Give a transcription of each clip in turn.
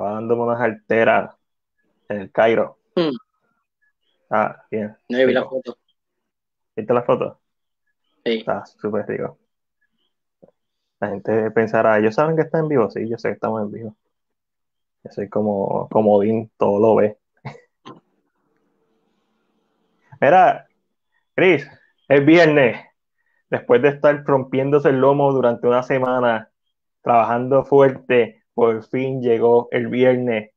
Estaba dándome unas alteras en el Cairo. Hmm. Ah, bien. No vi la foto. ¿Viste la foto? Sí. Está súper rico. La gente pensará, ¿ellos saben que está en vivo? Sí, yo sé que estamos en vivo. Yo soy como comodín, todo lo ve. Mira, Chris, es viernes. Después de estar rompiéndose el lomo durante una semana, trabajando fuerte, por fin llegó el viernes.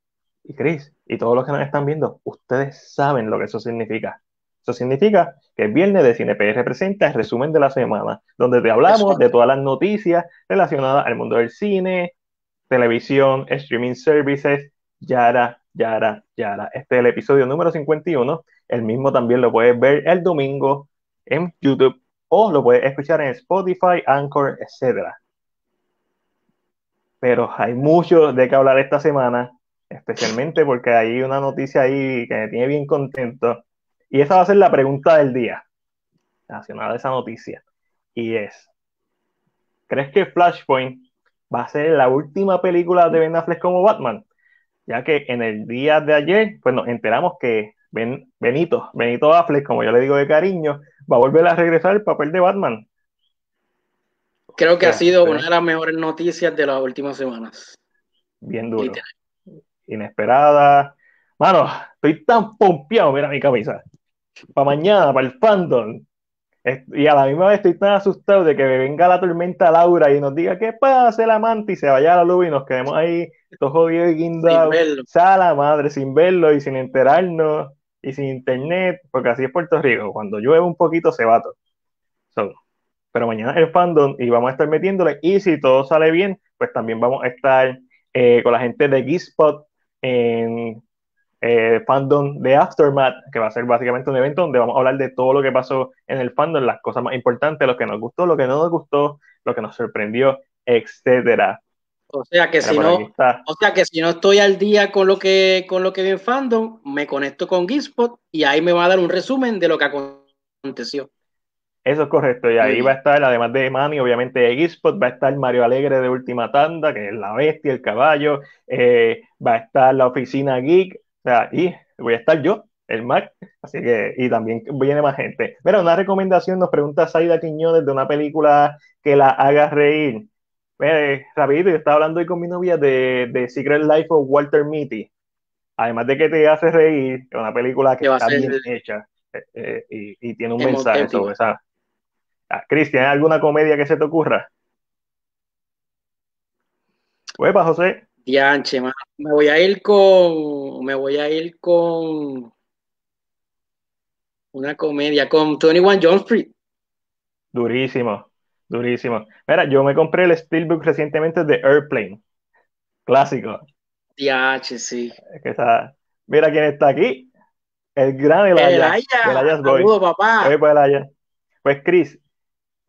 Y Chris, y todos los que nos están viendo, ustedes saben lo que eso significa. Eso significa que el viernes de CinePR presenta el resumen de la semana, donde te hablamos de todas las noticias relacionadas al mundo del cine, televisión, streaming services, yara, yara, yara. Este es el episodio número 51. El mismo también lo puedes ver el domingo en YouTube o lo puedes escuchar en Spotify, Anchor, etcétera. Pero hay mucho de qué hablar esta semana, especialmente porque hay una noticia ahí que me tiene bien contento. Y esa va a ser la pregunta del día, relacionada a esa noticia. Y es, ¿crees que Flashpoint va a ser la última película de Ben Affleck como Batman? Ya que en el día de ayer, pues nos enteramos que ben, Benito, Benito Affleck, como yo le digo de cariño, va a volver a regresar al papel de Batman. Creo que ha sido sí. una de las mejores noticias de las últimas semanas. Bien duro. Literal. Inesperada. Mano, estoy tan pompeado, mira mi camisa. Para mañana, para el fandom. Y a la misma vez estoy tan asustado de que me venga la tormenta Laura y nos diga que pase el amante y se vaya a la luz y nos quedemos ahí todos jodidos y Sin guindados. verlo. Sea la madre sin verlo y sin enterarnos y sin internet, porque así es Puerto Rico. Cuando llueve un poquito se va todo. So, pero mañana es el fandom y vamos a estar metiéndole. Y si todo sale bien, pues también vamos a estar eh, con la gente de Geekspot en eh, fandom de Aftermath, que va a ser básicamente un evento donde vamos a hablar de todo lo que pasó en el fandom, las cosas más importantes, lo que nos gustó, lo que no nos gustó, lo que nos sorprendió, etcétera. O sea que si no, o sea que si no estoy al día con lo que con lo que vi en fandom, me conecto con Geekspot y ahí me va a dar un resumen de lo que aconteció. Eso es correcto. Y ahí va a estar, además de Manny, obviamente de Geekspot, va a estar Mario Alegre de Última Tanda, que es la bestia, el caballo. eh, va a estar la oficina Geek. O sea, y voy a estar yo, el Mac. Así que, y también viene más gente. Mira, una recomendación nos pregunta Saida Quiñones de una película que la haga reír. Eh, rapidito, yo estaba hablando hoy con mi novia de, de Secret Life of Walter Mitty. Además de que te hace reír, es una película que Que va a está ser bien hecha eh, eh, y, y tiene un mensaje sobre esa. Ah, Cristian, ¿alguna comedia que se te ocurra? Huepa, José. Dianche, me voy a ir con me voy a ir con una comedia con 21 Jump Street. Durísimo, durísimo. Mira, yo me compré el Steelbook recientemente de Airplane. Clásico. Dianche, sí. Que está- Mira quién está aquí. El gran Elaya. Elaya, Elias Boy. saludos, papá. Oye, pues, Elaya. Pues, Chris,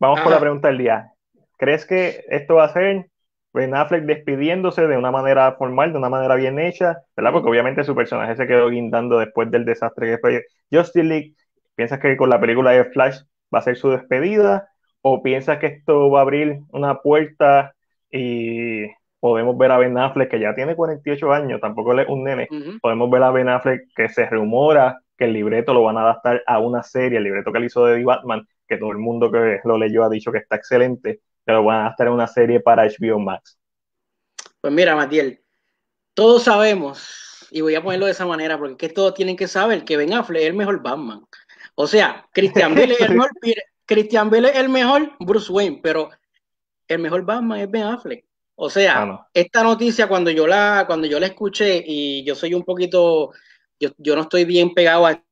vamos por Ajá. la pregunta del día. ¿Crees que esto va a ser Ben Affleck despidiéndose de una manera formal, de una manera bien hecha? ¿Verdad? Porque obviamente su personaje se quedó guindando después del desastre que fue Justice League. ¿Piensas que con la película de Flash va a ser su despedida? ¿O piensas que esto va a abrir una puerta y podemos ver a Ben Affleck, que ya tiene 48 años, tampoco es un nene, podemos ver a Ben Affleck que se rumora que el libreto lo van a adaptar a una serie, el libreto que él hizo de The Batman, que todo el mundo que lo leyó ha dicho que está excelente, que lo van a adaptar a una serie para HBO Max. Pues mira, Matiel, todos sabemos, y voy a ponerlo de esa manera, porque es que todos tienen que saber que Ben Affleck es el mejor Batman. O sea, Christian Bale es el mejor, Christian Bale es el mejor Bruce Wayne, pero el mejor Batman es Ben Affleck. O sea, Ah, no. esta noticia cuando yo la, cuando yo la escuché y yo soy un poquito, yo, yo no estoy bien pegado a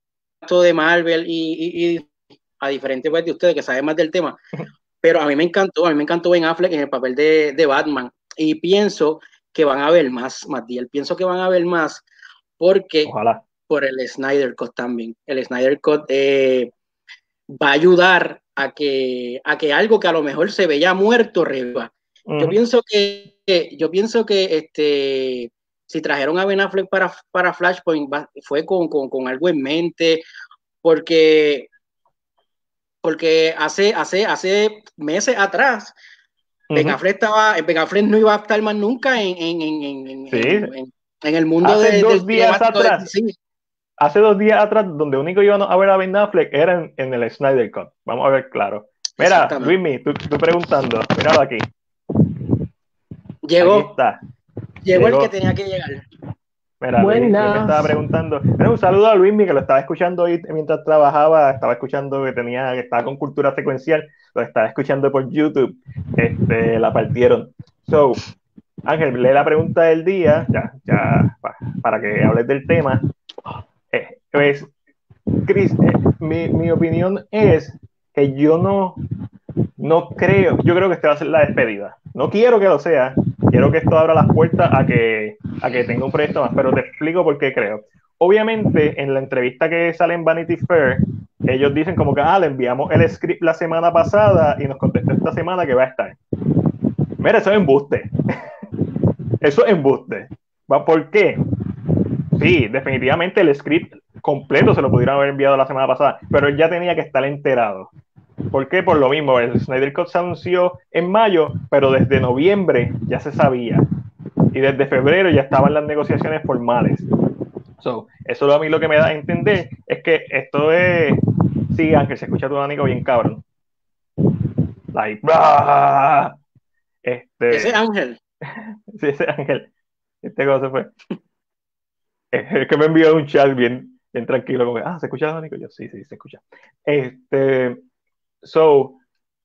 esto de Marvel y, y- y a diferente pues, de ustedes que saben más del tema, pero a mí me encantó, a mí me encantó Ben Affleck en el papel de, de Batman y pienso que van a ver más, Matiel, pienso que van a ver más porque Ojalá. por el Snyder Cut también. El Snyder Cut eh, va a ayudar a que, a que algo que a lo mejor se veía muerto reviva. Yo Ujú. pienso que, yo pienso que este si trajeron a Ben Affleck para, para Flashpoint fue con, con, con algo en mente, porque, porque hace, hace, hace meses atrás Ben Ujú. Affleck estaba, Ben Affleck no iba a estar más nunca en, en, en, Sí. en- en el mundo hace de, dos del días de atrás, hace dos días atrás, donde único íbamos a ver a Ben Affleck era en, en el Snyder Cut. Vamos a ver claro. Mira. Luismi, tú, tú preguntando, míralo aquí. Aquí Llegó, está. llegó el que tenía que llegar. Mira, Luis Buenas. me estaba preguntando. Mira, un saludo a Luismi, que lo estaba escuchando hoy mientras trabajaba. Estaba escuchando que tenía, que estaba con cultura secuencial. Lo estaba escuchando por YouTube. Este, la partieron. So, Ángel, lee la pregunta del día, ya, ya, pa- para que hables del tema. Eh, pues, Chris, eh, mi, mi opinión es que yo no, no creo, yo creo que esta va a ser la despedida. No quiero que lo sea, quiero que esto abra las puertas a que, a que tenga un proyecto más, pero te explico por qué creo. Obviamente, en la entrevista que sale en Vanity Fair, ellos dicen como que, ah, le enviamos el script la semana pasada y nos contestó esta semana que va a estar. Mira, eso es embuste. eso es embuste. ¿Por qué? Sí, definitivamente el script completo se lo pudieron haber enviado la semana pasada, pero él ya tenía que estar enterado. ¿Por qué? Por lo mismo, el Snyder Cut se anunció en mayo, pero desde noviembre ya se sabía. Y desde febrero ya estaban las negociaciones formales. So, eso a mí lo que me da a entender es que esto es. Sí, Ángel, se escucha tu abanico bien cabrón. Like, ¡ah! Este, Ese Ángel. Sí, ese Ángel. Este cosa fue. Es el que me envió un chat bien, bien tranquilo, como que, ah, ¿se escucha el abanico? Yo, sí, sí, se escucha. Este, so,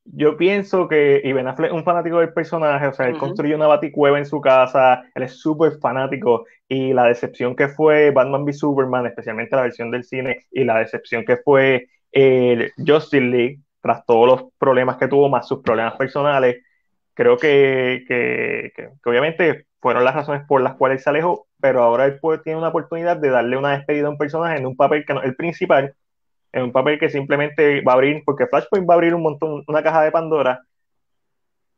yo pienso que y Ben Affleck es un fanático del personaje, o sea, él Ujú. construyó una baticueva en su casa, él es súper fanático, y la decepción que fue Batman v Superman, especialmente la versión del cine, y la decepción que fue el Justice League, tras todos los problemas que tuvo, más sus problemas personales, creo que, que, que- que obviamente fueron las razones por las cuales él se alejó, pero ahora él puede- tiene una oportunidad de darle una despedida a un personaje en un papel que no es el principal, en un papel que simplemente va a abrir, porque Flashpoint va a abrir un montón, una caja de Pandora,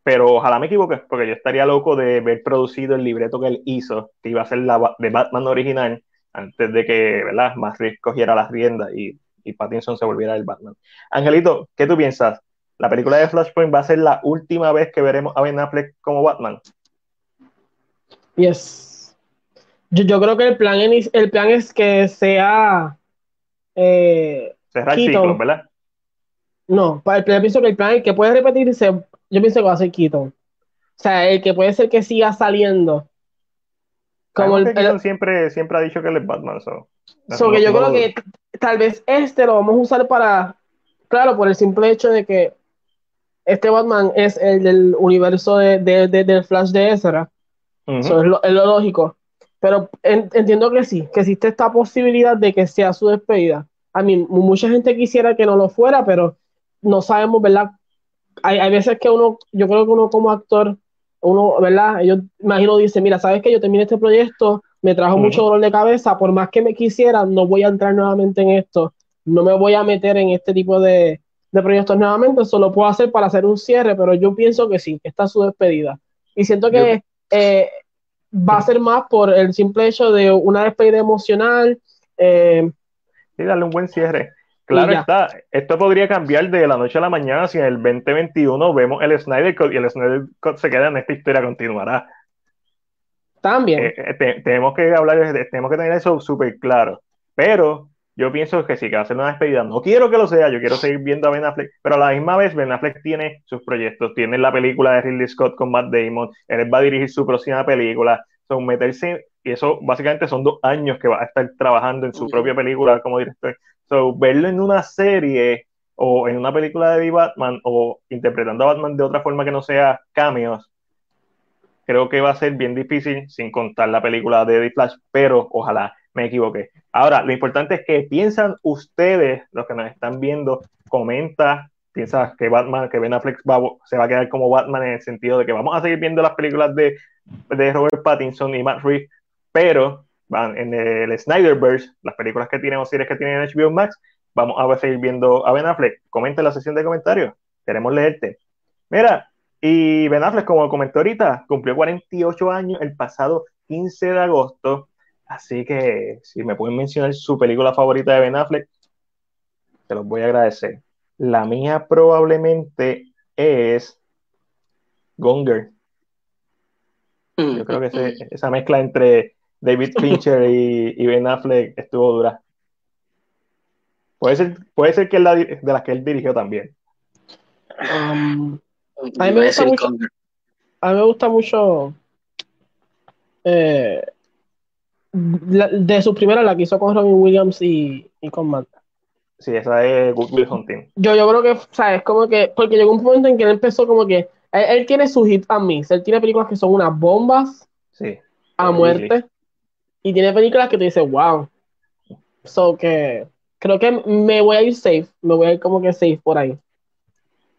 pero ojalá me equivoque, porque yo estaría loco de ver producido el libreto que él hizo, que iba a ser la de Batman original, antes de que, ¿verdad?, Reeves cogiera las riendas y, y Pattinson se volviera el Batman. Angelito, ¿qué tú piensas? ¿La película de Flashpoint va a ser la última vez que veremos a Ben Affleck como Batman? Yes. Yo, yo creo que el plan, el plan es que sea. eh, Cerrar el ciclo, ¿verdad? no, para el plan, yo pienso que el plan, el que puede repetirse, yo pienso que va a ser Keaton. O sea, el que puede ser que siga saliendo. Como el, el- siempre, siempre ha dicho que él es Batman, so. So que yo creo que tal vez este lo vamos a usar para, claro, por el simple hecho de que este Batman es el del universo de, de- de- del Flash de Ezra. Ujú. So, es, lo, es lo lógico. Pero en- entiendo que sí, que existe esta posibilidad de que sea su despedida. A mí, mucha gente quisiera que no lo fuera, pero no sabemos, ¿verdad? Hay, hay veces que uno, yo creo que uno como actor, uno, ¿verdad? Yo imagino dice, mira, ¿sabes que Yo terminé este proyecto, me trajo Ujú. mucho dolor de cabeza, por más que me quisiera, no voy a entrar nuevamente en esto, no me voy a meter en este tipo de, de proyectos nuevamente, solo puedo hacer para hacer un cierre, pero yo pienso que sí, que esta es su despedida. Y siento que eh, va a ser más por el simple hecho de una despedida emocional. eh, Sí, darle un buen cierre. Claro está, esto podría cambiar de la noche a la mañana si en el 2021 vemos el Snyder Cut y el Snyder Cut se queda en esta historia, continuará. también. Eh, eh, te- tenemos que hablar, tenemos que tener eso súper claro. Pero yo pienso que sí que va a ser una despedida. No quiero que lo sea, yo quiero seguir viendo a Ben Affleck, pero a la misma vez Ben Affleck tiene sus proyectos, tiene la película de Ridley Scott con Matt Damon, él va a dirigir su próxima película, son meterse, y eso básicamente son dos años que va a estar trabajando en su propia película como director. So, verlo en una serie o en una película de Batman o interpretando a Batman de otra forma que no sea cameos, creo que va a ser bien difícil sin contar la película de The Flash, pero ojalá me equivoque. Ahora, lo importante es que piensan ustedes, los que nos están viendo, comenta, piensas que Batman, que Ben Affleck va, se va a quedar como Batman en el sentido de que vamos a seguir viendo las películas de, de Robert Pattinson y Matt Reeves, pero van en el Snyderverse, las películas que tienen o series que tienen en HBO Max, vamos a seguir viendo a Ben Affleck. Comenta en la sesión de comentarios, queremos leerte. Mira, y Ben Affleck, como comentó ahorita, cumplió 48 años el pasado 15 de agosto. Así que si me pueden mencionar su película favorita de Ben Affleck, te los voy a agradecer. La mía probablemente es Gonger. Yo creo que ese- esa mezcla entre David Fincher y, y Ben Affleck estuvo dura. Puede ser, puede ser que es la, de las que él dirigió también. Um, a mí me gusta mucho. A mí me gusta mucho. Eh, de sus primeras, la que hizo con Robin Williams y, y con Matt. Sí, esa es Good Will Hunting. Yo, yo creo que, o sea, es como que, porque llegó un momento en que él empezó como que, él, tiene su hit a mí, él tiene películas que son unas bombas sí, a muerte, y tiene películas que te dicen, wow. So que, creo que me voy a ir safe, me voy a ir como que safe por ahí.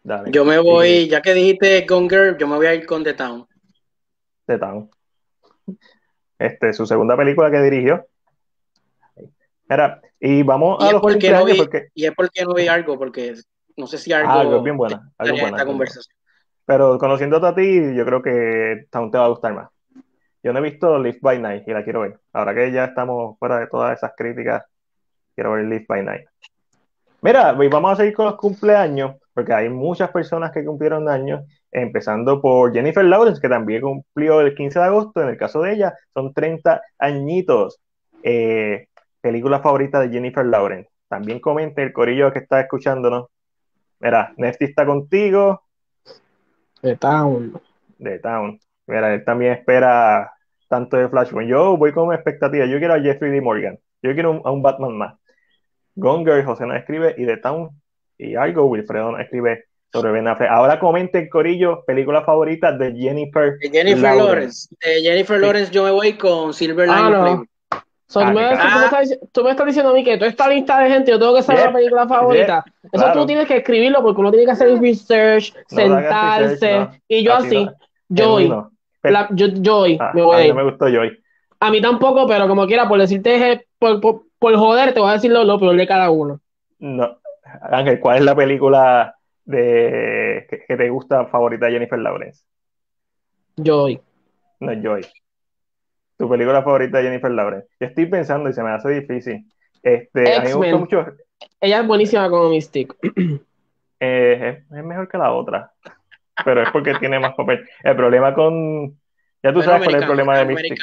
Dale. Yo me voy, ya que dijiste Gone Girl, yo me voy a ir con The Town. The Town. Este, su segunda película que dirigió. Era, y vamos a los porque no vi, porque... Y es porque no vi algo, porque no sé si algo. algo es bien buena. Algo buena, esta conversación. Pero conociéndote a ti, yo creo que Town te va a gustar más. Yo no he visto Live by Night y la quiero ver. Ahora que ya estamos fuera de todas esas críticas, quiero ver Live by Night. Mira, vamos a seguir con los cumpleaños, porque hay muchas personas que cumplieron años, empezando por Jennifer Lawrence, que también cumplió el 15 de agosto, en el caso de ella, son 30 añitos. Eh, película favorita de Jennifer Lawrence. También comente el corillo que está escuchándonos. Mira, Netflix está contigo. The Town. The Town. Mira, él también espera tanto de Flashpoint. Yo voy con expectativa. Yo quiero a Jeffrey D. Morgan. Yo quiero a un Batman más. Gonger, José nos escribe y The Town y algo, Wilfredo nos escribe sobre Ben Affleck. Ahora comente el corillo, película favorita de Jennifer, de Jennifer Lawrence. De Jennifer Lawrence yo me voy con Silver ah, Lining tú, me estás, diciendo a mí que toda esta lista de gente, yo tengo que saber la película favorita. Eso tú tienes que escribirlo porque uno tiene que hacer research, sentarse. y yo así, Joy. yo, Joy, ah, me voy a, mí me gustó Joy. A mí tampoco, pero como quiera, por decirte, por, por, por joder, te voy a decir lo, peor de cada uno. No. Ángel, ¿cuál es la película de que, te gusta favorita de Jennifer Lawrence? Joy. No, Joy. Tu película favorita de Jennifer Lawrence. Yo estoy pensando y se me hace difícil. Este, a mí me gusta mucho. Ella es buenísima como Mystic. Eh, es, mejor que la otra. Pero es porque tiene más papel. El problema con. Ya tú sabes cuál es el problema de Mystic.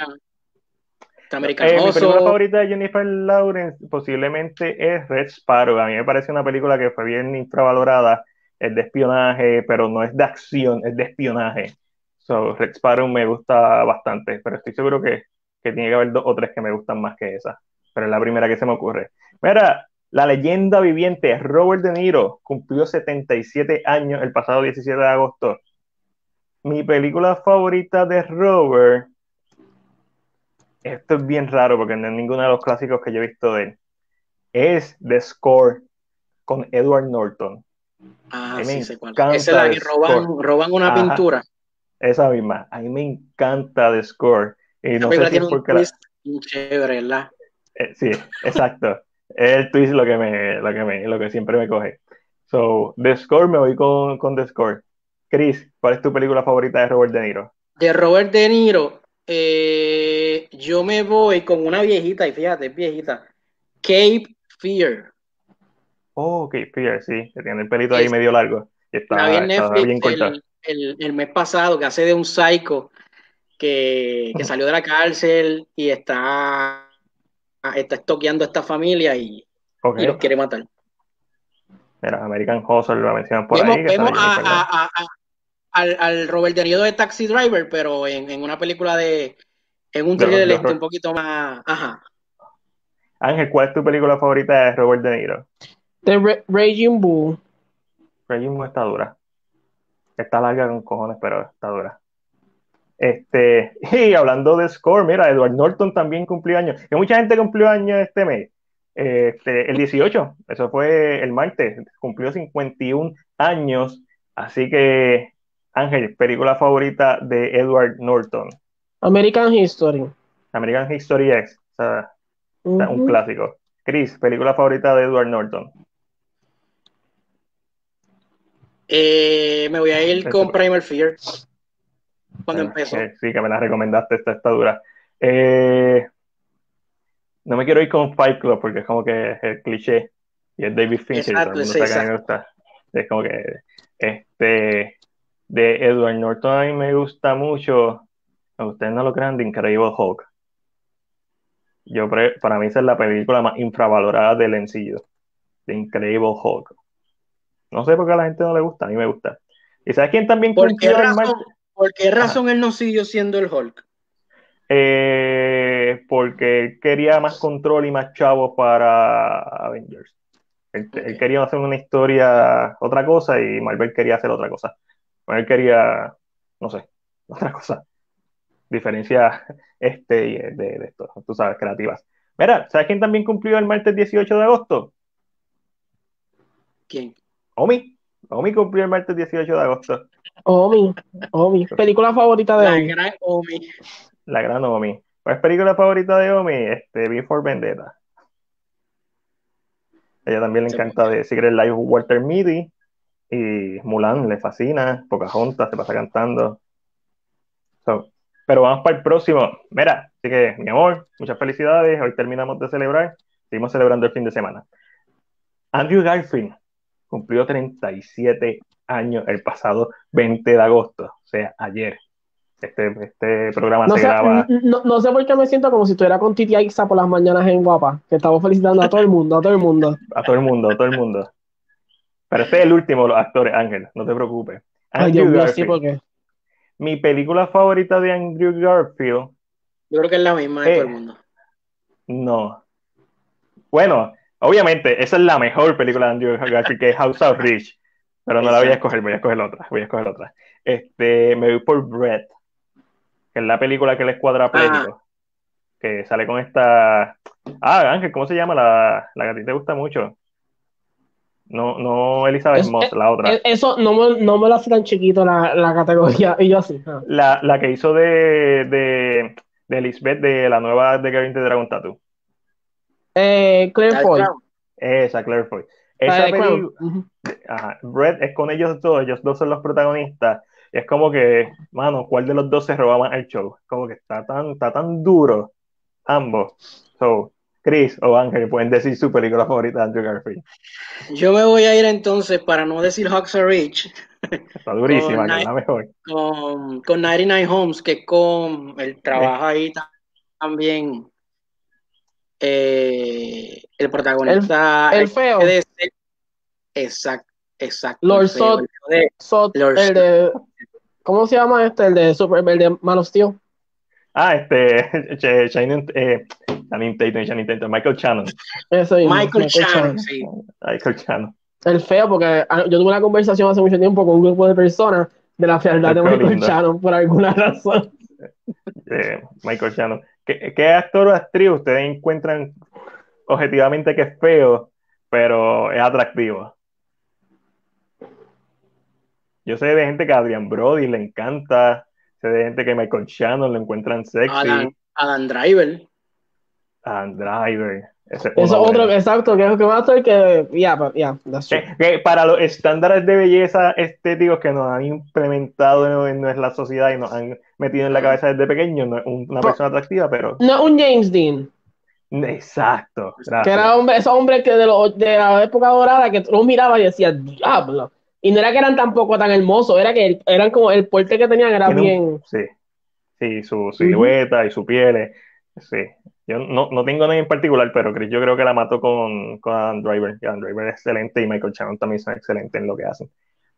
Eh, mi película favorita de Jennifer Lawrence posiblemente es Red Sparrow. A mí me parece una película que fue bien infravalorada. Es de espionaje, pero no es de acción, es de espionaje. So, Red Sparrow me gusta bastante, pero estoy seguro que, tiene que haber dos o tres que me gustan más que esa. Pero es la primera que se me ocurre. Mira, la leyenda viviente Robert De Niro cumplió 77 años el pasado 17 de agosto. Mi película favorita de Robert. Esto es bien raro porque no es ninguno de los clásicos que yo he visto de él. Es The Score con Edward Norton. Ah, sí, sé cuál. Esa es la que roban, roban una pintura. Esa misma. A mí me encanta The Score. Y no sé si es porque la... chévere, ¿verdad? Eh, sí, exacto. El twist lo que, me, lo, que me, lo que siempre me coge. So, The Score, me voy con, con The Score. Chris, ¿cuál es tu película favorita de Robert De Niro? De Robert De Niro, eh, yo me voy con una viejita, y fíjate, viejita. Cape Fear. Oh, Cape Fear, sí, que tiene el pelito ahí medio largo. está, bien cortado el, mes pasado que hace de un psycho que, salió de la cárcel y está, está estoqueando a esta familia y, los quiere matar. Mira, American Hustle lo mencionan por ahí. Vemos al, Robert De Niro de Taxi Driver, pero en, una película de. En un thriller este un poquito más. Ajá. Ángel, ¿cuál es tu película favorita de Robert De Niro? The Raging Bull. Raging Bull está dura. Está larga con cojones, pero está dura. Este, y hablando de score, mira, Edward Norton también cumplió años. Que mucha gente cumplió años este mes. Este, el 18, eso fue el martes, cumplió 51 años. Así que, Ángel, película favorita de Edward Norton. American History. American History X, o sea, un clásico. Chris, película favorita de Edward Norton. Eh, me voy a ir con Primer Fear. Cuando empezó. sí, que me la recomendaste, esta está dura. Eh, no me quiero ir con Fight Club porque es como que es el cliché y es David Fincher. Exacto, Es como que este de Edward Norton a mí me gusta mucho. Ustedes no lo crean, de Incredible Hulk. yo para mí esa es la película más infravalorada del encillo. The Incredible Hulk. No sé por qué a la gente no le gusta, a mí me gusta. ¿Y sabes quién también ¿Por qué razón, ¿por qué razón él no siguió siendo el Hulk? Eh, porque quería más control y más chavos para Avengers. Él, quería hacer una historia, otra cosa, y Marvel quería hacer otra cosa. Él quería, no sé, otra cosa. Diferencia este, de, de esto, tú sabes, creativas. Mira, ¿sabes quién también cumplió el martes 18 de agosto? ¿Quién? Omi. Omi cumplió el martes 18 de agosto. Omi, Omi. Película favorita de La gran Omi. La gran Omi. ¿Cuál es película favorita de Omi? Este, Before Vendetta. Ella también le encanta de Secret Life Walter Mitty. Y Mulan le fascina. Pocahontas se pasa cantando. pero vamos para el próximo. Mira, así que, mi amor, muchas felicidades. Hoy terminamos de celebrar. Seguimos celebrando el fin de semana. Andrew Garfield cumplió 37 años el pasado 20 de agosto, o sea, ayer. Este, este programa no se sé, graba. No, no, sé por qué me siento como si estuviera con Titi Aixa por las mañanas en Guapa, que estamos felicitando a todo el mundo, a todo el mundo. A todo el mundo, a todo el mundo. Pero este es el último de los actores, Ángel, no te preocupes. Ay, sí, porque. Mi película favorita de Andrew Garfield. Yo creo que es la misma de todo el mundo. No. Bueno, obviamente, esa es la mejor película de Andrew Garfield, que es House of Rich. Pero no la voy a escoger, voy a escoger otra. Voy a escoger otra. Este, me voy por Brett que es la película que es cuadraplégico, que sale con esta... Ah, Ángel, ¿cómo se llama la, la que a ti te gusta mucho? No, no Elizabeth Moss, la otra. Eh, eso no me, no me lo hace tan chiquito la, la categoría, y yo así. Ah. La, la, que hizo de, de, de Elizabeth de la nueva de Gary de Dragon Tattoo. Eh, Claire Foy. Esa, Claire Foy. Esa película, ajá, Brett es con ellos dos, ellos dos son los protagonistas es como que, mano, ¿cuál de los dos se roba más el show? Como que está tan, está tan duro ambos. So, Chris o Ángel pueden decir su película favorita de Andrew Garfield. Yo me voy a ir entonces, para no decir Hawks are Rich. Está durísima, que es la mejor. Con, con 99 Homes, que con el trabajo ahí también. Eh, el protagonista. El, feo. exacto, exacto. Lord Sot, el de ¿Cómo se llama este? El de Super, el de Man of Steel. Ah, este, Shining, eh, Tatum, Michael Shannon. Eso Michael, Shannon, sí. Michael Shannon. El feo, porque ah, yo tuve una conversación hace mucho tiempo con un grupo de personas de la fealdad de Michael Shannon por alguna razón. Eh, Michael Shannon. ¿Qué, ¿Qué, actor o actriz ustedes encuentran objetivamente que es feo, pero es atractivo? Yo sé de gente que a Adrian Brody le encanta, sé de gente que Michael Shannon lo encuentran sexy. Adam, Adam Driver. Adam Driver. Ese Eso otro, exacto, que es que más estoy que, ya, ya, para los estándares de belleza estéticos que nos han implementado en, nuestra sociedad y nos han metido en la cabeza desde pequeño, no es una persona atractiva, pero... No un James Dean. Exacto. Que era hombre, esos hombres que de, de la época dorada que tú miraba y decías, diablo. Y no era que eran tampoco tan hermosos, era que eran como el porte que tenían era bien. Sí, sí, su silueta y su piel. Sí, yo no, no tengo nada en particular, pero yo creo que la mato con, con Adam Driver. Adam Driver es excelente y Michael Shannon también son excelentes en lo que hacen.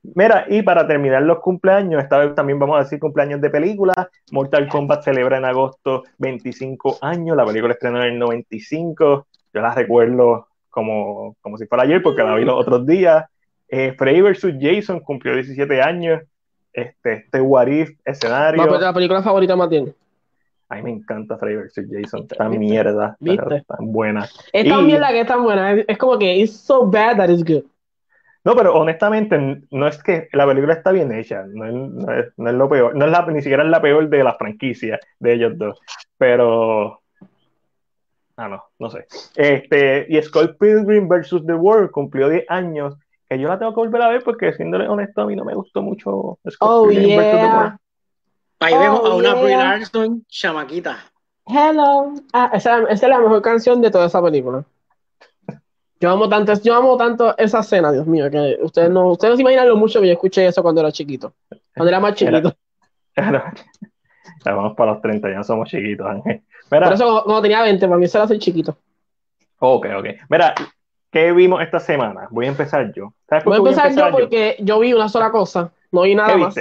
Mira, y para terminar los cumpleaños, esta vez también vamos a decir cumpleaños de película. Mortal Kombat celebra en agosto 25 años, la película estrenó en el 95. Yo la recuerdo como, como si fuera ayer porque la vi los otros días. Eh, vs. Jason cumplió 17 años. Este, este What If escenario. Pues, la película favorita más bien. A mí me encanta Freddy vs. Jason. Esta mierda. ¿Viste? Tan buena. Es tan bien la que es tan buena. Es, como que it's so bad that it's good. No, pero honestamente, no es que la película está bien hecha, no es, no es, lo peor, no es la, ni siquiera es la peor de la franquicia de ellos dos, pero... Ah, no, no sé. Este, y Scott Pilgrim vs. The World cumplió 10 años que yo la tengo que volver a ver porque, siéndole honesto, a mí no me gustó mucho oh, yeah. Ahí vemos a una oh, Brie Larson chamaquita. Hello. Ah, esa, esa, es la mejor canción de toda esa película. Yo amo tanto, yo amo tanto esa escena, Dios mío, que ustedes no, ustedes no se imaginan lo mucho que yo escuché eso cuando era chiquito. Cuando era más chiquito. Ya vamos para los 30, ya no somos chiquitos, Ángel. Mira, Por eso cuando tenía 20, para mí se era ser chiquito. Ok, ok. Mira, ¿qué vimos esta semana? Voy a empezar yo. voy a empezar, yo porque yo vi una sola cosa, no vi nada más.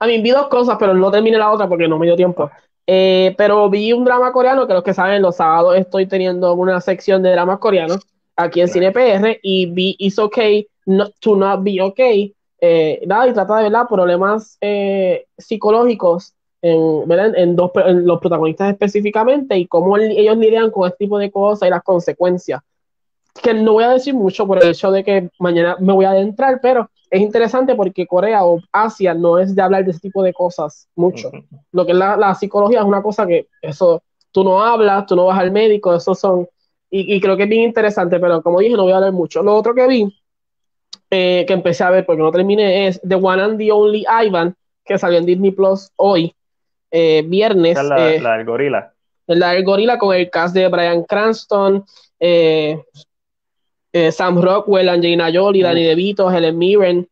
A mí vi dos cosas, pero no terminé la otra porque no me dio tiempo. Eh, pero vi un drama coreano, que los que saben, los sábados estoy teniendo una sección de dramas coreanos aquí en Cine PR y vi It's Okay not, to Not Be Okay. Eh, nada, y trata de ver problemas eh, psicológicos en, en, dos, los protagonistas específicamente y cómo ellos lidian con este tipo de cosas y las consecuencias. Que no voy a decir mucho por el hecho de que mañana me voy a adentrar, pero es interesante porque Corea o Asia no es de hablar de ese tipo de cosas mucho. Lo que es la, psicología es una cosa que eso tú no hablas, tú no vas al médico, eso son. Y, y, creo que es bien interesante, pero como dije, no voy a hablar mucho. Lo otro que vi, eh, que empecé a ver porque no terminé, es The One and the Only Ivan, que salió en Disney Plus hoy. Eh, viernes. La, eh, la, del gorila. La del gorila con el cast de Brian Cranston, eh, Sam Rockwell, Angelina Jolie, Danny DeVito, Helen Mirren.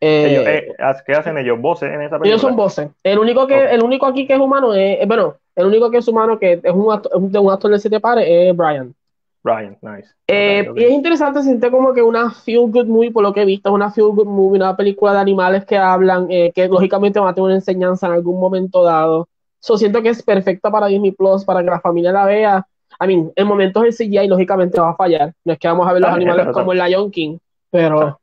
¿Qué hacen ellos? ¿Voces en esa película? Ellos son voces. El único, que, el único aquí que es humano es, bueno, el único que es humano que es un actor, de un actor de siete pares es Brian. Brian, nice. Y es interesante, siente como que una feel good movie, por lo que he visto, es una feel good movie, una película de animales que hablan, eh, que lógicamente va a tener una enseñanza en algún momento dado. So, siento que es perfecta para Disney Plus, para que la familia la vea. I mean, en momentos el CGI lógicamente va a fallar. No es que vamos a ver los animales como el Lion King, pero,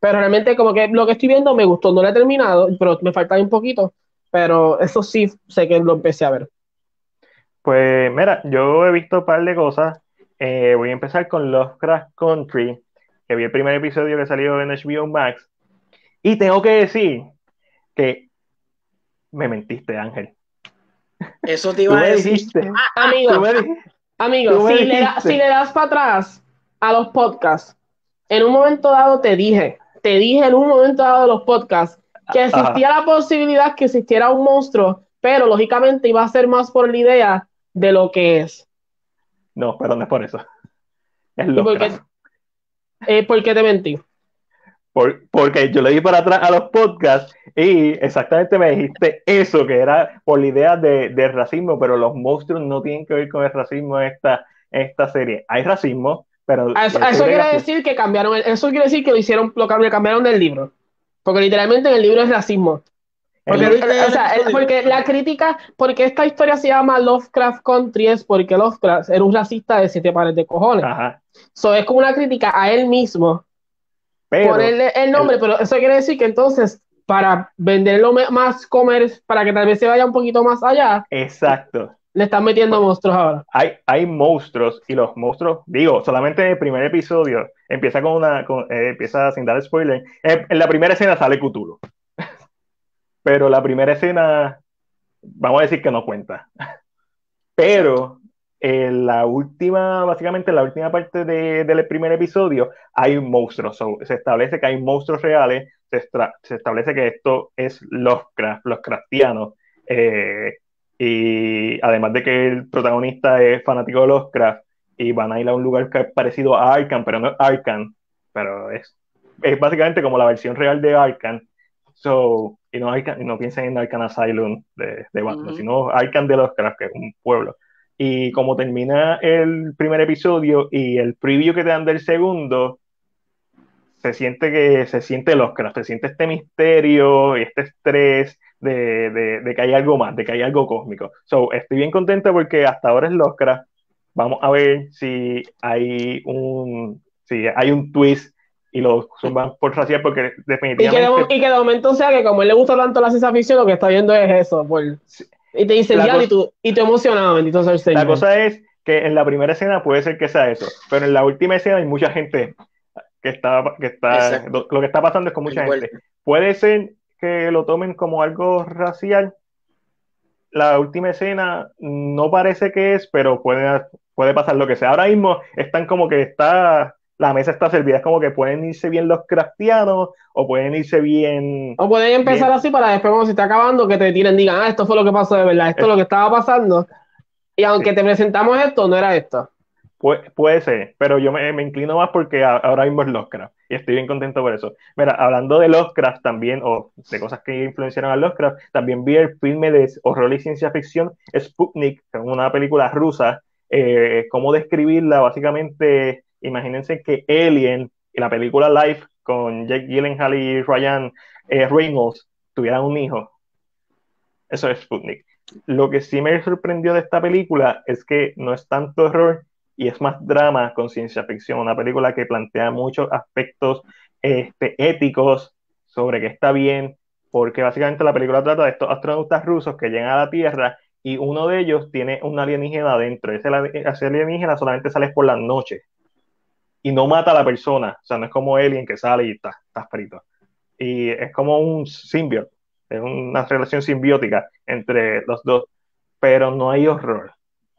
pero realmente como que lo que estoy viendo me gustó, no lo he terminado, pero me falta un poquito, pero eso sí sé que lo empecé a ver. Pues mira, yo he visto un par de cosas. Eh, voy a empezar con Lovecraft Country, que vi el primer episodio que salió en HBO Max. Y tengo que decir que me mentiste, Ángel. Eso te iba a decir. Ah, amigo, amigo si, le si le das para atrás a los podcasts, en un momento dado te dije, te dije en un momento dado de los podcasts que existía la posibilidad que existiera un monstruo, pero lógicamente iba a ser más por la idea de lo que es. No, pero no es por eso. Es lo por, qué, eh, ¿Por qué te mentí? Porque yo le di para atrás a los podcasts y exactamente me dijiste eso, que era por la idea de, racismo, pero los monstruos no tienen que ver con el racismo en esta, esta serie. Hay racismo, pero... Eso, quiere decir que cambiaron, eso quiere decir que lo hicieron, lo cambiaron del libro. Porque literalmente en el libro es racismo. Porque, la crítica, porque esta historia se llama Lovecraft Country es porque Lovecraft era un racista de siete pares de cojones. Ajá. es como una crítica a él mismo. Ponerle el nombre, pero eso quiere decir que entonces, para venderlo más comer, para que tal vez se vaya un poquito más allá. Exacto. Le están metiendo monstruos ahora. Hay, hay monstruos y los monstruos, digo, solamente en el primer episodio empieza con una, eh, empieza sin dar spoiler. En, en, la primera escena sale Cthulhu pero la primera escena, vamos a decir que no cuenta. Pero en la última, básicamente en la última parte del primer episodio, hay monstruos. se establece que hay monstruos reales, se, se, establece que esto es Lovecraft, Lovecraftiano. Eh, y además de que el protagonista es fanático de Lovecraft y van a ir a un lugar que es parecido a Arkham, pero no es Arkham, pero es, es básicamente como la versión real de Arkham. So, y no, no piensen en Arkham Asylum de, de Batman, sino Arkham de los Craft, que es un pueblo. Y como termina el primer episodio y el preview que te dan del segundo, se siente que se siente los se siente este misterio y este estrés de, de, de, que hay algo más, de que hay algo cósmico. So, estoy bien contento porque hasta ahora es Lovecraft. Vamos a ver si hay un, si hay un twist y lo suban por racial porque definitivamente... Y que, de, momento sea que como él le gusta tanto la ciencia ficción, lo que está viendo es eso. Y te dice ya, y tú, y tú emocionado, bendito sea el Señor. La cosa es que en la primera escena puede ser que sea eso, pero en la última escena hay mucha gente que está, que está lo, que está pasando es con mucha gente. Puede ser que lo tomen como algo racial. La última escena no parece que es, pero puede, puede pasar lo que sea. Ahora mismo están como que está la mesa está servida. Es como que pueden irse bien los craftianos o pueden irse bien. O pueden empezar así para después, cuando se esté acabando, que te tiren, digan, ah, esto fue lo que pasó de verdad, esto es lo que estaba pasando. Y aunque te presentamos esto, no era esto. puede ser, pero yo me, me, inclino más porque ahora mismo es Lovecraft y estoy bien contento por eso. Mira, hablando de Lovecraft también, o de cosas que influenciaron a Lovecraft, también vi el filme de horror y ciencia ficción Sputnik, una película rusa. Eh, cómo describirla, básicamente, imagínense que Alien y la película Life con Jake Gyllenhaal y Ryan eh, Reynolds tuvieran un hijo. Eso es Sputnik. Lo que sí me sorprendió de esta película es que no es tanto horror y es más drama con ciencia ficción, una película que plantea muchos aspectos este, éticos sobre qué está bien, porque básicamente la película trata de estos astronautas rusos que llegan a la Tierra y uno de ellos tiene un alienígena adentro. Ese, alienígena solamente sale por las noches y no mata a la persona, o sea, no es como Alien que sale y está, está frito. Y es como un simbiote, es una relación simbiótica entre los dos, pero no hay horror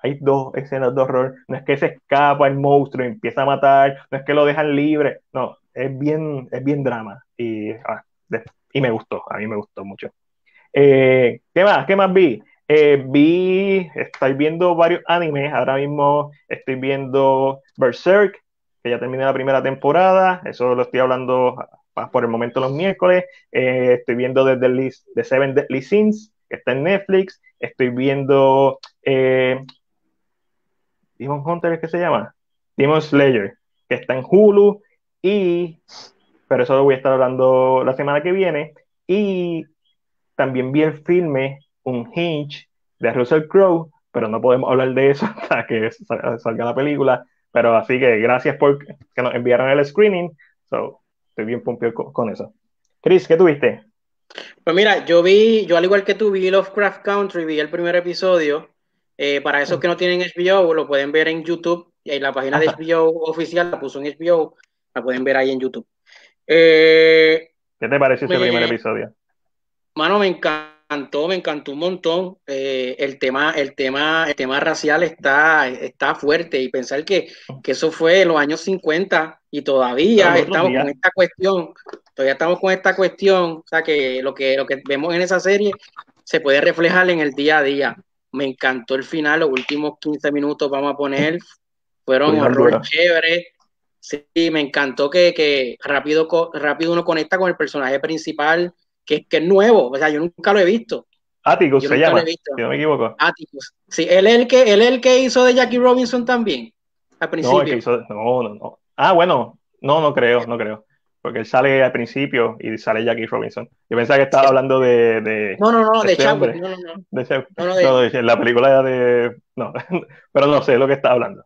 hay dos escenas de horror. No es que se escapa el monstruo y empieza a matar, no es que lo dejan libre, no, es bien, es bien drama. Y, ah, y me gustó, a mí me gustó mucho. Eh, ¿Qué más? ¿Qué más vi? Eh, vi, estoy viendo varios animes, ahora mismo estoy viendo Berserk, que ya terminé la primera temporada, eso lo estoy hablando ah, por el momento los miércoles, eh, estoy viendo desde The Seven Deadly Sins, que está en Netflix, estoy viendo Demon Hunter, ¿qué se llama? Demon Slayer, que está en Hulu y, pero eso lo voy a estar hablando la semana que viene. Y también vi el filme Un Hinge de Russell Crowe, pero no podemos hablar de eso hasta que salga la película. Pero así que gracias por que nos enviaron el screening. So, estoy bien pompido con, eso. Chris, ¿qué tuviste? Pues mira, yo vi, yo al igual que tú vi Lovecraft Country, vi el primer episodio eh, para esos que no tienen HBO, lo pueden ver en YouTube. Y en la página de HBO oficial la puso en HBO. La pueden ver ahí en YouTube. Eh, ¿Qué te pareció ese primer episodio? Mano, me encantó, me encantó un montón. Eh, el, tema, el, tema, el tema racial está, está fuerte. Y pensar que, que eso fue en los años 50 y todavía estamos con esta cuestión. Todavía estamos con esta cuestión. O sea, que lo que, lo que vemos en esa serie se puede reflejar en el día a día me encantó el final, los últimos 15 minutos vamos a poner, fueron horror chévere. Sí, me encantó que, rápido, rápido uno conecta con el personaje principal, que, que es nuevo, o sea, yo nunca lo he visto. Atticus se llama, si no me equivoco. Atticus. Sí, él es, el que, él es el que hizo de Jackie Robinson también, al principio. No, no, no. Ah, bueno, no, no creo, no creo porque él sale al principio y sale Jackie Robinson. Yo pensaba que estaba hablando de. no, no, no, de, este Chadwick. No, no, no. De no, de... la película de. No, pero no sé lo que está hablando.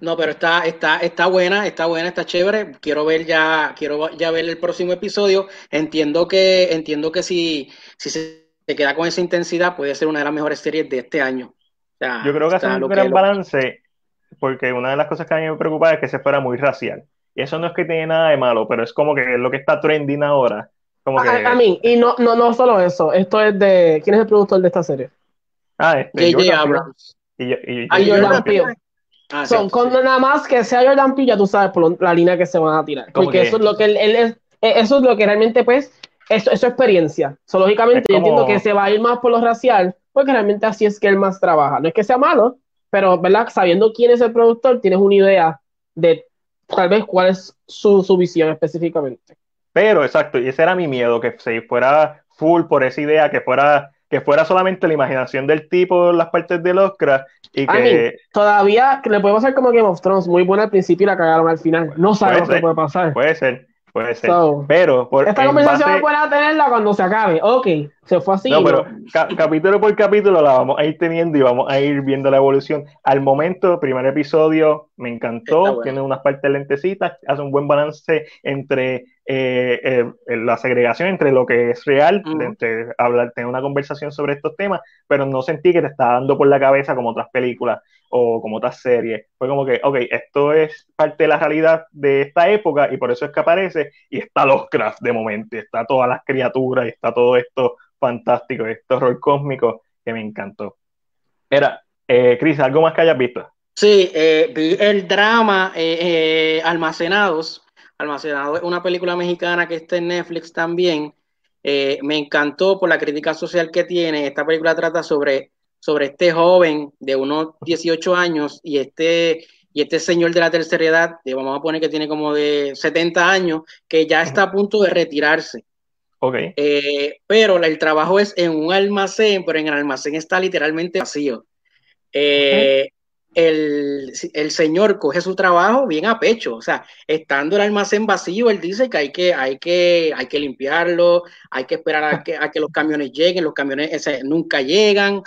No, pero está, está, está buena, está buena, está chévere. Quiero ver ya, quiero ya ver el próximo episodio. Entiendo que, entiendo que si, si se queda con esa intensidad, puede ser una de las mejores series de este año. Yo creo que hace un gran balance, porque una de las cosas que a mí me preocupa es que se fuera muy racial. Y eso no es que tiene nada de malo, pero es como que es lo que está trending ahora. Como que... a, mí, y no, no, no solo eso, esto es de. ¿Quién es el productor de esta serie? Ah, este. J.J. Abrams. Y, y, ah, Jordan Peele. Ah, Son, con nada más que sea Jordan Peele, ya tú sabes por la línea que se van a tirar. Porque eso es lo que él, es, e, eso es lo que realmente, pues, eso, es experiencia. So, lógicamente, yo entiendo que se va a ir más por lo racial, porque realmente así es que él más trabaja. No es que sea malo, pero, ¿verdad? Sabiendo quién es el productor, tienes una idea de tal vez cuál es su, su visión específicamente. Pero, exacto, y ese era mi miedo, que se fuera full por esa idea, que fuera que fuera solamente la imaginación del tipo las partes del Oscar y que... todavía le podemos hacer como Game of Thrones, muy buena al principio y la cagaron al final. No sabemos qué puede pasar. Puede ser, Puede ser. pero por, esta conversación base... a tenerla cuando se acabe. Ok, se fue así. No, pero capítulo por capítulo la vamos a ir teniendo y vamos a ir viendo la evolución. Al momento, primer episodio me encantó. Tiene unas partes lentecitas, hace un buen balance entre eh, eh, la segregación entre lo que es real, entre hablar, tener una conversación sobre estos temas, pero no sentí que te estaba dando por la cabeza como otras películas o como otras series. Fue como que, ok, esto es parte de la realidad de esta época y por eso es que aparece y está Lovecraft de momento, y está todas las criaturas y está todo esto fantástico, este horror cósmico que me encantó. Era, eh, Cris, ¿algo más que hayas visto? Sí, eh, vi el drama eh, eh, Almacenados. Almacenados es una película mexicana que está en Netflix también. me encantó por la crítica social que tiene. Esta película trata sobre sobre este joven de unos 18 años y este, y este señor de la tercera edad, vamos a poner que tiene como de 70 años, que ya está a punto de retirarse. Okay. Eh, pero el trabajo es en un almacén, pero en el almacén está literalmente vacío. Eh, el, señor coge su trabajo bien a pecho, o sea, estando el almacén vacío, él dice que hay que, hay que, hay que limpiarlo, hay que esperar a que, a que los camiones lleguen, los camiones nunca llegan,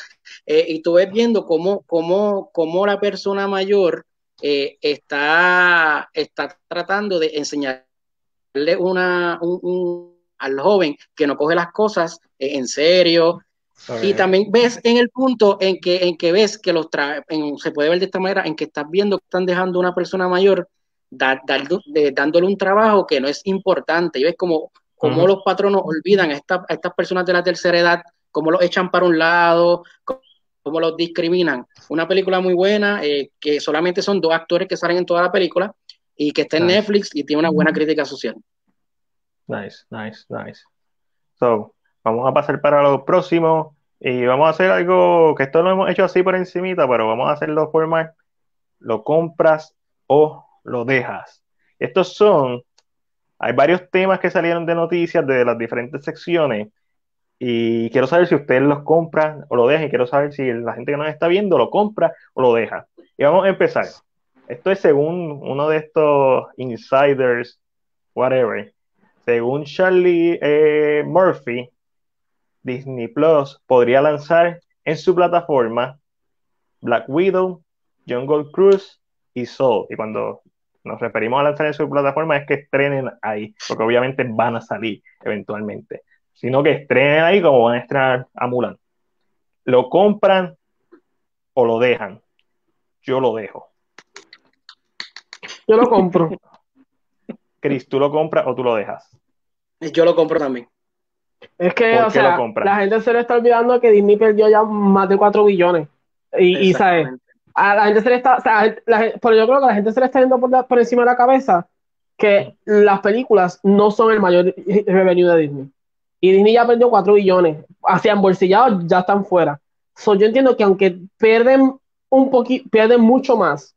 eh, y tú ves viendo cómo, cómo, cómo la persona mayor está, está tratando de enseñarle una, un al joven que no coge las cosas eh, en serio. Y también ves en el punto en que, en que ves que los se puede ver de esta manera, en que estás viendo que están dejando a una persona mayor dándole un trabajo que no es importante. Y ves como, como los patronos olvidan a, estas personas de la tercera edad, cómo los echan para un lado, cómo los discriminan. Una película muy buena, eh, que solamente son dos actores que salen en toda la película y que está en Netflix y tiene una buena crítica social. Nice, nice, nice. So, vamos a pasar para lo próximo y vamos a hacer algo que esto lo hemos hecho así por encimita, pero vamos a hacerlo formal. Lo compras o lo dejas. Estos son, hay varios temas que salieron de noticias de las diferentes secciones y quiero saber si ustedes los compran o lo dejan quiero saber si la gente que nos está viendo lo compra o lo deja. Y vamos a empezar. Esto es según uno de estos insiders, whatever, según Charlie eh, Murphy, Disney Plus podría lanzar en su plataforma Black Widow, Jungle Cruise y Soul. Y cuando nos referimos a lanzar en su plataforma es que estrenen ahí, porque obviamente van a salir eventualmente, sino que estrenen ahí como van a estrenar a Mulan. ¿Lo compran o lo dejan? Yo lo dejo. Yo lo compro. Chris, ¿tú lo compras o tú lo dejas? Yo lo compro también. Es que, o sea, la gente se le está olvidando que Disney perdió ya más de 4 billones. Y, y ¿sabes? A la gente se le está, o sea, pero yo creo que la gente se le está yendo por, encima de la cabeza que las películas no son el mayor revenue de Disney. Y Disney ya perdió 4 billones. Así embolsillados ya están fuera. So, yo entiendo que aunque pierden un poquito, pierden mucho más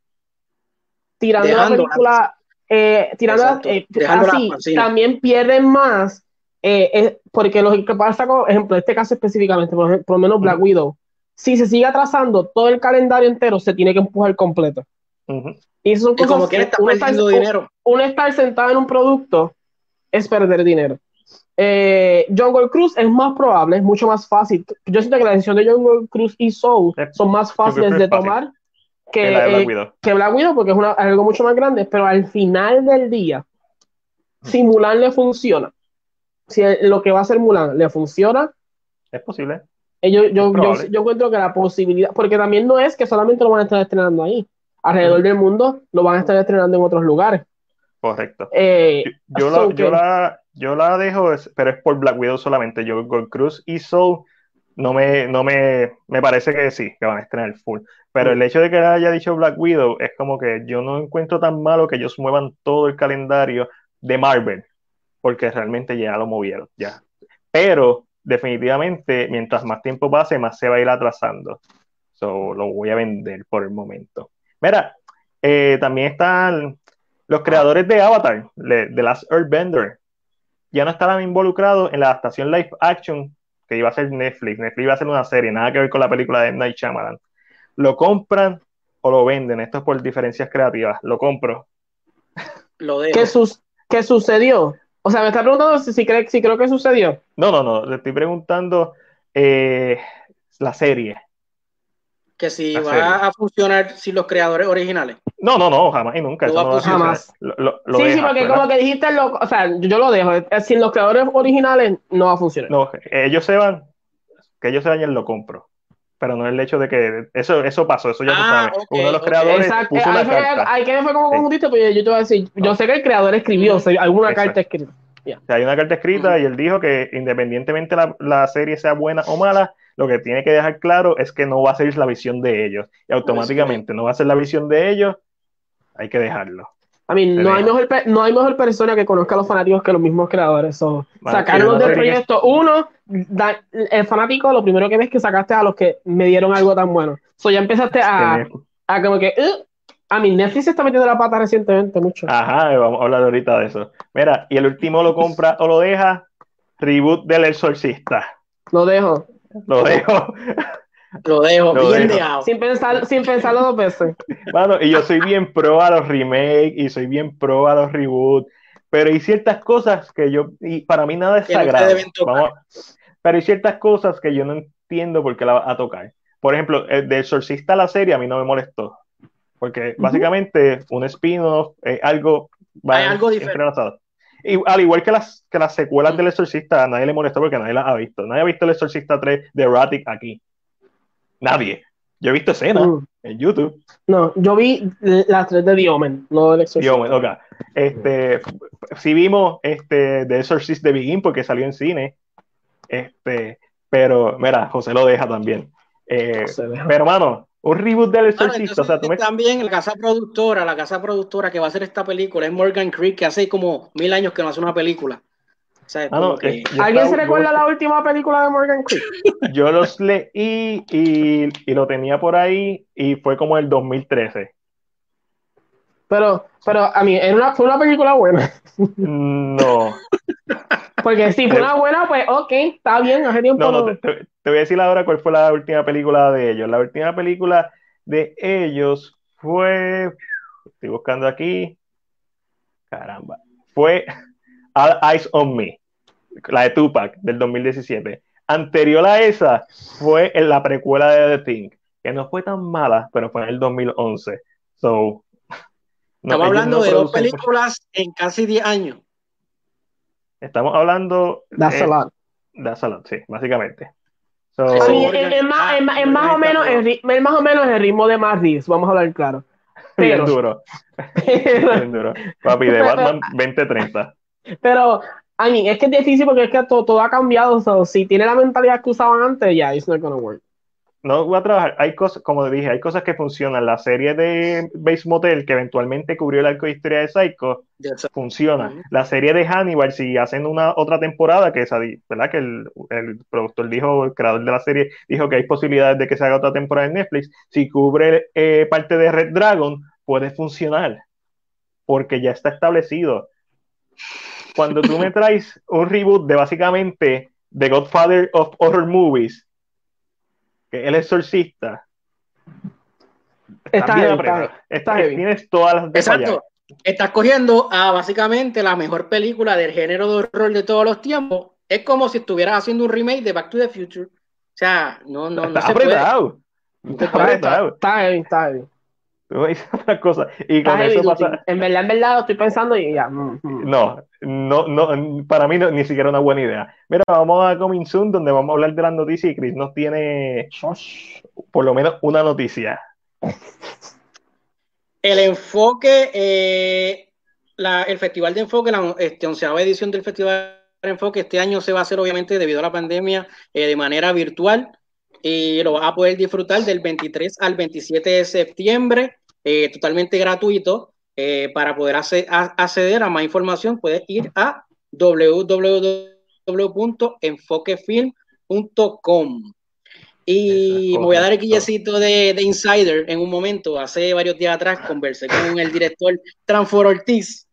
tirando la película eh, tirando eh, así, también pierden más, eh, porque lo que pasa con, ejemplo, este caso específicamente, por, lo menos Black Widow, si se sigue atrasando, todo el calendario entero se tiene que empujar completo. Y son cosas como que está perdiendo dinero. Un, estar sentado en un producto es perder dinero. Eh, Jungle Cruise es más probable, es mucho más fácil. Yo siento que la decisión de Jungle Cruise y Soul son más fáciles de tomar que, Black, Widow. porque es algo mucho más grande, pero al final del día, si Mulan le funciona, si lo que va a hacer Mulan le funciona, es posible. Eh, yo, yo, yo, encuentro que la posibilidad, porque también no es que solamente lo van a estar estrenando ahí, alrededor del mundo lo van a estar estrenando en otros lugares. Correcto. Eh, yo, yo, la, yo la dejo, pero es por Black Widow solamente. Yo Gold Cruz y Soul no me, no me, me parece que sí, que van a estrenar full. Pero el hecho de que haya dicho Black Widow es como que yo no encuentro tan malo que ellos muevan todo el calendario de Marvel, porque realmente ya lo movieron, ya. Pero definitivamente, mientras más tiempo pase, más se va a ir atrasando. So, lo voy a vender por el momento. Mira, eh, también están los creadores de Avatar, de, de Last Earthbender. Ya no estaban involucrados en la adaptación live action que iba a ser Netflix. Netflix iba a hacer una serie, nada que ver con la película de Night Shyamalan. ¿Lo compran o lo venden? Esto es por diferencias creativas. Lo compro. Lo ¿Qué, ¿Qué, sucedió? O sea, me está preguntando si, si, cree, si creo que sucedió. No, no, no. Le estoy preguntando eh, la serie que si va a funcionar sin los creadores originales. No, no, no, jamás y nunca. No jamás. sí, sí, porque como que dijiste, lo, o sea, yo lo dejo. Sin los creadores originales no va a funcionar. No, ellos se van, que ellos se vayan, lo compro. Pero no es el hecho de que eso, eso pasó, eso ya tú ah, sabes. Uno de los creadores puso una carta. Ahí que fue como confundiste, pues yo te voy a decir, yo sé que el creador escribió, alguna carta escrita. hay una carta escrita y él dijo que independientemente la, la serie sea buena o mala, lo que tiene que dejar claro es que no va a ser la visión de ellos. Y automáticamente no va a ser la visión de ellos, hay que dejarlo. A mí, no hay, mejor, no hay mejor persona que conozca a los fanáticos que los mismos creadores. So, sacarlos del proyecto. Uno, el fanático, lo primero que ves es que sacaste a los que me dieron algo tan bueno. So, ya empezaste a, a como que, A mí Netflix se está metiendo la pata recientemente mucho. Ajá, vamos a hablar ahorita de eso. Mira, y el último lo compra o lo deja, reboot del Exorcista. Lo dejo. Lo dejo. Lo dejo Lo bien dejo. Sin pensar, sin pensarlo dos veces. Mano, y yo soy bien pro a los remakes y soy bien pro a los reboots, pero hay ciertas cosas que yo, y para mí nada es sagrado. Vamos, pero hay ciertas cosas que yo no entiendo por qué la va a tocar. Por ejemplo, el de Exorcista la serie a mí no me molestó, porque básicamente un spin-off es algo, va Hay algo diferente. Y al igual que las, que las secuelas del Exorcista, a nadie le molestó porque nadie las ha visto. Nadie ha visto el Exorcista 3 de Erratic aquí. Nadie. Yo he visto escenas Mm. en YouTube. No, yo vi las tres de The Omen, no del Exorcist. Yo, bueno, ok. Este, sí vimos este, The Exorcist de Begin porque salió en cine. Este, pero, mira, José lo deja también. Eh, pero, mano, un reboot del Exorcista. o sea, tú me- entonces, también la casa productora, la casa productora que va a hacer esta película es Morgan Creek, que hace como mil años que no hace una película. O sea, es Ah, no, como que- yo ¿Alguien se recuerda yo- la última película de Morgan Creek? Yo los leí y, y lo tenía por ahí y fue como el 2013. Pero, pero a mí, era una, fue una película buena. No, Porque si fue una buena, pues ok, está bien, hace tiempo no, no, no- te, te- te voy a decir ahora cuál fue la última película de ellos. La última película de ellos fue, estoy buscando aquí, caramba, fue All Eyes on Me, la de Tupac del 2017. Anterior a esa fue en la precuela de The Thing, que no fue tan mala, pero fue en el 2011. So, no, Estamos hablando no de dos películas en casi 10 años. Estamos hablando That's eh, a lot. That's a lot, sí, básicamente. So, es, más, más- o menos el, más o menos el ritmo de Reeves, vamos a hablar claro. bien Pero, duro, bien duro. Papi, de Batman 2030. pero, I mean, es que es difícil porque es que todo, todo ha cambiado. so, si tiene la mentalidad que usaban antes, ya, it's not gonna work. No voy a trabajar. Hay cosas, como dije, hay cosas que funcionan. La serie de Base Motel, que eventualmente cubrió el arco de historia de Psycho, funciona. La serie de Hannibal, si hacen una otra temporada, que esa, ¿verdad? Que el, el productor dijo, el creador de la serie, dijo que hay posibilidades de que se haga otra temporada en Netflix. Si cubre eh, parte de Red Dragon, puede funcionar. Porque ya está establecido. Cuando tú me traes un reboot de básicamente The Godfather of Horror Movies, el exorcista, Está bien está. Tienes todas las de fallar. Exacto. Estás cogiendo a básicamente la mejor película del género de horror de todos los tiempos. Es como si estuvieras haciendo un remake de Back to the Future. O sea, no, no, no está se puede. apretado. Está Está, apretado. está heavy, está heavy. Tú me dices otra cosa. Y con eso pasa. En verdad, en verdad, lo estoy pensando y ya. mm, mm. No, no, no, para mí no- ni siquiera una buena idea. Mira, vamos a Coming Soon, donde vamos a hablar de las noticias y Chris nos tiene por lo menos una noticia. El enfoque, eh, la- el Festival de Enfoque, la este, onceava edición del Festival de Enfoque, este año se va a hacer obviamente debido a la pandemia eh, de manera virtual y lo vas a poder disfrutar del 23 al 27 de septiembre, eh, totalmente gratuito. Eh, para poder ace- a- acceder a más información, puedes ir a www.enfoquefilm.com. Y me voy a dar el guillecito de, de Insider en un momento. Hace varios días atrás conversé con el director Transfor Ortiz,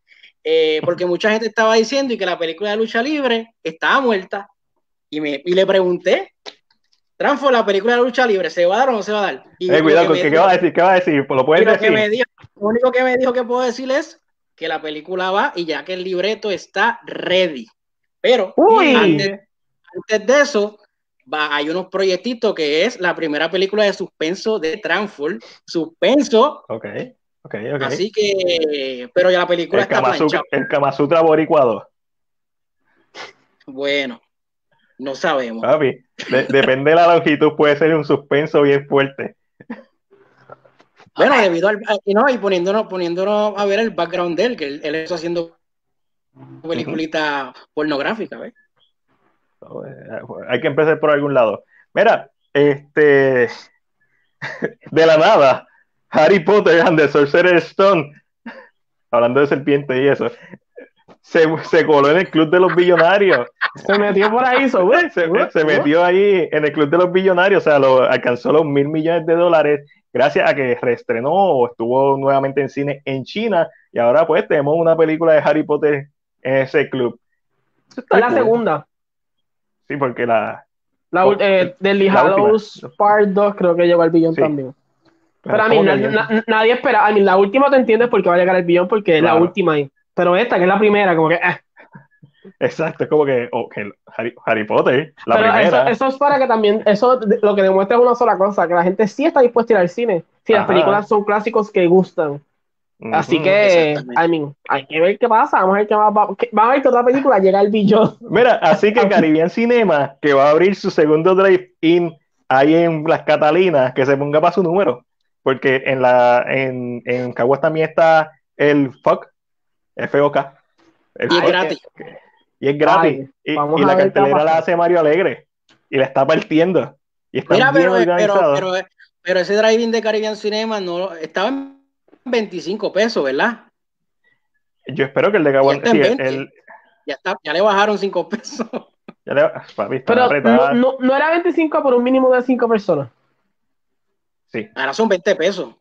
eh, porque mucha gente estaba diciendo y que la película de lucha libre estaba muerta. Y, me, y le pregunté, Transfor, la película de lucha libre, ¿se va a dar o no se va a dar? Y Eh, cuidado, que ¿qué dijo- va a decir? ¿Qué va a decir? Pues lo puedes lo, que me decir. dijo, lo único que me dijo que puedo decir es que la película va y ya que el libreto está ready. Pero antes, antes de eso, va, hay unos proyectitos que es la primera película de suspenso de Transform. Suspenso, Ok, ok, ok. así que, pero ya la película El está Kama, planchada. el Kama Sutra Boricuado. Bueno, no sabemos. Papi, de- depende de la longitud, puede ser un suspenso bien fuerte. Bueno, debido al y no, y poniéndonos, poniéndonos a ver el background de él, que él, él está haciendo peliculita pornográfica, ¿ves? Hay que empezar por algún lado. Mira, este. De la nada, Harry Potter and the Sorcerer's Stone. Hablando de serpiente y eso. Se, se coló en el club de los billonarios. Se metió por ahí, so, güey. Se, se metió ahí en el club de los billonarios, o sea, lo, alcanzó los mil millones de dólares gracias a que reestrenó o estuvo nuevamente en cine en China y ahora pues tenemos una película de Harry Potter en ese club. Es la cool. segunda. Sí, porque la... La, eh, Hallows Part 2 creo que llegó al billón sí. también. Pero, Pero a mí na, na, nadie espera, a mí la última te entiendes porque va a llegar al billón porque claro. es la última ahí. Pero esta, que es la primera, como que... Eh. Exacto, es como que, oh, que Harry, Harry, Potter, la Pero primera. Eso, eso, es para que también, eso lo que demuestra es una sola cosa, que la gente sí está dispuesta a ir al cine. Si Ajá. las películas son clásicos que gustan. Así que, I mean, hay que ver qué pasa. Vamos a ver qué va, va, vamos a ver que otra película llega al billón. Mira, así que Caribbean Cinema, que va a abrir su segundo drive-in ahí en Las Catalinas, que se ponga para su número. Porque en la en, en Caguas también está el FOC, FOK. El y es gratis. Y es gratis. Ay, y, y la cartelera la hace Mario Alegre. Y la está partiendo. Y está Mira, pero, pero, pero, pero, ese drive-in de Caribbean Cinema no estaba en 25 pesos, ¿verdad? Yo espero que el de Caguas. Sí, el... ya, está, ya le bajaron 5 pesos. Ya le, papi, pero no, no, no, era 25 por un mínimo de 5 personas. Sí. Ahora son 20 pesos.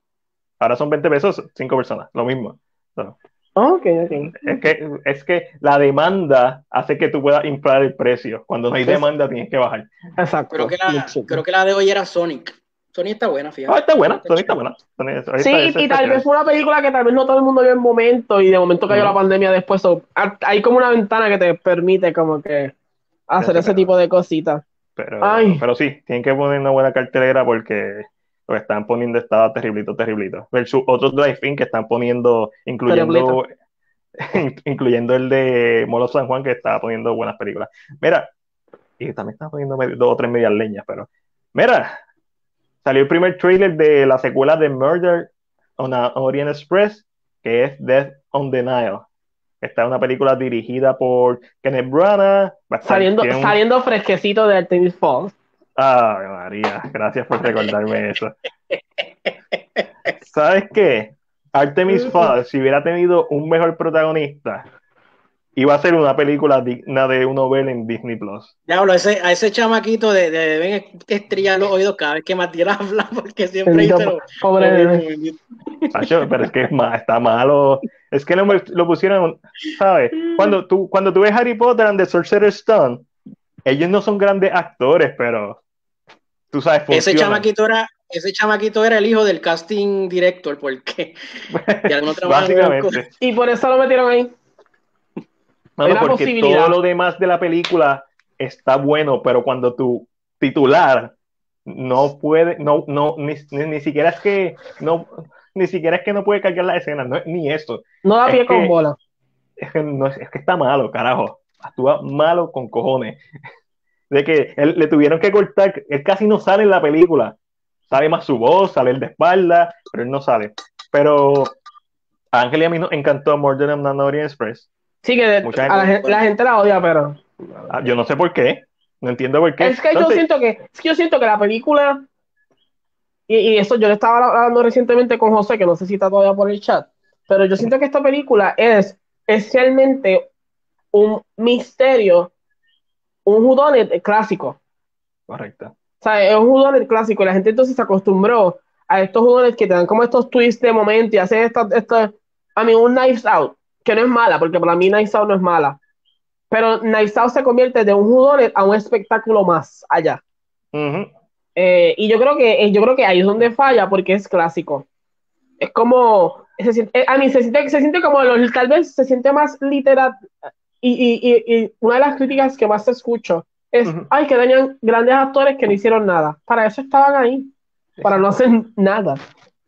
Ahora son 20 pesos, 5 personas, lo mismo. So. Ok, ok. Es que, es que la demanda hace que tú puedas inflar el precio. Cuando no hay demanda, tienes que bajar. Exacto. Creo que la, creo que la de hoy era Sonic. Sonic está buena, fíjate. Ah, está buena, Sonic está buena. Sonic, sí, está, y, y tal vez fue una película que tal vez no todo el mundo vio en momento y de momento cayó -huh. la pandemia después. So, hay como una ventana que te permite como que hacer sí, ese pero, tipo de cositas. Pero, pero sí, tienen que poner una buena cartelera porque lo que están poniendo está terriblito, terriblito. Versus otros drive-in que están poniendo, incluyendo, incluyendo el de Molo San Juan, que está poniendo buenas películas. Mira, y también está poniendo dos o tres medias leñas, pero mira, salió el primer trailer de la secuela de Murder on a Orient Express, que es Death on the Nile. Esta es una película dirigida por Kenneth Branagh. Saliendo, un... saliendo fresquecito de Artemis Falls. Ay, María, gracias por recordarme eso. ¿Sabes qué? Artemis Fowl, si hubiera tenido un mejor protagonista, iba a ser una película digna de un novel en Disney Plus. Diablo, ese, a ese chamaquito de, de, deben estrellar los oídos cada vez que Matías habla, porque siempre dice lo, Pobre Pacho, pero es que es mal, está malo. Es que lo, lo pusieron, ¿sabes? Cuando tú, cuando tú ves Harry Potter and the Sorcerer's Stone, ellos no son grandes actores, pero tú sabes, funcionan. ese chamaquito era ese chamaquito era el hijo del casting director, porque Básicamente. Y por eso lo metieron ahí. Mano, porque todo lo demás de la película está bueno, pero cuando tu titular no puede, no, no, ni, ni, ni siquiera es que no, ni siquiera es que no puede cargar la escena, no, ni eso. No da es pie que, con bola. Es que, no, es que está malo, carajo. Actúa malo con cojones. De que él, le tuvieron que cortar, él casi no sale en la película sale más su voz, sale el de espalda, pero él no sale. Pero a Ángel y a mí nos encantó More Than an Orient Express. Sí, que de, gente, la, la, gente la odia, pero. Ah, yo no sé por qué. No entiendo por qué. Es que Entonces, yo siento que, es que yo siento que la película. Y, y, eso yo le estaba hablando recientemente con José, que no sé si está todavía por el chat. Pero yo siento que esta película es esencialmente un misterio, un judonet clásico. Correcto. O sea, es un jugador clásico la gente entonces se acostumbró a estos jugadores que te dan como estos twists de momento y hacen esto, esto, a mí un Knives Out, que no es mala, porque para mí Knives Out no es mala, pero Knives Out se convierte de un jugador a un espectáculo más allá. Uh -huh. eh, y yo creo que yo creo que ahí es donde falla porque es clásico. Es como, se siente, eh, a mí se siente, se siente como, tal vez se siente más literal, y, y, y, y una de las críticas que más escucho es, uh -huh. ay, que tenían grandes actores que no hicieron nada. Para eso estaban ahí, para no hacer nada.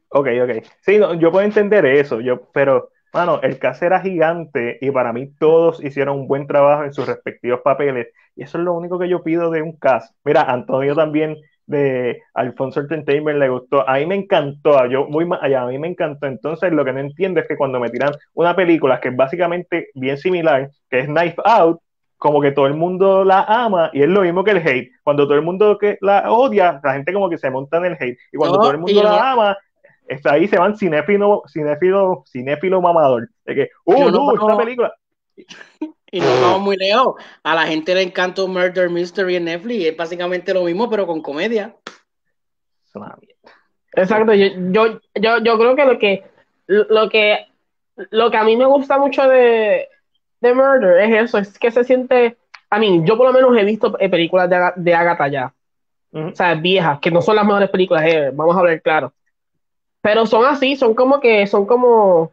Ok, ok. Sí, no, yo puedo entender eso, yo, pero, mano, el cast era gigante y para mí todos hicieron un buen trabajo en sus respectivos papeles y eso es lo único que yo pido de un cast. Mira, Antonio también de Alfonso Entertainment le gustó, a mí me encantó, yo voy más allá, a mí me encantó, entonces lo que no entiendo es que cuando me tiran una película que es básicamente bien similar, que es Knife Out, como que todo el mundo la ama y es lo mismo que el hate. Cuando todo el mundo que la odia, la gente como que se monta en el hate. Y cuando no, todo el mundo la no. ama, está ahí se van cinéfilo, cinéfilo, cinéfilo mamador. De que, uh, no, no, esta película. Y no vamos muy lejos. A la gente le encanta Murder Mystery en Netflix. Es básicamente lo mismo, pero con comedia. Exacto. Yo, yo, yo, yo creo que lo que lo que lo que a mí me gusta mucho de, de Murder es eso, es que se siente, a mí, yo por lo menos he visto eh, películas de, de Agatha ya, o sea, viejas, que no son las mejores películas, eh, vamos a hablar claro, pero son así, son como que, son como,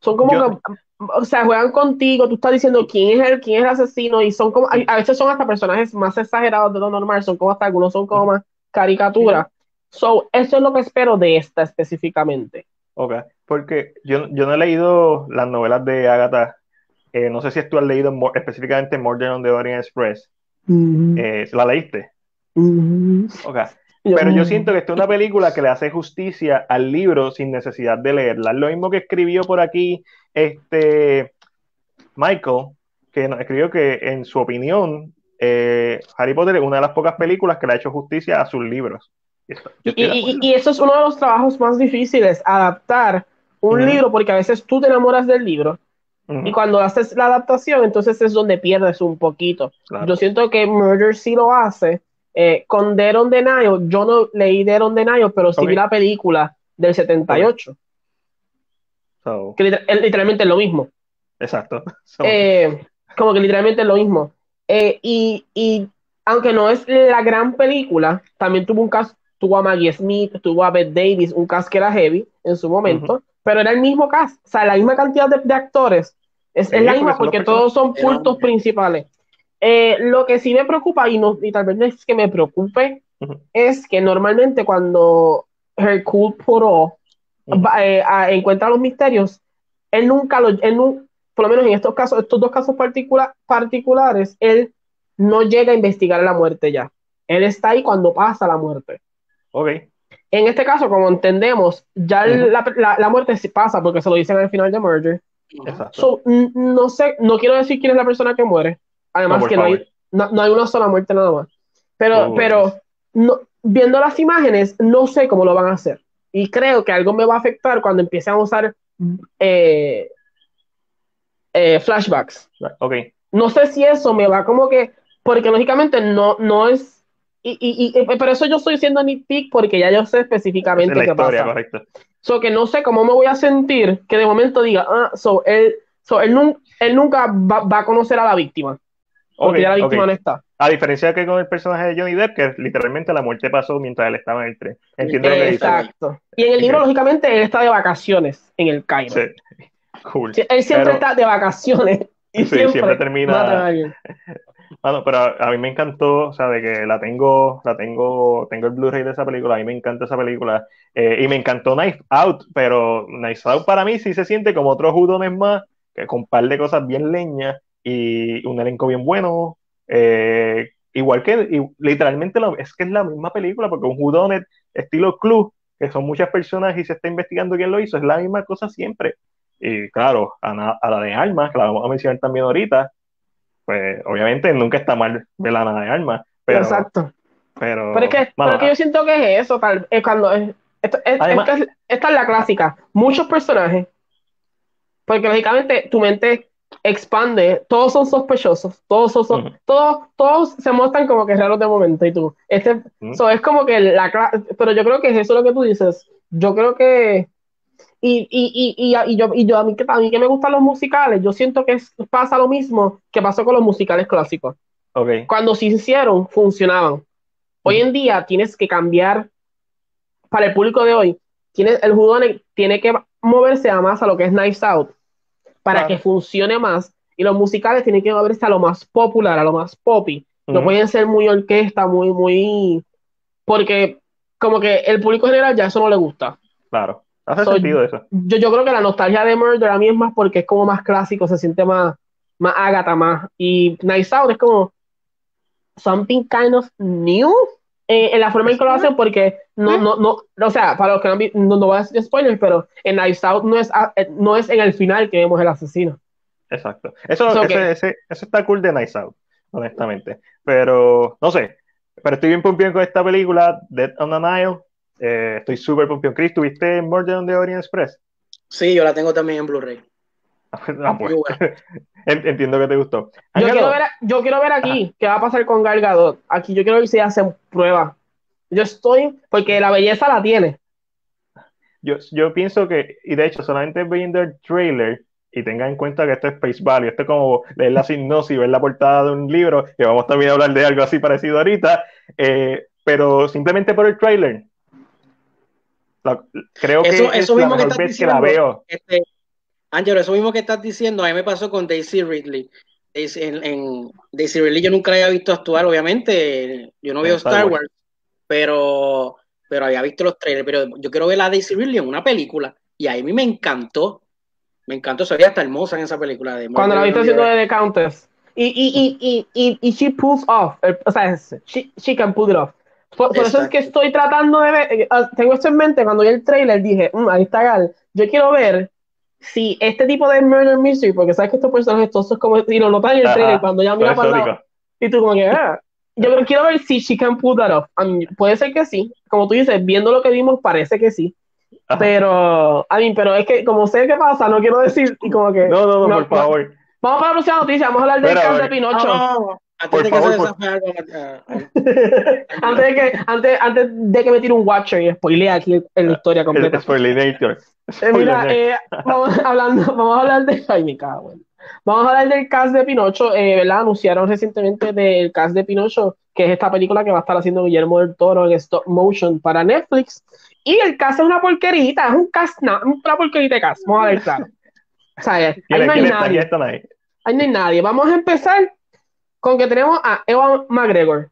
son como que, o sea, juegan contigo, tú estás diciendo quién es el, quién es el asesino, y son como, a, veces son hasta personajes más exagerados de lo normal, son como hasta algunos son como más caricaturas. So, eso es lo que espero de esta específicamente. Ok, porque yo, yo no he leído las novelas de Agatha. Eh, no sé si tú has leído específicamente Murder on the Orient Express. Eh, ¿La leíste? Ok. Pero yo siento que esta es una película que le hace justicia al libro sin necesidad de leerla. Lo mismo que escribió por aquí este Michael, que nos escribió que en su opinión eh, Harry Potter es una de las pocas películas que le ha hecho justicia a sus libros. Y, eso es uno de los trabajos más difíciles, adaptar un libro, porque a veces tú te enamoras del libro y cuando haces la adaptación, entonces es donde pierdes un poquito. Yo siento que Murder sí lo hace. Eh, con Dead on the Nile, yo no leí Dead on the Nile, pero sí vi la película del 78. Que literalmente es lo mismo. Exacto. Eh, como que literalmente es lo mismo. Eh, y, y aunque no es la gran película, también tuvo un caso, tuvo a Maggie Smith, tuvo a Beth Davis, un cast que era heavy en su momento, pero era el mismo cast, o sea, la misma cantidad de, actores, es, la misma porque todos son puntos principales. Eh, lo que sí me preocupa, y, no, y tal vez no es que me preocupe, es que normalmente cuando Hercule Poirot eh, encuentra los misterios, él nunca lo, él por lo menos en estos casos, estos dos casos particulares, él no llega a investigar la muerte ya. Él está ahí cuando pasa la muerte. Ok. En este caso, como entendemos, ya la, la, muerte pasa porque se lo dicen al final de Merger. Exacto. no sé, no quiero decir quién es la persona que muere. Además que no hay, no, hay, una sola muerte nada más. Pero, pero no, viendo las imágenes, no sé cómo lo van a hacer. Y creo que algo me va a afectar cuando empiecen a usar eh, eh, flashbacks. Ok. No sé si eso me va como que, porque lógicamente no, no es y, y, y, por eso yo estoy siendo nitpick porque ya yo sé específicamente qué pasa. Correcto. So que no sé cómo me voy a sentir que de momento diga, ah, so él, so él, él nunca va, va, a conocer a la víctima. Ya la víctima no está. A diferencia que con el personaje de Johnny Depp, que literalmente la muerte pasó mientras él estaba en el tren. Entiendo lo que Exacto. Y en el libro, lógicamente, él está de vacaciones en el Cairo. Sí. Cool. Él siempre está de vacaciones. Y sí, siempre, termina. Bueno, pero a, mí me encantó, o sea, de que la tengo, la tengo, tengo el Blu-ray de esa película, a mí me encanta esa película. Eh, y me encantó Knife Out, pero Knife Out para mí sí se siente como otros judones más, que con un par de cosas bien leñas y un elenco bien bueno. Eh, igual que, literalmente es que es la misma película, porque un judonet estilo club, que son muchas personas y se está investigando quién lo hizo, es la misma cosa siempre. Y claro, a, a la de Almas, que la vamos a mencionar también ahorita, pues obviamente nunca está mal ver la nada de armas. Pero, Exacto. Pero, pero, es que, yo siento que es eso, tal, es cuando es, esto, es, esta es la clásica. Muchos personajes, porque lógicamente tu mente expande, todos son sospechosos, todos son, todos, todos se muestran como que raros de momento y tú, este, es como que la, pero yo creo que es eso lo que tú dices, yo creo que y, y, y, y, yo, y yo a, mí, a mí que me gustan los musicales, yo siento que pasa lo mismo que pasó con los musicales clásicos. Okay. Cuando se hicieron, funcionaban. Hoy en día tienes que cambiar, para el público de hoy, tiene, el judón tiene que moverse a más a lo que es Nice Out para que funcione más. Y los musicales tienen que moverse a lo más popular, a lo más poppy. No pueden ser muy orquesta, muy, muy. Porque, como que el público general ya eso no le gusta. Claro. Hace sentido eso. Yo, yo creo que la nostalgia de Murder a mí es más porque es como más clásico, se siente más, más Agatha, más. Y Nice Out es como something kind of new eh, en la forma en que lo hacen, porque no, no, no, o sea, para los que no, no, no voy a decir spoilers, pero en Nice Out no es, ah, eh, no es en el final que vemos el asesino. Exacto. Eso, ese, ese, eso está cool de Nice Out, honestamente. Pero, no sé, pero estoy bien pompión con esta película, Dead on the Nile. Eh, estoy súper pompión. Chris, ¿tuviste Murder on the Orient Express? Sí, yo la tengo también en Blu-ray. Ah, pues. Entiendo que te gustó. Yo quiero, ver, yo quiero ver aquí qué va a pasar con Gal Gadot. Aquí yo quiero ver si hacen pruebas. Yo estoy, porque la belleza la tiene. Yo, yo pienso que, y de hecho, solamente viendo el trailer y tenga en cuenta que esto es Space Valley, esto es como leer la sinopsis, ver la portada de un libro, que vamos también a hablar de algo así parecido ahorita, eh, pero simplemente por el trailer. creo que eso, es mismo la que, diciendo, la veo. Este, Ángelo, eso mismo que estás diciendo, a mí me pasó con Daisy Ridley. En, Daisy Ridley yo nunca la había visto actuar, obviamente, yo no veo Star Wars, pero, pero había visto los trailers, pero yo quiero ver a Daisy Ridley en una película, y a mí me encantó, me encantó, se veía hasta hermosa en esa película. De Cuando la viste haciendo de The Countess. Y, y, y, y, y, she pulls off, o sea, she, she can pull it off. Por, eso es que estoy tratando de ver, eh, ah, tengo esto en mente, cuando vi el trailer dije, mm, ahí está Gal, yo quiero ver si este tipo de murder mystery, porque sabes que estos personajes todos son como, y lo notan en el trailer cuando ya mira para lado, y tú como que, ah, yo quiero ver si she can pull that off. puede ser que sí, como tú dices, viendo lo que vimos parece que sí, pero, a mí, pero es que como sé qué pasa, no quiero decir, y como que... No, no, no, por favor. Vamos para la próxima noticia, vamos a hablar del caso de Pinocho. Antes de, que favor, antes, de que, antes, antes de que me tire un Watcher y spoile aquí en la historia completa. Spoilinator. Eh, mira, eh, vamos, hablando, vamos a hablar de. Ay, mi cago, Vamos a hablar del cast de Pinocho, eh, ¿verdad? Anunciaron recientemente del cast de Pinocho, que es esta película que va a estar haciendo Guillermo del Toro en stop motion para Netflix. Y el cast es una porquerita, es un cast, no, una porquerita de cast, vamos a ver claro. O sea, ahí no hay nadie. Ahí no hay nadie. Vamos a empezar con que tenemos a Evan McGregor.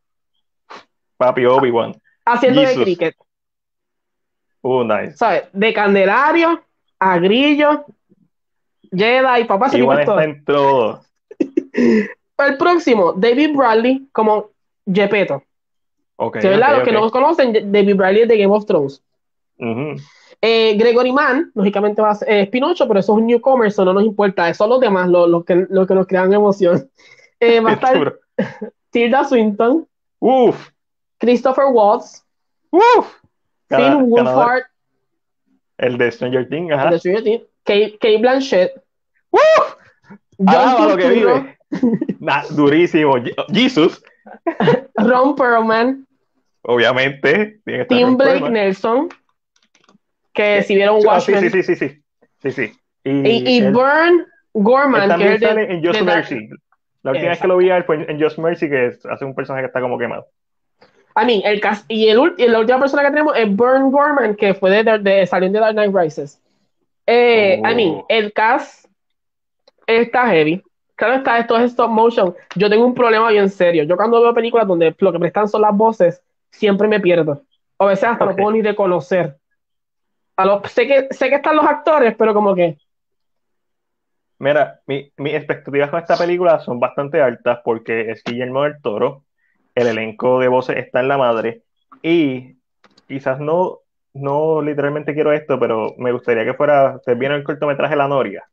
Papi Obi-Wan. Haciendo de cricket. Uh, nice. ¿Sabes? De Candelario a Grillo, Jedi, papá se Igual está en todo. El próximo, David Bradley como Gepetto. Okay, Los que no conocen, David Bradley es de Game of Thrones. eh, Gregory Mann, lógicamente va a ser eh, Pinocho, pero eso es un newcomer, eso no nos importa, son los demás los, que, los que nos crean emoción. Eh, va a estar Tilda Swinton. Uf. Christopher Watts. Uf. Finn Wolfhard. El de Stranger Things, ajá. El de Stranger Things. Kate, Blanchett. ¡Uf! John lo que vive. durísimo. Jesus. Ron Perlman. Obviamente. Tim Blake Nelson. Que si vieron Watchmen. sí, sí, sí, sí, sí. sí, Y, y, Burn Gorman. que es de, en Just Mercy. La última vez que lo vi fue en Just Mercy, que hace un personaje que está como quemado. I mean, el cast, y, el, y la última persona que tenemos es Burn Gorman, que fue de, de, saliendo de Dark Knight Rises. Eh, I mean, oh. el cast está heavy. Claro está, esto es stop motion. Yo tengo un problema bien serio. Yo cuando veo películas donde lo que prestan son las voces, siempre me pierdo. a veces hasta no puedo ni reconocer. A sé, que, sé que están los actores, pero como que Mira, mis expectativas con esta película son bastante altas porque es Guillermo del Toro, el elenco de voces está en la madre y quizás no, no literalmente quiero esto, pero me gustaría que fuera, ustedes vieron el cortometraje La Noria,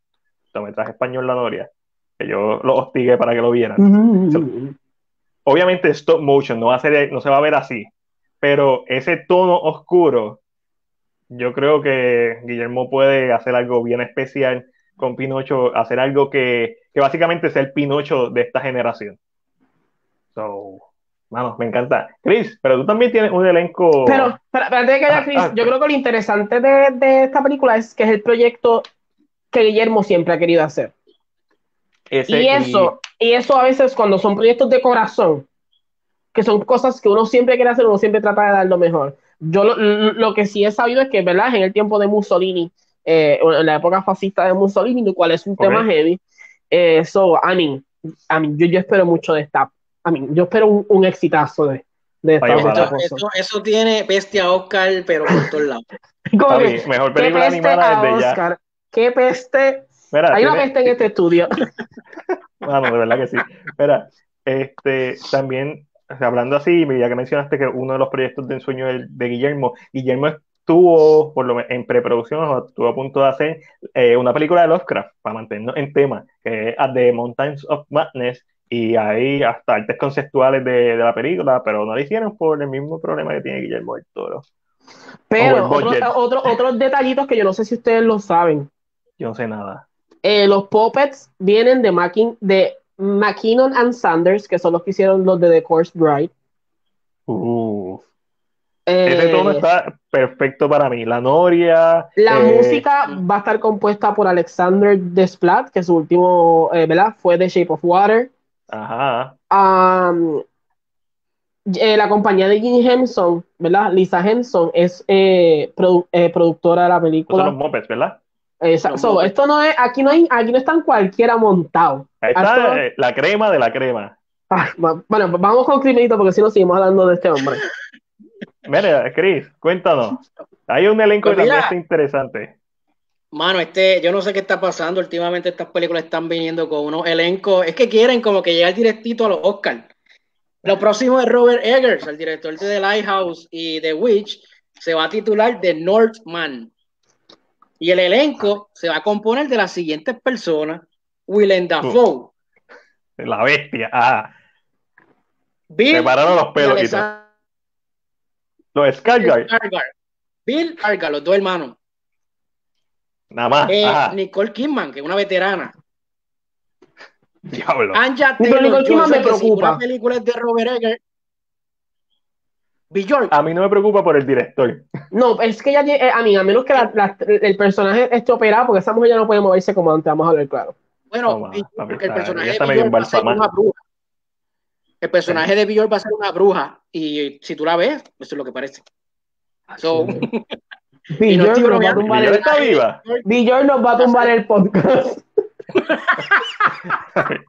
cortometraje español La Noria, que yo lo hostigué para que lo vieran. obviamente stop motion, no, va a ser, no se va a ver así, pero ese tono oscuro, yo creo que Guillermo puede hacer algo bien especial con Pinocho, hacer algo que, que básicamente sea el Pinocho de esta generación. So, vamos, me encanta. Chris, pero tú también tienes un elenco. Pero, antes de que haya ah, Chris, ah, yo creo que lo interesante de, de, esta película es que es el proyecto que Guillermo siempre ha querido hacer. y eso, y... eso a veces cuando son proyectos de corazón, que son cosas que uno siempre quiere hacer, uno siempre trata de dar lo mejor. Yo lo, lo que sí he sabido es que, ¿verdad? En el tiempo de Mussolini, eh, en la época fascista de Mussolini, lo cual es un tema heavy. Eh, so, I mean, I mean yo, yo, espero mucho de esta. I mean, yo espero un, un exitazo de, de esta eso, eso, tiene bestia Oscar, pero por todos lados. mejor película animada desde ya. Qué peste. Hay una peste en este estudio. Bueno, de verdad que sí. Mira, este, también, hablando así, ya que mencionaste que uno de los proyectos de ensueño de, de Guillermo, Guillermo estuvo por lo en preproducción o estuvo a punto de hacer eh, una película de Lovecraft para mantenernos en tema, que es The Mountains of Madness, y hay hasta artes conceptuales de, de, la película, pero no la hicieron por el mismo problema que tiene Guillermo del Toro. Pero otro, otros detallitos que yo no sé si ustedes lo saben. Yo no sé nada. Eh, los puppets vienen de, Mackin de McKinnon and Sanders, que son los que hicieron los de The Course Bride. Uh, ese tono Eh, está perfecto para mí. La Noria. La eh, música va a estar compuesta por Alexander Desplat, que su último, eh, ¿verdad? Fue The Shape of Water. Ajá. Um, eh, la compañía de Jim Henson, ¿verdad? Lisa Henson es eh, produ- eh, productora de la Esos son película. los Muppets, ¿verdad? So, Muppets. esto no es, aquí no hay, aquí no están cualquiera montado. Ahí está la crema de la crema. Ah, bueno, vamos con Criminito porque si no seguimos hablando de este hombre. Mira, Chris, cuéntanos. Hay un elenco Pues interesante. Mano, este, yo no sé qué está pasando. Últimamente estas películas están viniendo con unos elencos. Es que quieren como que llegar directito a los Oscars. Lo próximo es Robert Eggers, el director de The Lighthouse y The Witch, se va a titular The Northman. Y el elenco se va a componer de las siguientes personas: Willem Dafoe, La bestia. Ah, Bill se pararon los y pelos Los Skarsgård, Skarsgård. Bill Skarsgård, los dos hermanos. nada más. Eh, Nicole Kidman, que es una veterana. diablo. Anja Nicole Taylor Kidman Joy, me que si preocupa. una película es de Robert Eggers. Bjork, A mí no me preocupa por el director. No, es que ya, eh, a mí, a menos que la- la- el personaje esté operado, porque esa mujer ya no puede moverse como antes, vamos a hablar claro. bueno, Bjork, el personaje ella de está medio Bjork va a ser una bruja. El personaje de Bjork va a ser una bruja. Y si tú la ves, eso es lo que parece. So, y no nos va a tumbar el, está viva. Bjork nos va a tumbar el podcast.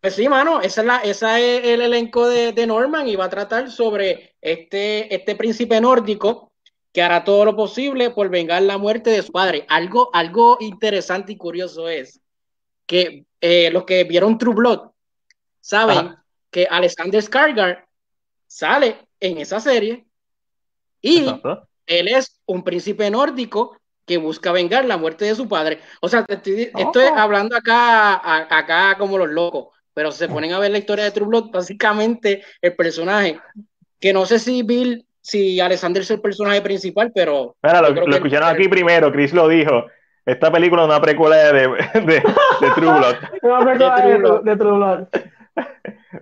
Pues sí, mano, esa es, la, esa es el elenco de, de Norman y va a tratar sobre este, este príncipe nórdico que hará todo lo posible por vengar la muerte de su padre. Algo, algo interesante y curioso es que eh, los que vieron True Blood saben Ajá. que Alexander Skarsgård sale en esa serie y él es un príncipe nórdico que busca vengar la muerte de su padre. O sea, estoy, estoy hablando acá, a- acá como los locos, pero si se ponen a ver la historia de True Blood, básicamente el personaje, que no sé si Bill, si Alexander es el personaje principal, pero Mira, lo, escucharon aquí primero, Chris lo dijo. Esta película es una precuela de, de, de- de True Blood. No me acuerdo De de, True Blood. de True Blood.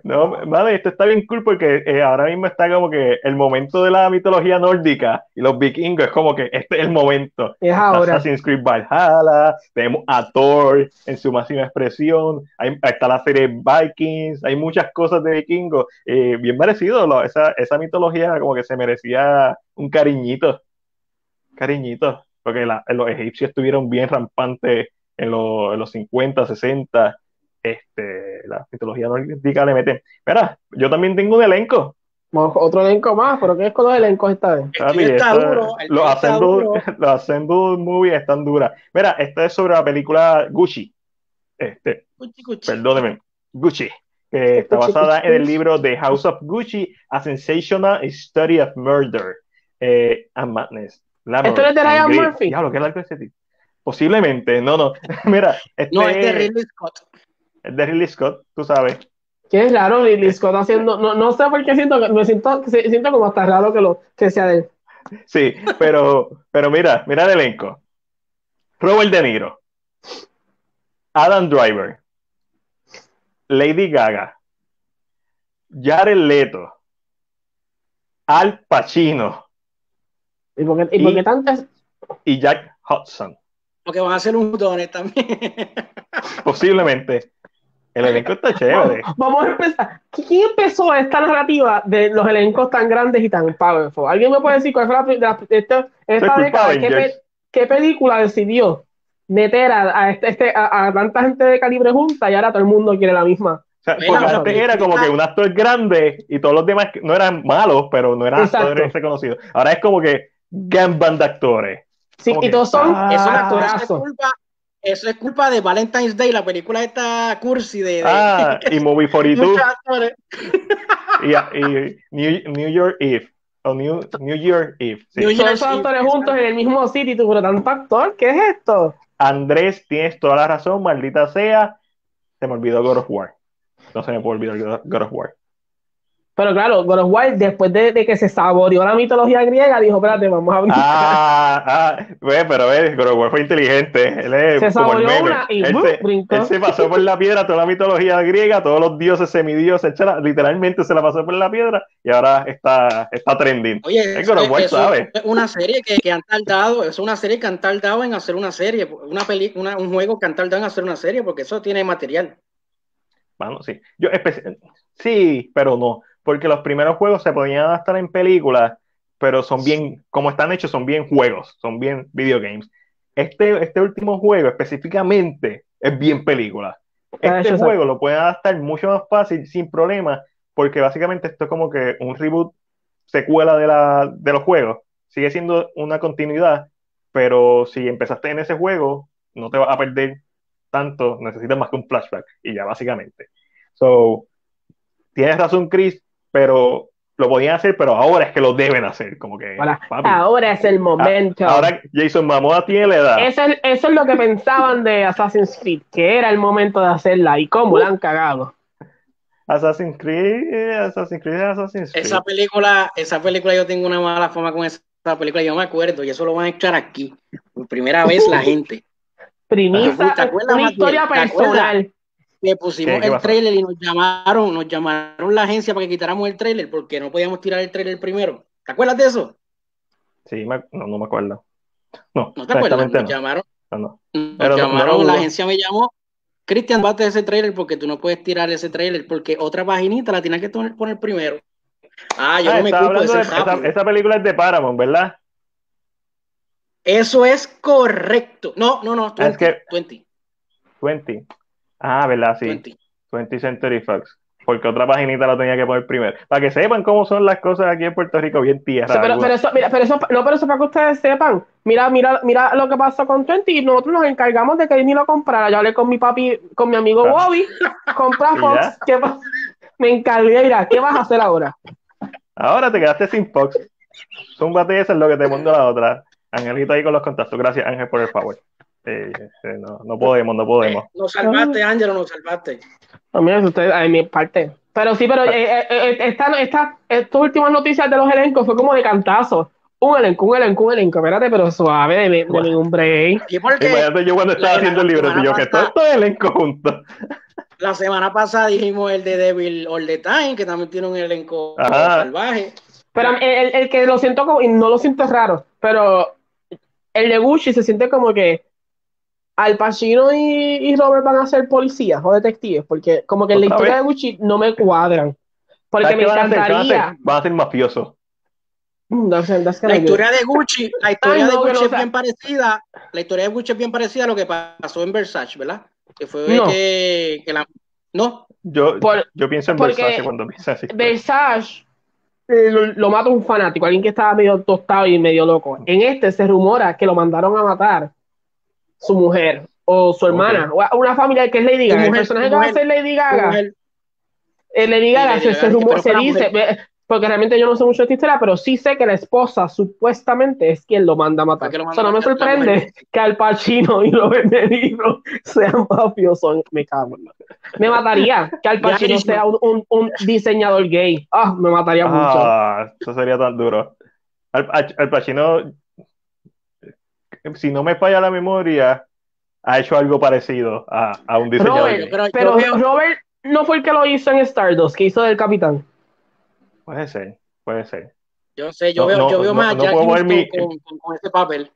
No, madre, esto está bien cool porque eh, ahora mismo está como que el momento de la mitología nórdica y los vikingos es como que este es el momento. Es ahora. Assassin's Creed Valhalla, tenemos a Thor en su máxima expresión, hay, está la serie Vikings, hay muchas cosas de vikingos, eh, bien merecido, lo- esa, esa mitología como que se merecía un cariñito, cariñito, porque la- los egipcios estuvieron bien rampantes en, los- en los 50, 60, este, la mitología nórdica le meten. Mira, yo también tengo un elenco. Otro elenco más, pero ¿qué es con los elencos esta vez? Papi, tuyo está esto- duro, el los, assemble movies están duras. Mira, esta es sobre la película Gucci. Este, Cuchi, cuchi. perdóneme, Gucci, que está Gucci, basada Gucci. en el libro The House of Gucci, A Sensational Story of Murder eh, and Madness. ¿Esto es de Ryan. Murphy? Diablo, ¿qué largo es ese tipo? Posiblemente, no, no. Mira, este No, es de Ridley Scott. es de Ridley Scott, tú sabes. Que es raro, Ridley Scott haciendo. No, no sé por qué siento que me siento, siento como hasta raro que lo que sea de él. Sí, pero, pero mira, mira el elenco. Robert De Niro, Adam Driver, Lady Gaga, Jared Leto, Al Pacino ¿Y por qué, y por Y- qué tantas? y Jack Hudson. Porque van a hacer un dones también. Posiblemente. El elenco está chévere. Vamos a empezar. ¿Quién empezó esta narrativa de los elencos tan grandes y tan powerful? ¿Alguien me puede decir cuál fue la, la- esta, esta década? ¿qué, pe- qué película decidió meter a, a este, este- a, a tanta gente de calibre junta y ahora todo el mundo quiere la misma? O sea, Mira, porque antes era como que un actor grande y todos los demás no eran malos, pero no eran Exacto. actores reconocidos. Ahora es como que gran banda de actores. Sí, Como y todos son Ah. Eso, eso es culpa, eso es culpa de Valentine's Day, la película esta cursi de, de Ah, y Movie 42 muchos actores. y, y New, New Year Eve. O New, New Year Eve. sí. New Todos Year's esos Eve, actores juntos en el mismo sitio, y tú, pero tanto actor, ¿qué es esto? Andrés, tienes toda la razón, maldita sea. Se me olvidó God of War. No se me puede olvidar God of War. Pero claro, God of War, después de, de que se saboreó la mitología griega, dijo, espérate, vamos a brincar. Ah, ah, ve, pero ve, God of War fue inteligente. Él es Se como el saboreó una y él, se, brincó. él se pasó por la piedra toda la mitología griega, todos los dioses, semidioses, etcétera. Literalmente se la pasó por la piedra y ahora está, está trending. Oye, Es God es una serie que, que han tardado, es una serie que han tardado en hacer una serie, una peli, una- un juego que han tardado en hacer una serie, porque eso tiene material. Bueno, sí. Yo sí, pero no. Porque los primeros juegos se podían adaptar en películas, pero son bien, como están hechos, son bien juegos, son bien videogames. Este, este último juego específicamente es bien película. Está Este juego lo pueden adaptar mucho más fácil, sin problema, porque básicamente esto es como que un reboot, secuela de, la, de los juegos. Sigue siendo una continuidad, pero si empezaste en ese juego, no te vas a perder tanto, necesitas más que un flashback, y ya básicamente. So, tienes razón, Chris, pero lo podían hacer, pero ahora es que lo deben hacer, como que, Ahora, papi, ahora es el momento. ahora Jason Momoa tiene la edad. Eso es, eso es lo que pensaban de Assassin's Creed, que era el momento de hacerla y cómo la han cagado. Assassin's Creed, Assassin's Creed, Assassin's Creed. Esa película, esa película yo tengo una mala fama con esa película, yo me acuerdo, y eso lo van a echar aquí. Por primera vez la gente. Primisa, ¿Te acuerdas, una historia personal. Le pusimos ¿Qué- qué el trailer y nos llamaron, nos llamaron la agencia para que quitáramos el trailer porque no podíamos tirar el trailer primero. ¿Te acuerdas de eso? Sí, me- no, no me acuerdo. No, ¿No te acuerdas? Nos no. llamaron, No, no. nos Pero llamaron, la agencia me llamó. Cristian, bate ese trailer porque tú no puedes tirar ese trailer porque otra paginita la tienes que poner, primero. Ah, yo Ah, no me culpo de ser esa, esa película es de Paramount, ¿verdad? Eso es correcto. No, no, no, 20, Es que- 20, 20. Ah, ¿verdad? Sí. 20. 20 Century Fox. Porque otra paginita la tenía que poner primero. Para que sepan cómo son las cosas aquí en Puerto Rico, bien tierra. Pero, pero eso, mira, pero eso, no, pero eso para que ustedes sepan. Mira, mira, mira lo que pasó con Twenty y nosotros nos encargamos de que Disney lo comprara. Yo hablé con mi papi, con mi amigo Ah. Bobby, compra ¿Y Fox. ¿Qué? Me encargué, mira, ¿qué vas a hacer ahora? Ahora te quedaste sin Fox. Zúmbate esa es lo que te mando la otra. Angelito ahí con los contactos. Gracias, Ángel, por el favor. Eh, eh, no, no podemos, no podemos. Nos salvaste, Ángelo, nos salvaste. No, mira, ustedes, a mi parte. Pero sí, pero eh, eh, eh, esta, esta, estas últimas noticias de los elencos fue como de cantazo. Un elenco, un elenco, un elenco. Espérate, pero suave, de, de, de un break. Imagínate yo cuando estaba la- haciendo el libro, y yo semana que todo pasada- esto es elenco juntos. la semana pasada dijimos el de Devil All the Time, que también tiene un elenco Ajá. salvaje. Pero el, el- el que lo siento como, y no lo siento raro, pero el de Gucci se siente como que Al Pacino y, y Robert van a ser policías o detectives, porque como que en la ¿Otra historia vez? de Gucci no me cuadran. Porque ¿Sabes me qué van a hacer? ¿Qué van a encantaría. Van a ser mafiosos. Mm, La historia de Gucci, la historia de Gucci es bien parecida, la historia de Gucci es bien parecida a lo que pasó en Versace, ¿verdad? Que fue No. que, que la no, Yo, Por- yo pienso en Versace cuando pienso así. Versace eh, lo, lo mata un fanático, alguien que estaba medio tostado y medio loco. En este se rumora que lo mandaron a matar su mujer o su hermana, o una familia que es Lady Gaga. El mujer, personaje su que va a ser Lady Gaga, eh, Lady Gaga, Lady se, Gaga, se, rumor- se dice, mujer. ve- porque realmente yo no sé mucho de esta historia, pero sí sé que la esposa supuestamente es quien lo manda a matar. O sea, no me sorprende que Al Pacino y Robert De Niro sean mafiosos. Me cago en la- Me mataría que Al Pacino sea un, un- un diseñador gay. Ah, me mataría mucho. Ah, eso sería tan duro. Al, Al- Al Pacino, si no me falla la memoria, ha hecho algo parecido a, a un diseñador. Robert. Pero Pero Robert no fue el que lo hizo en Stardust, que hizo del capitán. Puede ser, puede ser. yo sé, yo No, veo, no, yo veo no, más a Jack mi- con- con ese papel.